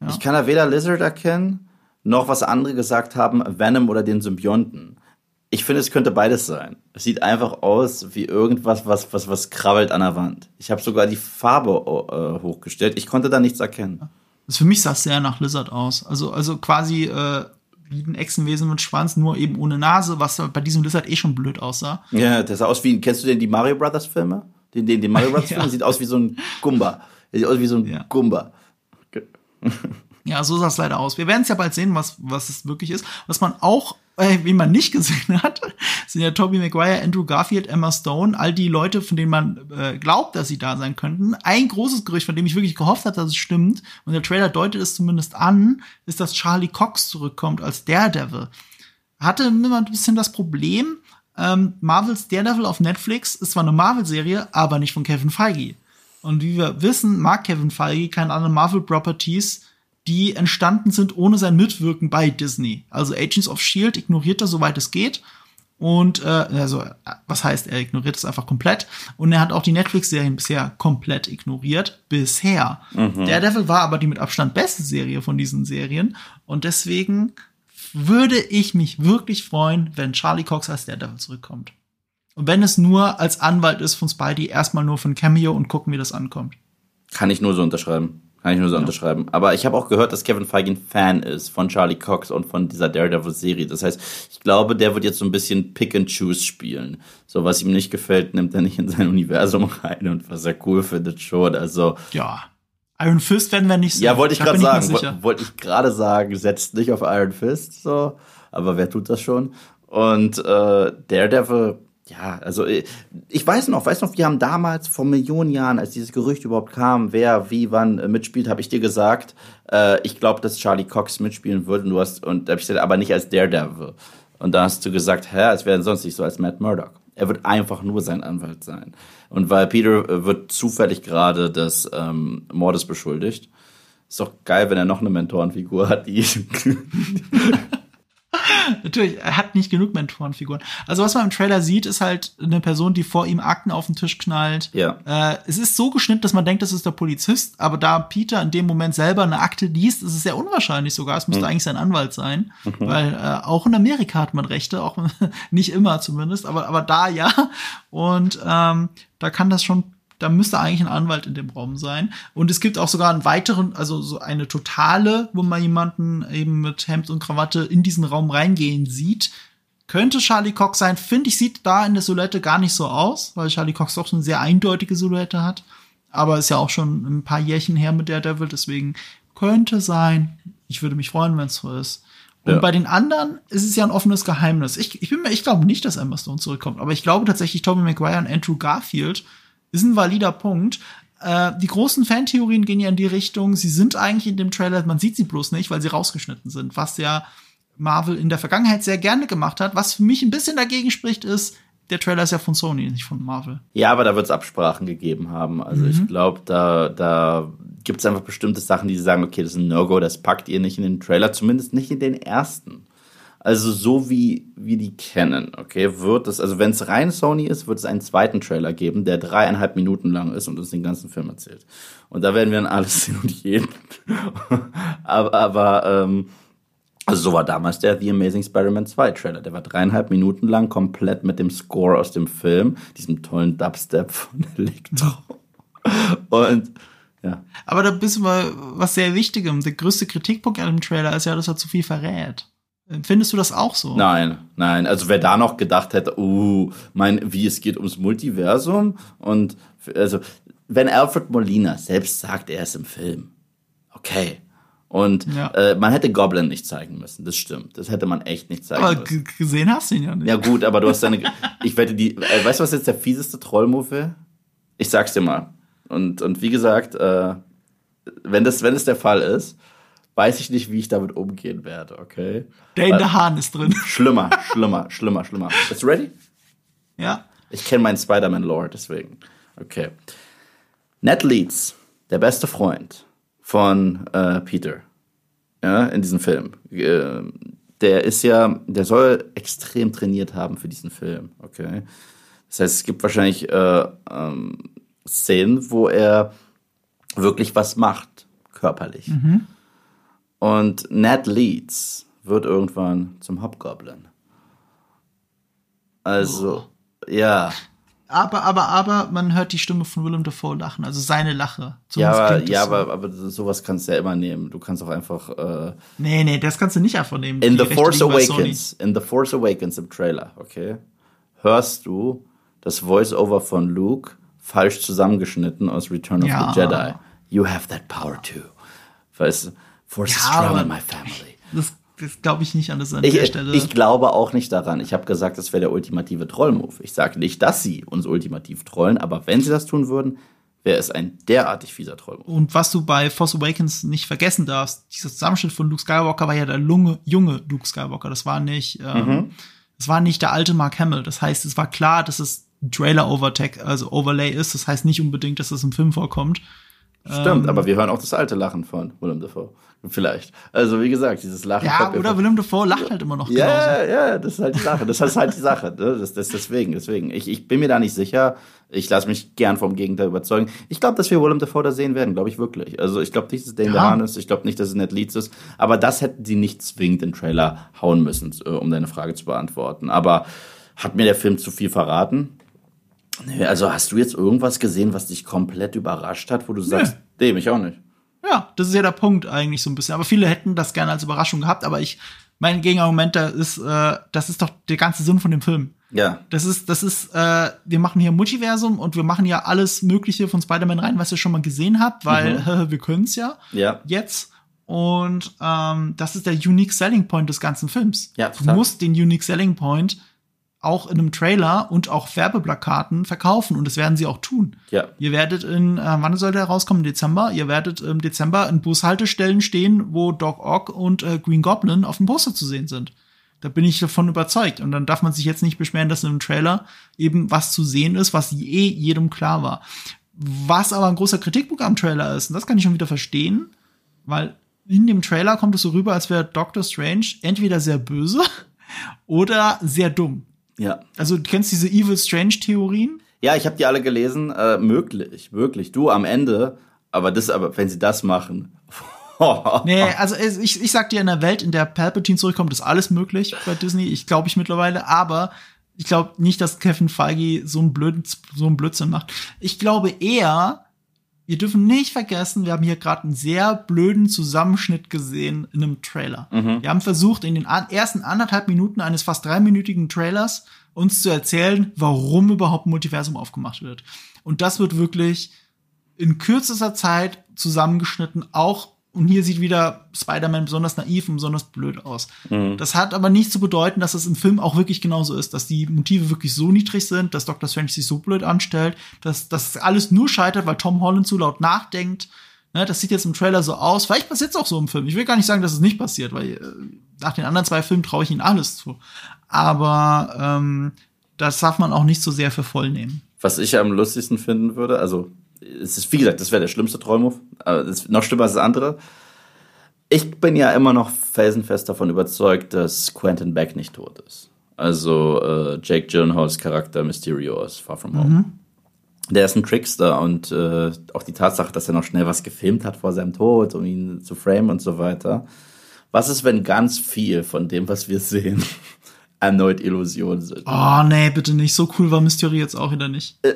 Ja. Ich kann da weder Lizard erkennen, noch was andere gesagt haben, Venom oder den Symbionten. Ich finde, es könnte beides sein. Es sieht einfach aus wie irgendwas, was, was, was krabbelt an der Wand. Ich habe sogar die Farbe äh, hochgestellt. Ich konnte da nichts erkennen. Also für mich sah es sehr nach Lizard aus. Also, also quasi äh, wie ein Echsenwesen mit Schwanz, nur eben ohne Nase, was bei diesem Lizard eh schon blöd aussah. Ja, der sah aus wie, kennst du denn die Mario Brothers Filme? Den, den, den Mario Brothers Film ja. sieht aus wie so ein Gumba. Sieht aus wie so ein ja. Gumba. Okay. Ja, so sah es leider aus. Wir werden es ja bald sehen, was, was es wirklich ist. Was man auch, äh, wie man nicht gesehen hat, sind ja Tobey Maguire, Andrew Garfield, Emma Stone, all die Leute, von denen man äh, glaubt, dass sie da sein könnten. Ein großes Gerücht, von dem ich wirklich gehofft habe, dass es stimmt, und der Trailer deutet es zumindest an, ist, dass Charlie Cox zurückkommt als Daredevil. Hatte immer ein bisschen das Problem, ähm, Marvels Daredevil auf Netflix ist zwar eine Marvel-Serie, aber nicht von Kevin Feige. Und wie wir wissen, mag Kevin Feige keine anderen Marvel-Properties, die entstanden sind ohne sein Mitwirken bei Disney. Also Agents of Shield ignoriert er, soweit es geht. Und äh, also, was heißt, er ignoriert es einfach komplett. Und er hat auch die Netflix-Serien bisher komplett ignoriert. Bisher. Mhm. Daredevil war aber die mit Abstand beste Serie von diesen Serien. Und deswegen würde ich mich wirklich freuen, wenn Charlie Cox als Daredevil zurückkommt. Und wenn es nur als Anwalt ist von Spidey, erstmal nur von Cameo und gucken, wie das ankommt. Kann ich nur so unterschreiben. Kann ich nur so ja. unterschreiben. Aber ich habe auch gehört, dass Kevin Feige ein Fan ist von Charlie Cox und von dieser Daredevil-Serie. Das heißt, ich glaube, der wird jetzt so ein bisschen Pick and Choose spielen. So, was ihm nicht gefällt, nimmt er nicht in sein Universum rein und was er cool findet schon. Also. Ja. Iron Fist werden wir nicht sehen. Ja, wollte ich gerade sagen. Wollte ich gerade sagen, setzt nicht auf Iron Fist, so. Aber wer tut das schon? Und äh, Daredevil ja, also äh, ich weiß noch, weiß noch, wir haben damals vor Millionen Jahren, als dieses Gerücht überhaupt kam, wer wie wann äh, mitspielt, habe ich dir gesagt, äh, ich glaube, dass Charlie Cox mitspielen würde und du hast und habe ich gesagt, aber nicht als Daredevil. Und da hast du gesagt, hä, es wäre sonst nicht so als Matt Murdock. Er wird einfach nur sein Anwalt sein. Und weil Peter äh, wird zufällig gerade des ähm, Mordes beschuldigt, ist doch geil, wenn er noch eine Mentorenfigur hat, die Natürlich, er hat nicht genug Mentorenfiguren. Also was man im Trailer sieht, ist halt eine Person, die vor ihm Akten auf den Tisch knallt. Ja. Äh, es ist so geschnitten, dass man denkt, das ist der Polizist, aber da Peter in dem Moment selber eine Akte liest, ist es sehr unwahrscheinlich sogar. Es müsste mhm. eigentlich sein Anwalt sein, mhm. weil äh, auch in Amerika hat man Rechte, auch nicht immer zumindest, aber aber da ja. Und ähm, da kann das schon da müsste eigentlich ein Anwalt in dem Raum sein. Und es gibt auch sogar einen weiteren, also so eine totale, wo man jemanden eben mit Hemd und Krawatte in diesen Raum reingehen sieht. Könnte Charlie Cox sein, finde ich, sieht da in der Silhouette gar nicht so aus, weil Charlie Cox doch eine sehr eindeutige Silhouette hat. Aber ist ja auch schon ein paar Jährchen her mit der Devil, deswegen könnte sein. Ich würde mich freuen, wenn es so ist. Und ja. bei den anderen ist es ja ein offenes Geheimnis. Ich, ich bin mir, ich glaube nicht, dass Emma Stone zurückkommt, aber ich glaube tatsächlich, Tobey Maguire und Andrew Garfield ist ein valider Punkt. Äh, die großen Fantheorien gehen ja in die Richtung, sie sind eigentlich in dem Trailer, man sieht sie bloß nicht, weil sie rausgeschnitten sind, was ja Marvel in der Vergangenheit sehr gerne gemacht hat. Was für mich ein bisschen dagegen spricht, ist, der Trailer ist ja von Sony, nicht von Marvel. Ja, aber da wird es Absprachen gegeben haben. Also mhm. ich glaube, da, da gibt es einfach bestimmte Sachen, die sagen, okay, das ist ein No-Go, das packt ihr nicht in den Trailer, zumindest nicht in den ersten. Also so wie wir die kennen, okay, wird es, also wenn es rein Sony ist, wird es einen zweiten Trailer geben, der dreieinhalb Minuten lang ist und uns den ganzen Film erzählt. Und da werden wir dann alles sehen und jeden. aber, aber ähm, also so war damals der The Amazing Spider-Man 2 Trailer. Der war dreieinhalb Minuten lang komplett mit dem Score aus dem Film, diesem tollen Dubstep von Elektro. und ja. Aber da bist du mal was sehr Wichtigem. Der größte Kritikpunkt an dem Trailer ist ja, dass er zu viel verrät. Findest du das auch so? Nein, nein. Also wer da noch gedacht hätte, uh, mein, wie es geht ums Multiversum und also wenn Alfred Molina selbst sagt, er ist im Film, okay. Und ja. äh, man hätte Goblin nicht zeigen müssen, das stimmt. Das hätte man echt nicht zeigen aber müssen. gesehen hast du ihn ja nicht. Ja gut, aber du hast deine, ich wette die, äh, weißt du was jetzt der fieseste Trollmove wäre? Ich sag's dir mal. Und, und wie gesagt, äh, wenn das, wenn es der Fall ist, weiß ich nicht, wie ich damit umgehen werde, okay? Der in der Hahn ist drin. Schlimmer, schlimmer, schlimmer, schlimmer. Bist du ready? Ja. Ich kenne meinen Spider-Man-Lore, deswegen. Okay. Ned Leeds, der beste Freund von äh, Peter, ja, in diesem Film. Äh, der ist ja, der soll extrem trainiert haben für diesen Film, okay? Das heißt, es gibt wahrscheinlich äh, ähm, Szenen, wo er wirklich was macht, körperlich. Mhm. Und Ned Leeds wird irgendwann zum Hobgoblin. Also, oh. ja. aber, aber, aber, man hört die Stimme von Willem Dafoe lachen, also seine Lache. Ja, aber, ja so. aber, aber sowas kannst du ja immer nehmen. Du kannst auch einfach. Äh nee, nee, das kannst du nicht einfach nehmen. In The Force Awakens, in The Force Awakens im Trailer, okay, hörst du das Voice-Over von Luke falsch zusammengeschnitten aus Return of ja. the Jedi. You have that power too. Weißt du, Force ja, strong in my family. Das das glaube ich nicht an, das an ich, der Stelle. Ich glaube auch nicht daran. Ich habe gesagt, das wäre der ultimative Trollmove. Ich sage nicht, dass sie uns ultimativ trollen, aber wenn sie das tun würden, wäre es ein derartig fieser Trollmove. Und was du bei Force Awakens nicht vergessen darfst, dieser Zusammenschnitt von Luke Skywalker war ja der lunge, junge Luke Skywalker. Das war nicht, ähm, mhm. das war nicht der alte Mark Hamill. Das heißt, es war klar, dass es Trailer Overtech, also Overlay ist. Das heißt nicht unbedingt, dass es im Film vorkommt. Stimmt, ähm, aber wir hören auch das alte Lachen von Willem Dafoe. Vielleicht. Also, wie gesagt, dieses Lachen. Ja, oder Willem Dafoe lacht halt immer noch. Ja, genauso. ja, das ist halt die Sache. Das ist halt die Sache. Ne? Das, das, deswegen, deswegen. Ich, ich bin mir da nicht sicher. Ich lasse mich gern vom Gegenteil überzeugen. Ich glaube, dass wir Willem Dafoe da sehen werden, glaube ich wirklich. Also, ich glaube nicht, dass es Dane ja. ist. Ich glaube nicht, dass es Ned Leeds ist. Aber das hätten sie nicht zwingend in den Trailer hauen müssen, äh, um deine Frage zu beantworten. Aber hat mir der Film zu viel verraten? Also hast du jetzt irgendwas gesehen, was dich komplett überrascht hat, wo du sagst, nee, mich auch nicht. Ja, das ist ja der Punkt eigentlich so ein bisschen. Aber viele hätten das gerne als Überraschung gehabt, aber ich, mein Gegenargument da ist, äh, das ist doch der ganze Sinn von dem Film. Ja. Das ist, das ist, äh, wir machen hier Multiversum und wir machen ja alles Mögliche von Spider-Man rein, was ihr schon mal gesehen habt, weil mhm. wir können's ja. Ja. Jetzt. Und ähm, das ist der Unique Selling Point des ganzen Films. Ja, total. Du musst den Unique Selling Point auch in einem Trailer und auch Werbeplakaten verkaufen und das werden sie auch tun. Ja. Ihr werdet in, äh, wann soll der rauskommen? Im Dezember. Ihr werdet im Dezember in Bushaltestellen stehen, wo Doc Ock und äh, Green Goblin auf dem Poster zu sehen sind. Da bin ich davon überzeugt. Und dann darf man sich jetzt nicht beschweren, dass in einem Trailer eben was zu sehen ist, was eh jedem klar war. Was aber ein großer Kritikpunkt am Trailer ist, und das kann ich schon wieder verstehen, weil in dem Trailer kommt es so rüber, als wäre Doctor Strange entweder sehr böse oder sehr dumm. Ja. Also du kennst diese Evil Strange Theorien? Ja, ich habe die alle gelesen. Äh, möglich, wirklich. Du am Ende, aber das, aber wenn sie das machen. nee, also ich, ich sag dir, in der Welt, in der Palpatine zurückkommt, ist alles möglich bei Disney. Ich glaube ich mittlerweile, aber ich glaube nicht, dass Kevin Feige so einen blöden, so einen Blödsinn macht. Ich glaube eher, wir dürfen nicht vergessen, wir haben hier gerade einen sehr blöden Zusammenschnitt gesehen in einem Trailer. Mhm. Wir haben versucht, in den ersten anderthalb Minuten eines fast dreiminütigen Trailers uns zu erzählen, warum überhaupt ein Multiversum aufgemacht wird. Und das wird wirklich in kürzester Zeit zusammengeschnitten, auch und hier sieht wieder Spider-Man besonders naiv und besonders blöd aus. Mhm. Das hat aber nicht zu bedeuten, dass es im Film auch wirklich genauso ist, dass die Motive wirklich so niedrig sind, dass Dr. Strange sich so blöd anstellt, dass das alles nur scheitert, weil Tom Holland zu laut nachdenkt. Ne, das sieht jetzt im Trailer so aus. Vielleicht passiert es auch so im Film. Ich will gar nicht sagen, dass es nicht passiert, weil äh, nach den anderen zwei Filmen traue ich ihnen alles zu. Aber ähm, das darf man auch nicht so sehr für voll nehmen. Was ich am lustigsten finden würde, also es ist, wie gesagt, das wäre der schlimmste Trollmove. Aber das ist noch schlimmer als das andere. Ich bin ja immer noch felsenfest davon überzeugt, dass Quentin Beck nicht tot ist. Also äh, Jake Gyllenhaals Charakter Mysterio aus Far From Home. Mhm. Der ist ein Trickster und äh, auch die Tatsache, dass er noch schnell was gefilmt hat vor seinem Tod, um ihn zu framen und so weiter. Was ist, wenn ganz viel von dem, was wir sehen, erneut Illusionen sind? Oh, nee, bitte nicht. So cool war Mysterio jetzt auch wieder nicht. Äh,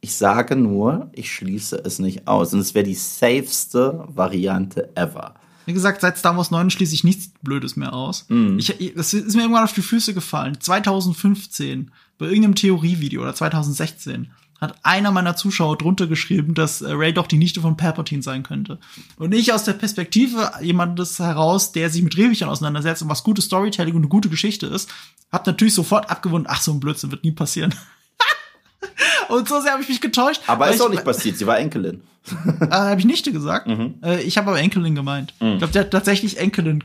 ich sage nur, ich schließe es nicht aus. Und es wäre die safeste Variante ever. Wie gesagt, seit Star Wars 9 schließe ich nichts Blödes mehr aus. Mm. Ich, das ist mir irgendwann auf die Füße gefallen. 2015, bei irgendeinem Theorievideo oder 2016, hat einer meiner Zuschauer drunter geschrieben, dass äh, Ray doch die Nichte von Palpatine sein könnte. Und ich aus der Perspektive jemandes heraus, der sich mit Drehbüchern auseinandersetzt und was gute Storytelling und eine gute Geschichte ist, hab natürlich sofort abgewundert, ach, so ein Blödsinn wird nie passieren. Und so sehr habe ich mich getäuscht. Aber ist auch nicht passiert, sie war Enkelin. äh, habe ich Nichte gesagt? Mhm. Äh, ich habe aber Enkelin gemeint. Mhm. Ich glaube, der hat tatsächlich Enkelin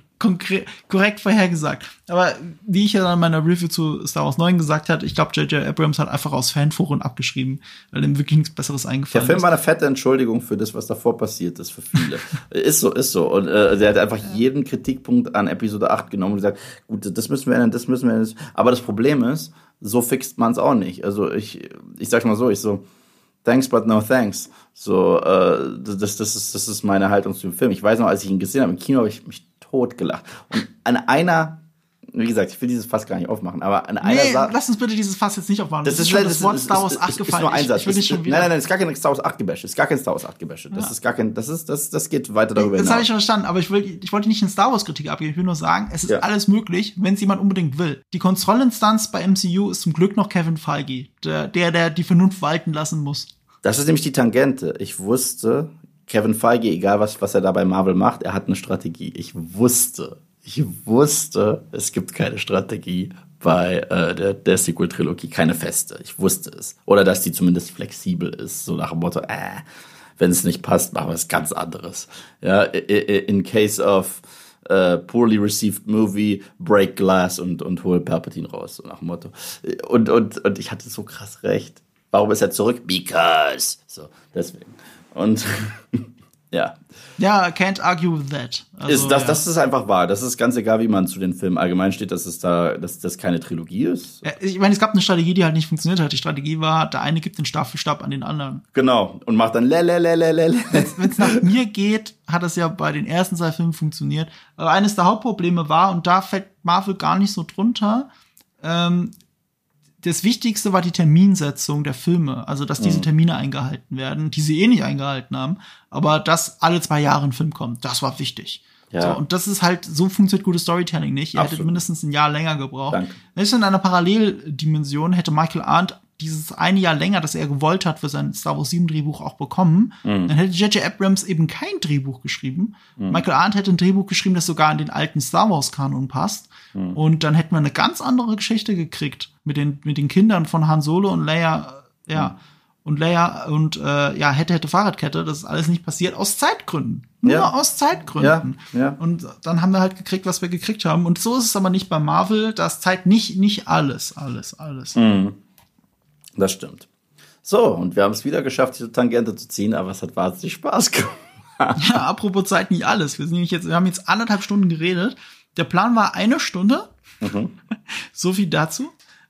korrekt vorhergesagt. Aber wie ich ja dann in meiner Review zu Star Wars 9 gesagt hat, ich glaube, J.J. Abrams hat einfach aus Fanforen abgeschrieben, weil ihm wirklich nichts Besseres eingefallen ist. Der Film war eine fette Entschuldigung für das, was davor passiert ist, für viele. ist so, ist so. Und äh, der hat einfach jeden Kritikpunkt an Episode 8 genommen und gesagt, gut, das müssen wir ändern, das müssen wir ändern. Aber das Problem ist, so fixt man es auch nicht. Also ich, ich sag mal so, ich so, thanks but no thanks. So, äh, das, das, ist, das ist meine Haltung zu dem Film. Ich weiß noch, als ich ihn gesehen habe im Kino, habe ich mich tot gelacht. Und an einer wie gesagt, ich will dieses Fass gar nicht aufmachen, aber an einer Nee, Sache. lass uns bitte dieses Fass jetzt nicht aufmachen. Das ist, schon das das Wort Star Wars ist, 8 ist, ist gefallen. nur ein Ich- Satz. Ich will Das- nicht schon nein, wieder. nein, nein, das ist gar kein Star Wars 8 Gebäsche. Das ist gar kein Star Wars 8 Gebäsche. Das ist gar kein, das ist, das, das geht weiter darüber Das habe hinaus. ich schon verstanden, aber ich, will, ich wollte nicht in Star Wars Kritik abgeben. Ich will nur sagen, es ist Ja. alles möglich, wenn es jemand unbedingt will. Die Kontrollinstanz bei MCU ist zum Glück noch Kevin Feige, der, der, der die Vernunft walten lassen muss. Das ist nämlich die Tangente. Ich wusste, Kevin Feige, egal was, was er da bei Marvel macht, er hat eine Strategie. Ich wusste, ich wusste, es gibt keine Strategie bei äh, der, der Sequel-Trilogie, keine feste. Ich wusste es. Oder dass die zumindest flexibel ist, so nach dem Motto, äh, wenn es nicht passt, machen wir es ganz anderes. Ja, in case of äh, poorly received movie, break glass und, und hol Palpatine raus, so nach dem Motto. Und, und, und ich hatte so krass recht. Warum ist er zurück? Because. So, deswegen. Und ja, Ja, can't argue with that. Also, ist, das, ja. das ist einfach wahr. Das ist ganz egal, wie man zu den Filmen allgemein steht, dass es da, dass das keine Trilogie ist. Ja, Ich meine, es gab eine Strategie, die halt nicht funktioniert hat. Die Strategie war, der eine gibt den Staffelstab an den anderen. Genau. Und macht dann lelelelelele. Wenn es nach mir geht, hat es ja bei den ersten zwei Filmen funktioniert. Aber eines der Hauptprobleme war, und da fällt Marvel gar nicht so drunter, ähm, das Wichtigste war die Terminsetzung der Filme. Also, dass diese Termine eingehalten werden, die sie eh nicht eingehalten haben, aber dass alle zwei Jahre ein Film kommt. Das war wichtig. Ja. So, und das ist halt, so funktioniert gutes Storytelling nicht. Ihr hättet Absolut. mindestens ein Jahr länger gebraucht. Danke. Selbst in einer Paralleldimension hätte Michael Arndt dieses eine Jahr länger, das er gewollt hat für sein Star Wars 7 Drehbuch auch bekommen, Mhm. dann hätte J.J. Abrams eben kein Drehbuch geschrieben. Michael Arndt hätte ein Drehbuch geschrieben, das sogar in den alten Star Wars Kanon passt. Mhm. Und dann hätten wir eine ganz andere Geschichte gekriegt mit den, mit den Kindern von Han Solo und Leia, äh, ja. Mhm. Und Leia und äh, ja, hätte, hätte Fahrradkette, das ist alles nicht passiert aus Zeitgründen. Nur Ja. aus Zeitgründen. Ja, ja. Und dann haben wir halt gekriegt, was wir gekriegt haben. Und so ist es aber nicht bei Marvel. Da ist Zeit nicht, nicht alles, alles, alles. Mhm. Das stimmt. So, und wir haben es wieder geschafft, diese Tangente zu ziehen, aber es hat wahnsinnig Spaß gemacht. Ja, apropos Zeit nicht alles. Wir sind nämlich jetzt, wir haben jetzt anderthalb Stunden geredet. Der Plan war eine Stunde. so viel dazu.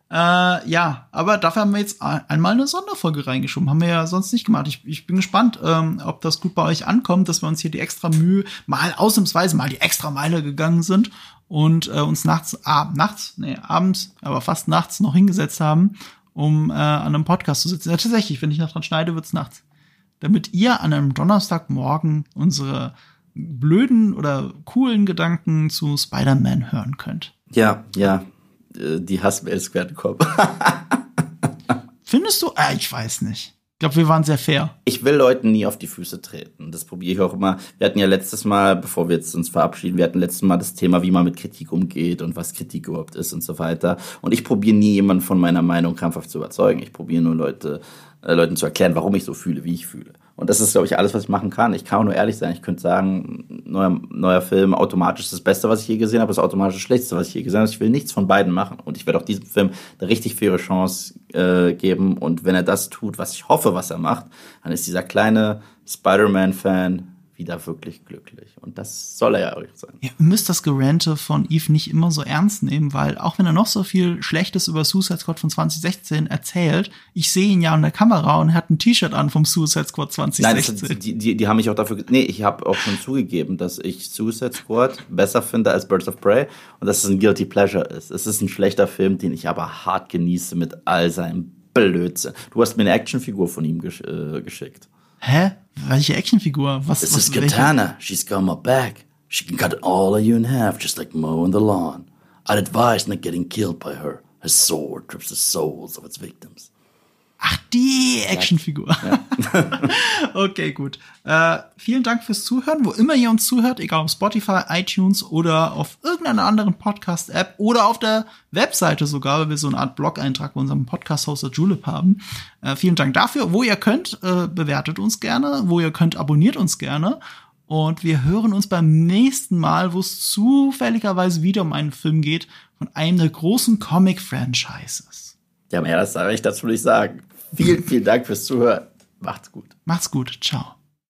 Äh, ja, aber dafür haben wir jetzt ein- einmal eine Sonderfolge reingeschoben. Haben wir ja sonst nicht gemacht. Ich, ich bin gespannt, ähm, ob das gut bei euch ankommt, dass wir uns hier die extra Mühe, mal ausnahmsweise mal die extra Meile gegangen sind und äh, uns nachts, ah, nachts, nee, abends, aber fast nachts noch hingesetzt haben, um äh, an einem Podcast zu sitzen. Ja, tatsächlich, wenn ich noch dran schneide, wird's nachts. Damit ihr an einem Donnerstagmorgen unsere blöden oder coolen Gedanken zu Spider-Man hören könnt. Ja, ja, äh, die Hassmails werden kommen. Findest du? Ah, ich weiß nicht. Ich glaube, wir waren sehr fair. Ich will Leuten nie auf die Füße treten. Das probiere ich auch immer. Wir hatten ja letztes Mal, bevor wir jetzt uns verabschieden, wir hatten letztes Mal das Thema, wie man mit Kritik umgeht und was Kritik überhaupt ist und so weiter. Und ich probiere nie jemanden von meiner Meinung krampfhaft zu überzeugen. Ich probiere nur Leute, äh, Leuten zu erklären, warum ich so fühle, wie ich fühle. Und das ist, glaube ich, alles, was ich machen kann. Ich kann auch nur ehrlich sein. Ich könnte sagen, neuer, neuer Film, automatisch das Beste, was ich je gesehen habe, ist automatisch das Schlechteste, was ich je gesehen habe. Ich will nichts von beiden machen. Und ich werde auch diesem Film eine richtig faire Chance äh, geben. Und wenn er das tut, was ich hoffe, was er macht, dann ist dieser kleine Spider-Man-Fan wieder wirklich glücklich. Und das soll er ja auch sein. Ihr müsst das Gerante von Eve nicht immer so ernst nehmen, weil auch wenn er noch so viel Schlechtes über Suicide Squad von 2016 erzählt, ich sehe ihn ja an der Kamera und er hat ein T-Shirt an vom Suicide Squad Nein, 2016. das, die, die, die haben mich auch dafür. Nee, ich habe auch schon zugegeben, dass ich Suicide Squad besser finde als Birds of Prey und dass es ein Guilty Pleasure ist. Es ist ein schlechter Film, den ich aber hart genieße mit all seinem Blödsinn. Du hast mir eine Actionfigur von ihm gesch äh, geschickt. Hä? Welche Actionfigur? Was, This was is welche? Katana. She's got my back. She can cut all of you in half, just like mowing the lawn. I'd advise not getting killed by her. Her sword trips the souls of its victims. Ach, die Actionfigur. okay, gut. Äh, vielen Dank fürs Zuhören, wo immer ihr uns zuhört, egal auf Spotify, iTunes oder auf irgendeiner anderen Podcast-App oder auf der Webseite sogar, weil wir so eine Art Blog-Eintrag bei unserem Podcast-Hoster Julep haben. Äh, vielen Dank dafür. Wo ihr könnt, äh, bewertet uns gerne. Wo ihr könnt, abonniert uns gerne. Und wir hören uns beim nächsten Mal, wo es zufälligerweise wieder um einen Film geht von einem der großen Comic-Franchises. Ja, mehr das darf ich dazu nicht sagen. Vielen, vielen Dank fürs Zuhören. Macht's gut. Macht's gut. Ciao.